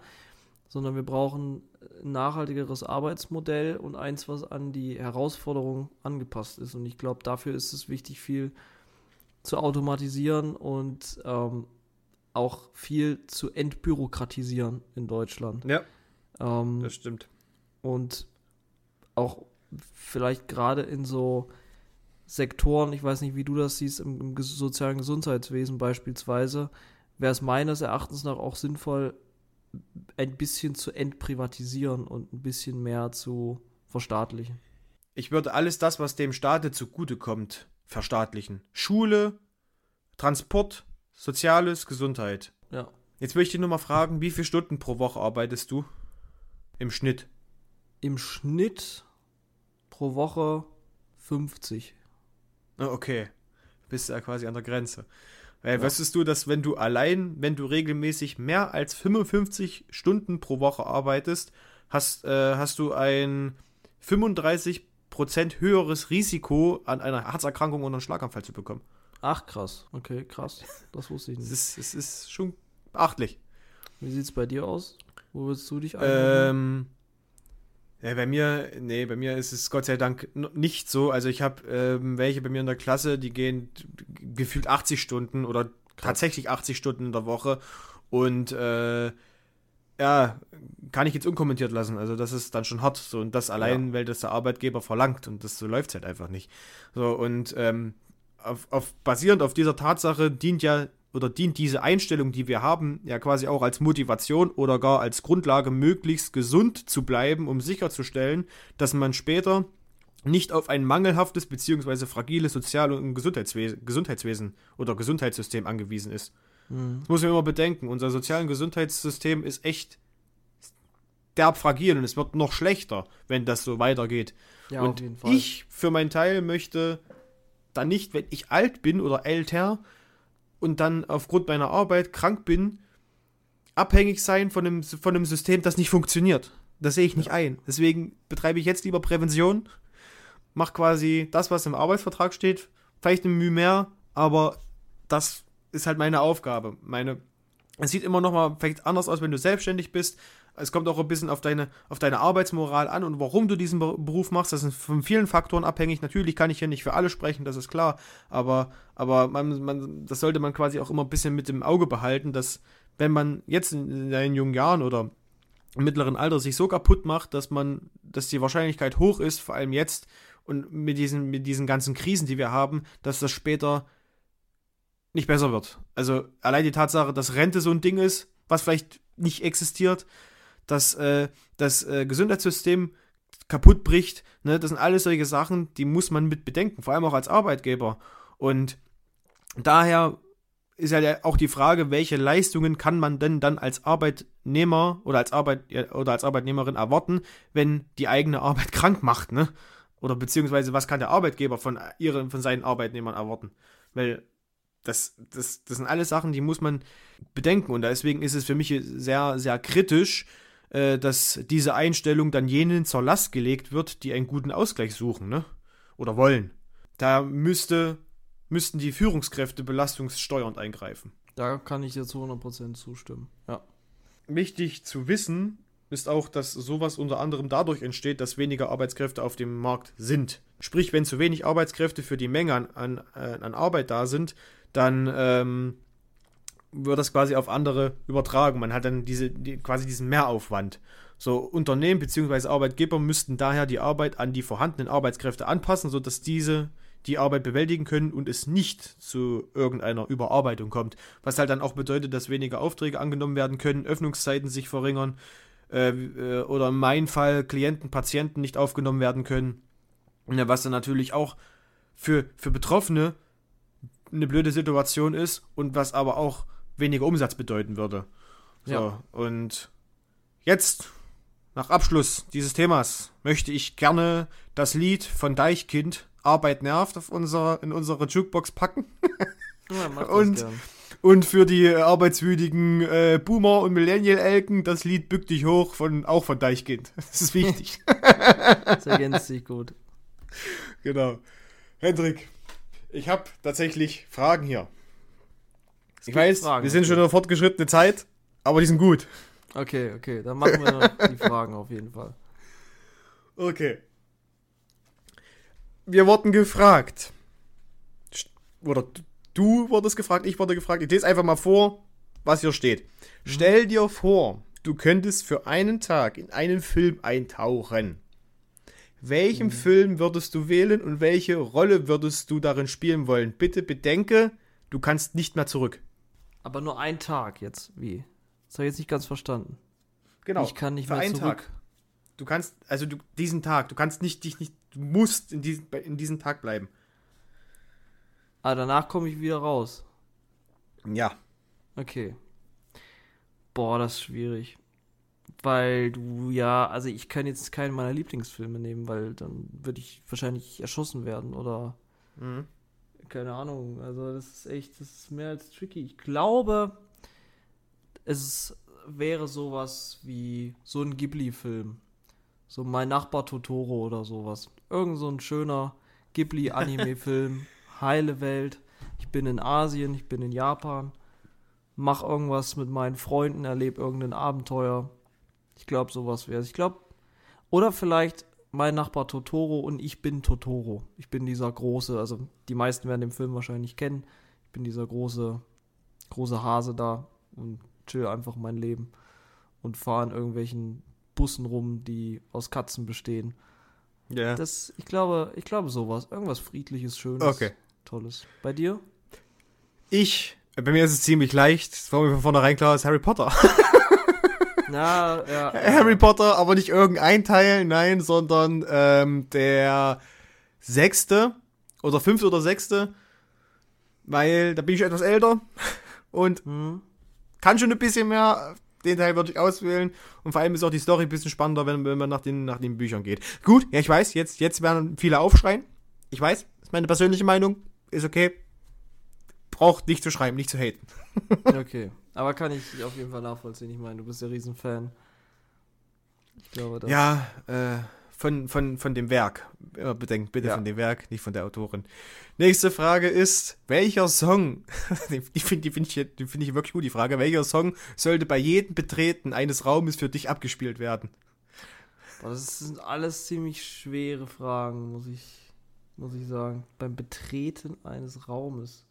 C: Sondern wir brauchen ein nachhaltigeres Arbeitsmodell und eins, was an die Herausforderungen angepasst ist. Und ich glaube, dafür ist es wichtig, viel zu automatisieren und ähm, auch viel zu entbürokratisieren in Deutschland.
A: Ja. Ähm, das stimmt.
C: Und auch vielleicht gerade in so Sektoren, ich weiß nicht, wie du das siehst, im, im sozialen Gesundheitswesen beispielsweise, wäre es meines Erachtens nach auch sinnvoll, ein bisschen zu entprivatisieren und ein bisschen mehr zu verstaatlichen.
A: Ich würde alles das, was dem Staate zugutekommt, verstaatlichen. Schule, Transport, Soziales, Gesundheit.
C: Ja.
A: Jetzt möchte ich nur mal fragen, wie viele Stunden pro Woche arbeitest du? Im Schnitt.
C: Im Schnitt pro Woche 50.
A: Ah, okay. Bist ja quasi an der Grenze. Weil ja. wüsstest du, dass wenn du allein, wenn du regelmäßig mehr als 55 Stunden pro Woche arbeitest, hast, äh, hast du ein 35% höheres Risiko, an einer Herzerkrankung oder einem Schlaganfall zu bekommen.
C: Ach, krass. Okay, krass. Das wusste ich
A: nicht. Es ist, es ist schon beachtlich.
C: Wie sieht es bei dir aus? Wo willst du dich
A: einordnen? Ähm, Ja, bei mir, nee, bei mir ist es Gott sei Dank nicht so. Also ich habe ähm, welche bei mir in der Klasse, die gehen gefühlt 80 Stunden oder tatsächlich 80 Stunden in der Woche. Und äh, ja, kann ich jetzt unkommentiert lassen. Also das ist dann schon hart. So, und das allein, weil das der Arbeitgeber verlangt. Und das so läuft halt einfach nicht. So, und ähm, auf, auf, basierend auf dieser Tatsache dient ja oder dient diese Einstellung, die wir haben, ja quasi auch als Motivation oder gar als Grundlage, möglichst gesund zu bleiben, um sicherzustellen, dass man später nicht auf ein mangelhaftes bzw. fragiles Sozial- und Gesundheitswesen, Gesundheitswesen oder Gesundheitssystem angewiesen ist. Das muss man immer bedenken. Unser Sozial- und Gesundheitssystem ist echt derb fragil und es wird noch schlechter, wenn das so weitergeht.
C: Ja,
A: und ich für meinen Teil möchte dann nicht, wenn ich alt bin oder älter und dann aufgrund meiner Arbeit krank bin, abhängig sein von einem, von einem System, das nicht funktioniert. Das sehe ich nicht ein. Deswegen betreibe ich jetzt lieber Prävention, mache quasi das, was im Arbeitsvertrag steht, vielleicht ein Mühe mehr, aber das ist halt meine Aufgabe. Meine, es sieht immer noch mal vielleicht anders aus, wenn du selbstständig bist. Es kommt auch ein bisschen auf deine, auf deine Arbeitsmoral an und warum du diesen Be- Beruf machst. Das ist von vielen Faktoren abhängig. Natürlich kann ich hier nicht für alle sprechen, das ist klar. Aber, aber man, man, das sollte man quasi auch immer ein bisschen mit im Auge behalten, dass wenn man jetzt in, in deinen jungen Jahren oder im mittleren Alter sich so kaputt macht, dass man, dass die Wahrscheinlichkeit hoch ist, vor allem jetzt und mit diesen, mit diesen ganzen Krisen, die wir haben, dass das später nicht besser wird. Also allein die Tatsache, dass Rente so ein Ding ist, was vielleicht nicht existiert, dass äh, das äh, Gesundheitssystem kaputt bricht, ne, das sind alles solche Sachen, die muss man mit bedenken, vor allem auch als Arbeitgeber. Und daher ist ja auch die Frage, welche Leistungen kann man denn dann als Arbeitnehmer oder als Arbeit oder als Arbeitnehmerin erwarten, wenn die eigene Arbeit krank macht, ne? Oder beziehungsweise was kann der Arbeitgeber von ihren, von seinen Arbeitnehmern erwarten? Weil das, das, das sind alles Sachen, die muss man bedenken. Und deswegen ist es für mich sehr, sehr kritisch, äh, dass diese Einstellung dann jenen zur Last gelegt wird, die einen guten Ausgleich suchen, ne? Oder wollen. Da müsste, müssten die Führungskräfte belastungssteuernd eingreifen.
C: Da kann ich dir zu 100% zustimmen. Ja.
A: Wichtig zu wissen ist auch, dass sowas unter anderem dadurch entsteht, dass weniger Arbeitskräfte auf dem Markt sind. Sprich, wenn zu wenig Arbeitskräfte für die Menge an, an, äh, an Arbeit da sind, dann ähm, wird das quasi auf andere übertragen. Man hat dann diese, die, quasi diesen Mehraufwand. So, Unternehmen bzw. Arbeitgeber müssten daher die Arbeit an die vorhandenen Arbeitskräfte anpassen, sodass diese die Arbeit bewältigen können und es nicht zu irgendeiner Überarbeitung kommt. Was halt dann auch bedeutet, dass weniger Aufträge angenommen werden können, Öffnungszeiten sich verringern äh, äh, oder in meinem Fall Klienten, Patienten nicht aufgenommen werden können. Ja, was dann natürlich auch für, für Betroffene eine blöde Situation ist und was aber auch weniger Umsatz bedeuten würde. So,
C: Ja.
A: und jetzt, nach Abschluss dieses Themas, möchte ich gerne das Lied von Deichkind Arbeit nervt auf unser, in unsere Jukebox packen.
C: ja
A: Und-. Und für die äh, arbeitswütigen äh, Boomer und Millennial-Elken das Lied Bück dich hoch von auch von Deichkind. Das ist wichtig.
C: Das ergänzt sich gut.
A: genau. Hendrik, ich habe tatsächlich Fragen hier. Ich weiß,
C: Fragen,
A: wir sind
C: okay.
A: schon in der fortgeschrittenen Zeit, aber die sind gut.
C: Okay, okay, dann machen wir die Fragen auf jeden Fall.
A: Okay. Wir wurden gefragt. Oder du wurdest gefragt, ich wurde gefragt. Ich lese einfach mal vor, was hier steht. Stell dir vor, du könntest für einen Tag in einen Film eintauchen. Welchen Film würdest du wählen und welche Rolle würdest du darin spielen wollen? Bitte bedenke, du kannst nicht mehr zurück.
C: Aber nur ein Tag jetzt. Wie? Das habe ich jetzt nicht ganz verstanden.
A: Genau.
C: Ich kann nicht
A: für
C: mehr
A: einen
C: zurück.
A: Tag. Du kannst, also du, diesen Tag, du kannst nicht, dich nicht, du musst in diesem, in diesem Tag bleiben.
C: Ah, danach komme ich wieder raus.
A: Ja.
C: Okay. Boah, das ist schwierig. Weil du ja, also ich kann jetzt keinen meiner Lieblingsfilme nehmen, weil dann würde ich wahrscheinlich erschossen werden oder
A: Mhm.
C: Keine Ahnung. Also das ist echt, das ist mehr als tricky. Ich glaube, es wäre sowas wie so ein Ghibli-Film. So mein Nachbar Totoro oder sowas. Irgend so ein schöner Ghibli-Anime-Film. Heile Welt. Ich bin in Asien, ich bin in Japan. Mach irgendwas mit meinen Freunden, erlebe irgendein Abenteuer. Ich glaube, sowas wäre es. Ich glaube, Oder vielleicht mein Nachbar Totoro und ich bin Totoro. Ich bin dieser große, also die meisten werden den Film wahrscheinlich kennen. Ich bin dieser große, große Hase da und chill einfach mein Leben und fahre in irgendwelchen Bussen rum, die aus Katzen bestehen.
A: Ja.
C: Das, ich glaube, ich glaube sowas. Irgendwas Friedliches, Schönes,
A: Okay.
C: Tolles. Bei dir?
A: Ich, bei mir ist es ziemlich leicht. Das war mir von vornherein klar, ist Harry Potter.
C: Ja, ja.
A: Harry Potter, aber nicht irgendein Teil, nein, sondern ähm, der sechste oder fünfte oder sechste, weil da bin ich etwas älter und
C: Hm?
A: kann schon ein bisschen mehr. Den Teil würde ich auswählen. Und vor allem ist auch die Story ein bisschen spannender, wenn, wenn man nach den, nach den Büchern geht. Gut, ja, ich weiß, jetzt, jetzt werden viele aufschreien. Ich weiß, ist meine persönliche Meinung. Ist okay. Braucht nicht zu schreiben, nicht zu haten.
C: Okay. Aber kann ich auf jeden Fall nachvollziehen. Ich meine, du bist ja Riesenfan. Ich glaube, das.
A: Ja, äh, von, von, von dem Werk. Immer bedenkt, bitte
C: Ja.
A: von dem Werk, nicht von der Autorin. Nächste Frage ist, welcher Song, die finde die find ich, die find ich wirklich gut, die Frage, welcher Song sollte bei jedem Betreten eines Raumes für dich abgespielt werden?
C: Boah, das sind alles ziemlich schwere Fragen, muss ich, muss ich sagen. Beim Betreten eines Raumes.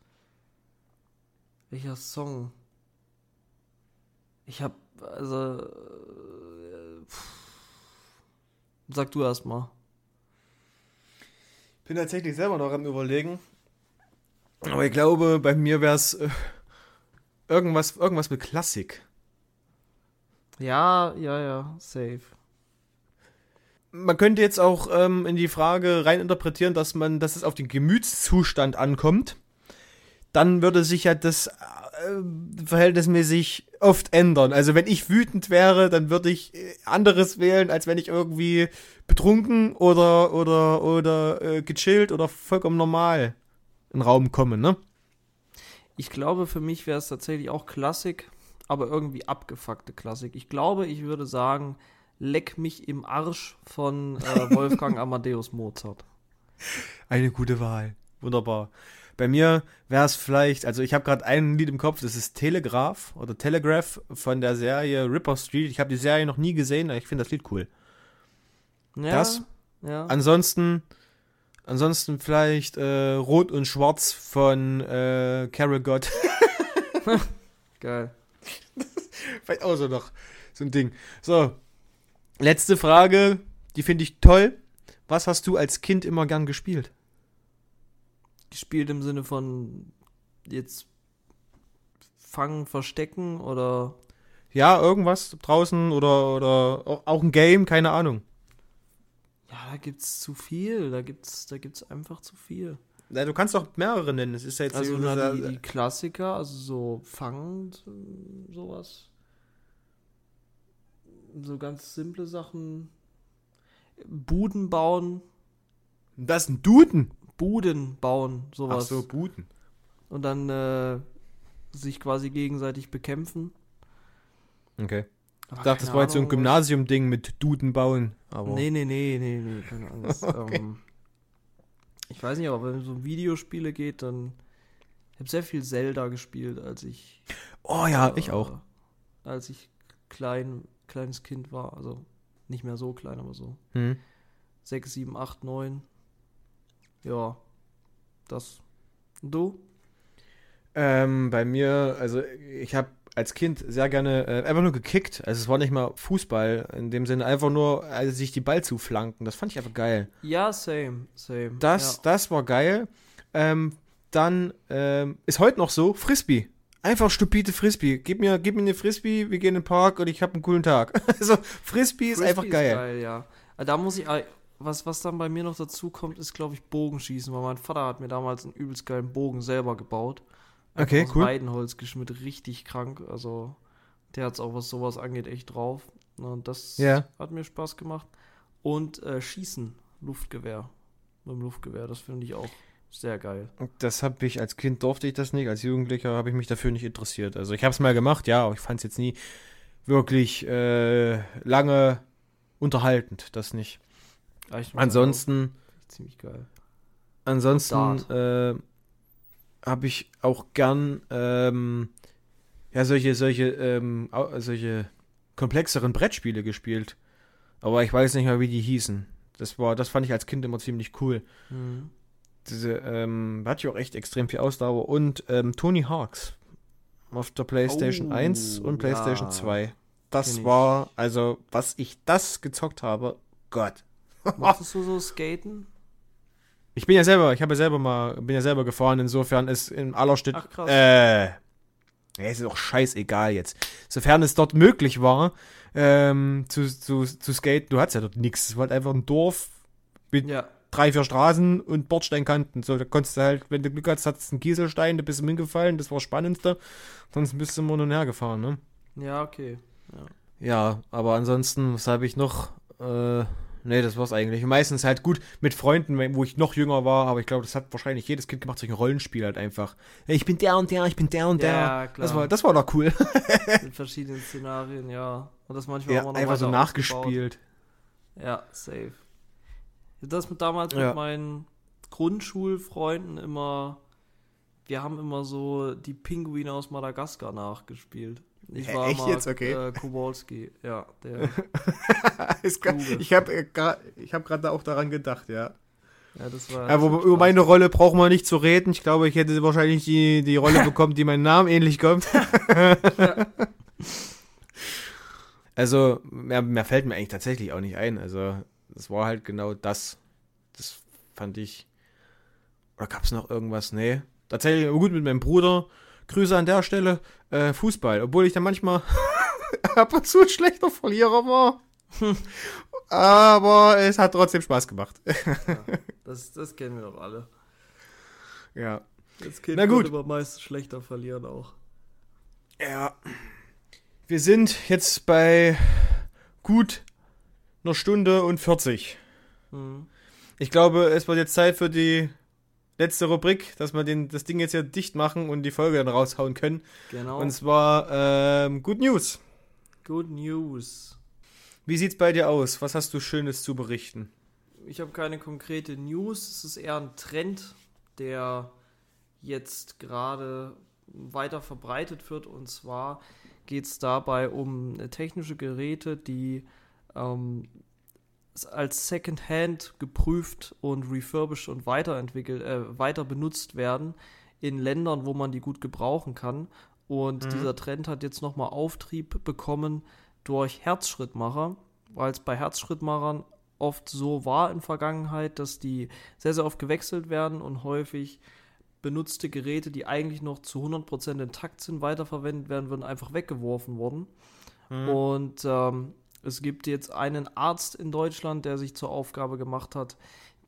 C: Welcher Song? Ich hab, also. Äh. Sag du erst mal.
A: bin tatsächlich selber noch am überlegen. Aber ich glaube, bei mir wäre es äh, irgendwas, irgendwas mit Klassik.
C: Ja, ja, ja, safe.
A: Man könnte jetzt auch ähm, in die Frage reininterpretieren, dass man, dass es auf den Gemütszustand ankommt. Dann würde sich ja das äh, verhältnismäßig oft ändern. Also wenn ich wütend wäre, dann würde ich äh, anderes wählen, als wenn ich irgendwie betrunken oder oder oder äh, gechillt oder vollkommen normal in den Raum komme, ne?
C: Ich glaube, für mich wäre es tatsächlich auch Klassik, aber irgendwie abgefuckte Klassik. Ich glaube, ich würde sagen, Leck mich im Arsch von äh, Wolfgang Amadeus Mozart.
A: Eine gute Wahl. Wunderbar. Bei mir wäre es vielleicht, also ich habe gerade ein Lied im Kopf, das ist Telegraph oder Telegraph von der Serie Ripper Street. Ich habe die Serie noch nie gesehen, aber ich finde das Lied cool.
C: Ja,
A: Das?
C: Ja.
A: Ansonsten, ansonsten vielleicht äh, Rot und Schwarz von äh, Carol Gott.
C: Geil.
A: vielleicht auch so noch so ein Ding. So, letzte Frage, die finde ich toll. Was hast du als Kind immer gern gespielt?
C: Gespielt im Sinne von jetzt fangen, verstecken oder.
A: Ja, irgendwas draußen oder, oder auch- ein Game, keine Ahnung.
C: Ja, da gibt's zu viel. Da gibt's, da gibt's einfach zu viel.
A: Ja, du kannst doch mehrere nennen. Es ist ja jetzt
C: Also
A: das-
C: na, die, die Klassiker, also so fangen, so- sowas. So ganz simple Sachen. Buden bauen,
A: das ist ein Duden.
C: Buden bauen,
A: Ach
C: sowas.
A: so, Buden.
C: Und dann äh, sich quasi gegenseitig bekämpfen.
A: Okay.
C: Aber
A: Ich dachte, das war jetzt so ein Gymnasium-Ding mit Duden bauen. Aber
C: Nee, nee, nee, nee, nee, keine Angst. ähm, ich weiß nicht, aber wenn es um Videospiele geht, dann. Ich habe sehr viel Zelda gespielt, als ich.
A: Oh ja,
C: äh,
A: ich auch.
C: Als ich klein, kleines Kind war. Also nicht mehr so klein, aber so.
A: Hm.
C: 6, 7, 8, 9. Ja. Das. Und du?
A: Ähm, bei mir, also ich habe als Kind sehr gerne äh, einfach nur gekickt. Also es war nicht mal Fußball in dem Sinne, einfach nur also sich die Ball zuflanken. Das fand ich einfach geil.
C: Ja, same, same.
A: Das,
C: ja.
A: das war geil. Ähm, dann ähm, ist heute noch so Frisbee. Einfach stupide Frisbee. Gib mir, gib mir eine Frisbee, wir gehen in den Park und ich habe einen coolen Tag. also Frisbee ist
C: Frisbee
A: einfach geil.
C: ja. Aber Da muss ich, äh, was, was dann bei mir noch dazu kommt, ist, glaube ich, Bogenschießen, weil mein Vater hat mir damals einen übelst geilen Bogen selber gebaut. Einfach
A: Okay,
C: aus
A: cool.
C: Weidenholz geschmiert, richtig krank. Also, der hat es auch, was sowas angeht, echt drauf. Und das
A: Ja.
C: hat mir Spaß gemacht. Und äh, Schießen, Luftgewehr. Mit dem Luftgewehr, das finde ich auch sehr geil.
A: Das habe ich als Kind durfte ich das nicht, als Jugendlicher habe ich mich dafür nicht interessiert. Also ich habe es mal gemacht, ja, aber ich fand es jetzt nie wirklich äh, lange unterhaltend, das nicht.
C: Ich-
A: Ansonsten,
C: Ziemlich geil.
A: ansonsten äh, habe ich auch gern ähm, ja solche solche ähm, solche komplexeren Brettspiele gespielt. Aber ich weiß nicht mehr, wie die hießen. Das war, das fand ich als Kind immer ziemlich cool.
C: Mhm.
A: Diese, ähm, hat ja auch echt extrem viel Ausdauer. Und ähm, Tony Hawks auf der PlayStation
C: Oh,
A: 1 und PlayStation
C: ja.
A: 2. Das
C: ich.
A: war, also, was ich das gezockt habe, Gott.
C: Mochtest du so skaten?
A: Ich bin ja selber, ich habe ja selber mal, bin ja selber gefahren, insofern ist in aller Stadt.
C: Ach, krass.
A: Äh. Ja, ist doch scheißegal jetzt. Sofern es dort möglich war, ähm, zu, zu, zu skaten, du hattest ja dort nichts. Es war halt einfach ein Dorf mit
C: Ja.
A: drei, vier Straßen und Bordsteinkanten. So, da konntest du halt, wenn du Glück hattest, hattest du einen Kieselstein, da bist du hingefallen, das war das Spannendste. Sonst bist du immer nur her gefahren, ne?
C: Ja, okay.
A: Ja, aber ansonsten, was habe ich noch? Äh, nee, das war's eigentlich. Meistens halt gut mit Freunden, wo ich noch jünger war, aber ich glaube, das hat wahrscheinlich jedes Kind gemacht, solche Rollenspiele halt einfach. Ich bin der und der, ich bin der und der.
C: Ja, klar.
A: Das war, das war doch cool.
C: In verschiedenen Szenarien, ja. Und das manchmal
A: Ja,
C: auch noch
A: einfach so nachgespielt.
C: Ja, safe. Das mit damals
A: Ja.
C: mit meinen Grundschulfreunden immer. Wir haben immer so die Pinguine aus Madagaskar nachgespielt. Ich war
A: echt
C: immer,
A: jetzt? Okay.
C: Äh, Kowalski, ja, der, Kluge.
A: ich habe äh, hab gerade auch daran gedacht, ja.
C: ja, das war.
A: ja wo, über meine Rolle brauchen wir nicht zu reden. Ich glaube, ich hätte wahrscheinlich die, die Rolle bekommen, die meinem Namen ähnlich kommt. also, mehr, mehr fällt mir eigentlich tatsächlich auch nicht ein. Also, das war halt genau das. Das fand ich. Oder gab es noch irgendwas? Nee. Tatsächlich gut mit meinem Bruder. Grüße an der Stelle. Äh, Fußball. Obwohl ich da manchmal ab und zu ein schlechter Verlierer war. Aber es hat trotzdem Spaß gemacht.
C: Das, das kennen wir doch alle.
A: ja.
C: Das Kind
A: Na gut.
C: aber meist schlechter verlieren auch.
A: Ja. Wir sind jetzt bei gut einer Stunde und 40.
C: Mhm.
A: Ich glaube, es wird jetzt Zeit für die letzte Rubrik, dass wir den, das Ding jetzt hier dicht machen und die Folge dann raushauen können.
C: Genau.
A: Und zwar ähm, Good News.
C: Good News.
A: Wie sieht's bei dir aus? Was hast du Schönes zu berichten?
C: Ich habe keine konkrete News. Es ist eher ein Trend, der jetzt gerade weiter verbreitet wird. Und zwar geht es dabei um technische Geräte, die ähm, als Secondhand geprüft und refurbished und weiterentwickelt, äh, weiter benutzt werden in Ländern, wo man die gut gebrauchen kann. Und
A: Mhm.
C: dieser Trend hat jetzt nochmal Auftrieb bekommen durch Herzschrittmacher, weil es bei Herzschrittmachern oft so war in Vergangenheit, dass die sehr, sehr oft gewechselt werden und häufig benutzte Geräte, die eigentlich noch zu 100% intakt sind, weiterverwendet werden würden, einfach weggeworfen wurden. Und ähm, es gibt jetzt einen Arzt in Deutschland, der sich zur Aufgabe gemacht hat,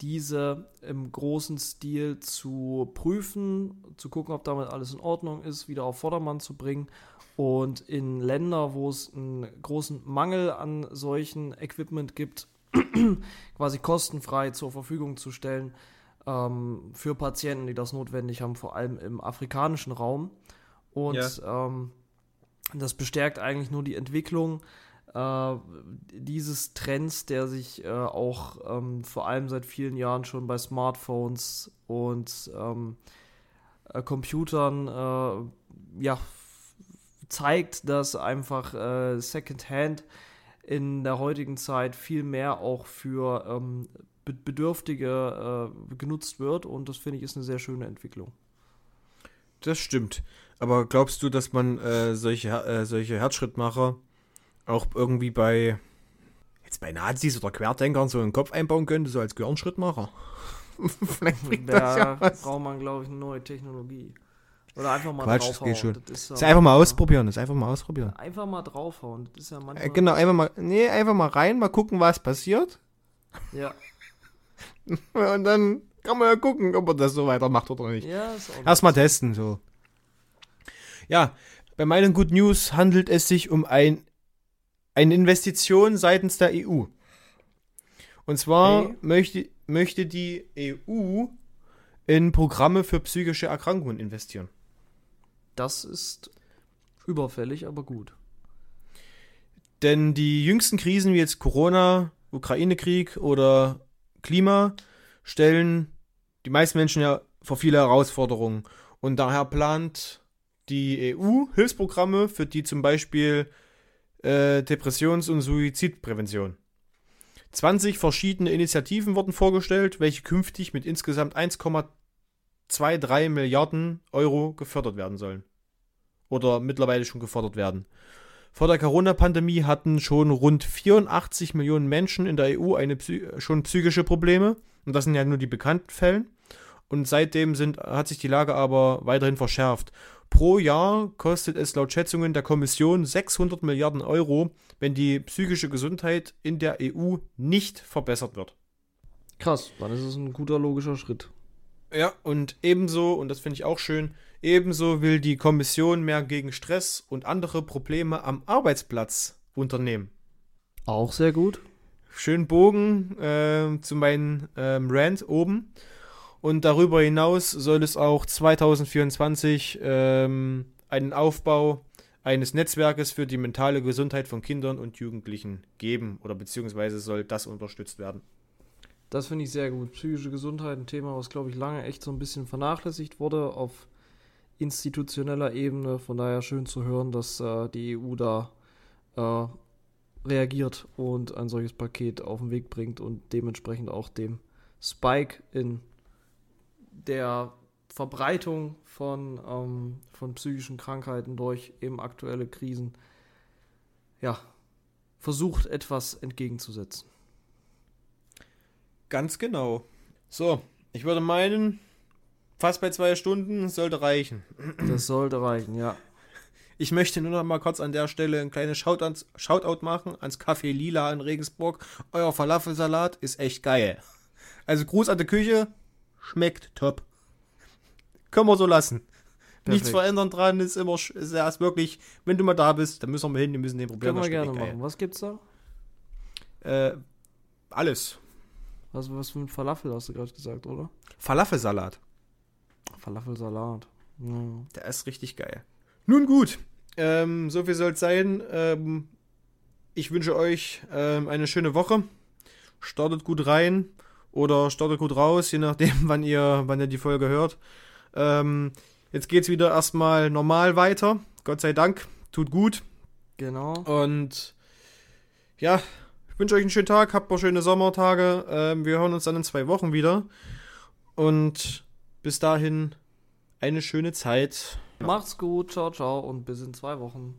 C: diese im großen Stil zu prüfen, zu gucken, ob damit alles in Ordnung ist, wieder auf Vordermann zu bringen und in Länder, wo es einen großen Mangel an solchen Equipment gibt, quasi kostenfrei zur Verfügung zu stellen ähm, für Patienten, die das notwendig haben, vor allem im afrikanischen Raum. Und ähm, das bestärkt eigentlich nur die Entwicklung äh, dieses Trends, der sich äh, auch ähm, vor allem seit vielen Jahren schon bei Smartphones und ähm, äh, Computern äh, ja, zeigt, dass einfach äh, Secondhand in der heutigen Zeit viel mehr auch für ähm, Be- Bedürftige äh, genutzt wird und das finde ich ist eine sehr schöne Entwicklung.
A: Das stimmt. Aber glaubst du, dass man solche, solche Herzschrittmacher auch irgendwie bei jetzt bei Nazis oder Querdenkern so in den Kopf einbauen könnte, so als Gehirnschrittmacher? Vielleicht bringt das ja
C: Da
A: was.
C: braucht man, glaube ich, eine neue Technologie. Oder einfach mal
A: Quatsch, das
C: draufhauen.
A: geht schon.
C: Das ist,
A: Das
C: ja
A: einfach mal ausprobieren, das einfach mal ausprobieren.
C: Einfach mal draufhauen. Das ist ja manchmal.
A: Äh, genau, einfach mal, nee, einfach mal rein, mal gucken, was passiert.
C: Ja,
A: Und dann kann man ja gucken, ob man das so weitermacht oder nicht.
C: ja ist auch
A: Erstmal testen, so. Ja, bei meinen Good News handelt es sich um ein, eine Investition seitens der EU. Und zwar
C: Okay.
A: möchte, möchte die EU in Programme für psychische Erkrankungen investieren.
C: Das ist überfällig, aber gut.
A: Denn die jüngsten Krisen wie jetzt Corona, Ukraine-Krieg oder Klima stellen die meisten Menschen ja vor viele Herausforderungen. Und daher plant die EU Hilfsprogramme für die zum Beispiel äh, Depressions- und Suizidprävention. 20 verschiedene Initiativen wurden vorgestellt, welche künftig mit insgesamt 1,23 Milliarden Euro gefördert werden sollen. Oder mittlerweile schon gefördert werden. Vor der Corona-Pandemie hatten schon rund 84 Millionen Menschen in der EU eine Psy schon psychische Probleme. Und das sind ja nur die bekannten Fälle. Und seitdem sind, hat sich die Lage aber weiterhin verschärft. Pro Jahr kostet es laut Schätzungen der Kommission 600 Milliarden Euro, wenn die psychische Gesundheit in der EU nicht verbessert wird.
C: Krass, dann ist es ein guter logischer Schritt.
A: Ja, und ebenso, und das finde ich auch schön, ebenso will die Kommission mehr gegen Stress und andere Probleme am Arbeitsplatz unternehmen.
C: Auch sehr gut.
A: Schön Bogen äh, zu meinem ähm, Rant oben. Und darüber hinaus soll es auch 2024 ähm, einen Aufbau eines Netzwerkes für die mentale Gesundheit von Kindern und Jugendlichen geben oder beziehungsweise soll das unterstützt werden.
C: Das finde ich sehr gut. Psychische Gesundheit, ein Thema, was, glaube ich, lange echt so ein bisschen vernachlässigt wurde auf institutioneller Ebene. Von daher schön zu hören, dass äh, die EU da äh, reagiert und ein solches Paket auf den Weg bringt und dementsprechend auch dem Spike in der Verbreitung von, ähm, von psychischen Krankheiten durch eben aktuelle Krisen ja, versucht etwas entgegenzusetzen.
A: Ganz genau. So, ich würde meinen, fast bei zwei Stunden sollte reichen.
C: Das sollte reichen, ja.
A: Ich möchte nur noch mal kurz an der Stelle ein kleines Shoutout, Shoutout machen ans Café Lila in Regensburg. Euer Falafelsalat ist echt geil. Also Gruß an die Küche, schmeckt top. Können wir so lassen. Nichts verändern dran, ist immer ist erst wirklich, wenn du mal da bist, dann müssen wir mal hin, wir müssen den probieren.
C: Können wir gerne machen. Was gibt's da?
A: geil. Äh, alles.
C: Was, was für ein Falafel hast du gerade gesagt, oder?
A: Falafelsalat.
C: Falafelsalat. Ja.
A: Der ist richtig geil. Nun gut, ähm, so viel soll es sein. Ähm, ich wünsche euch ähm, eine schöne Woche. Startet gut rein oder startet gut raus, je nachdem, wann ihr, wann ihr die Folge hört. Ähm, jetzt geht's wieder erstmal normal weiter. Gott sei Dank. Tut gut.
C: Genau.
A: Und ja, ich wünsche euch einen schönen Tag, habt paar schöne Sommertage. Ähm, wir hören uns dann in zwei Wochen wieder. Und bis dahin eine schöne Zeit.
C: Macht's gut, ciao, ciao und bis in zwei Wochen.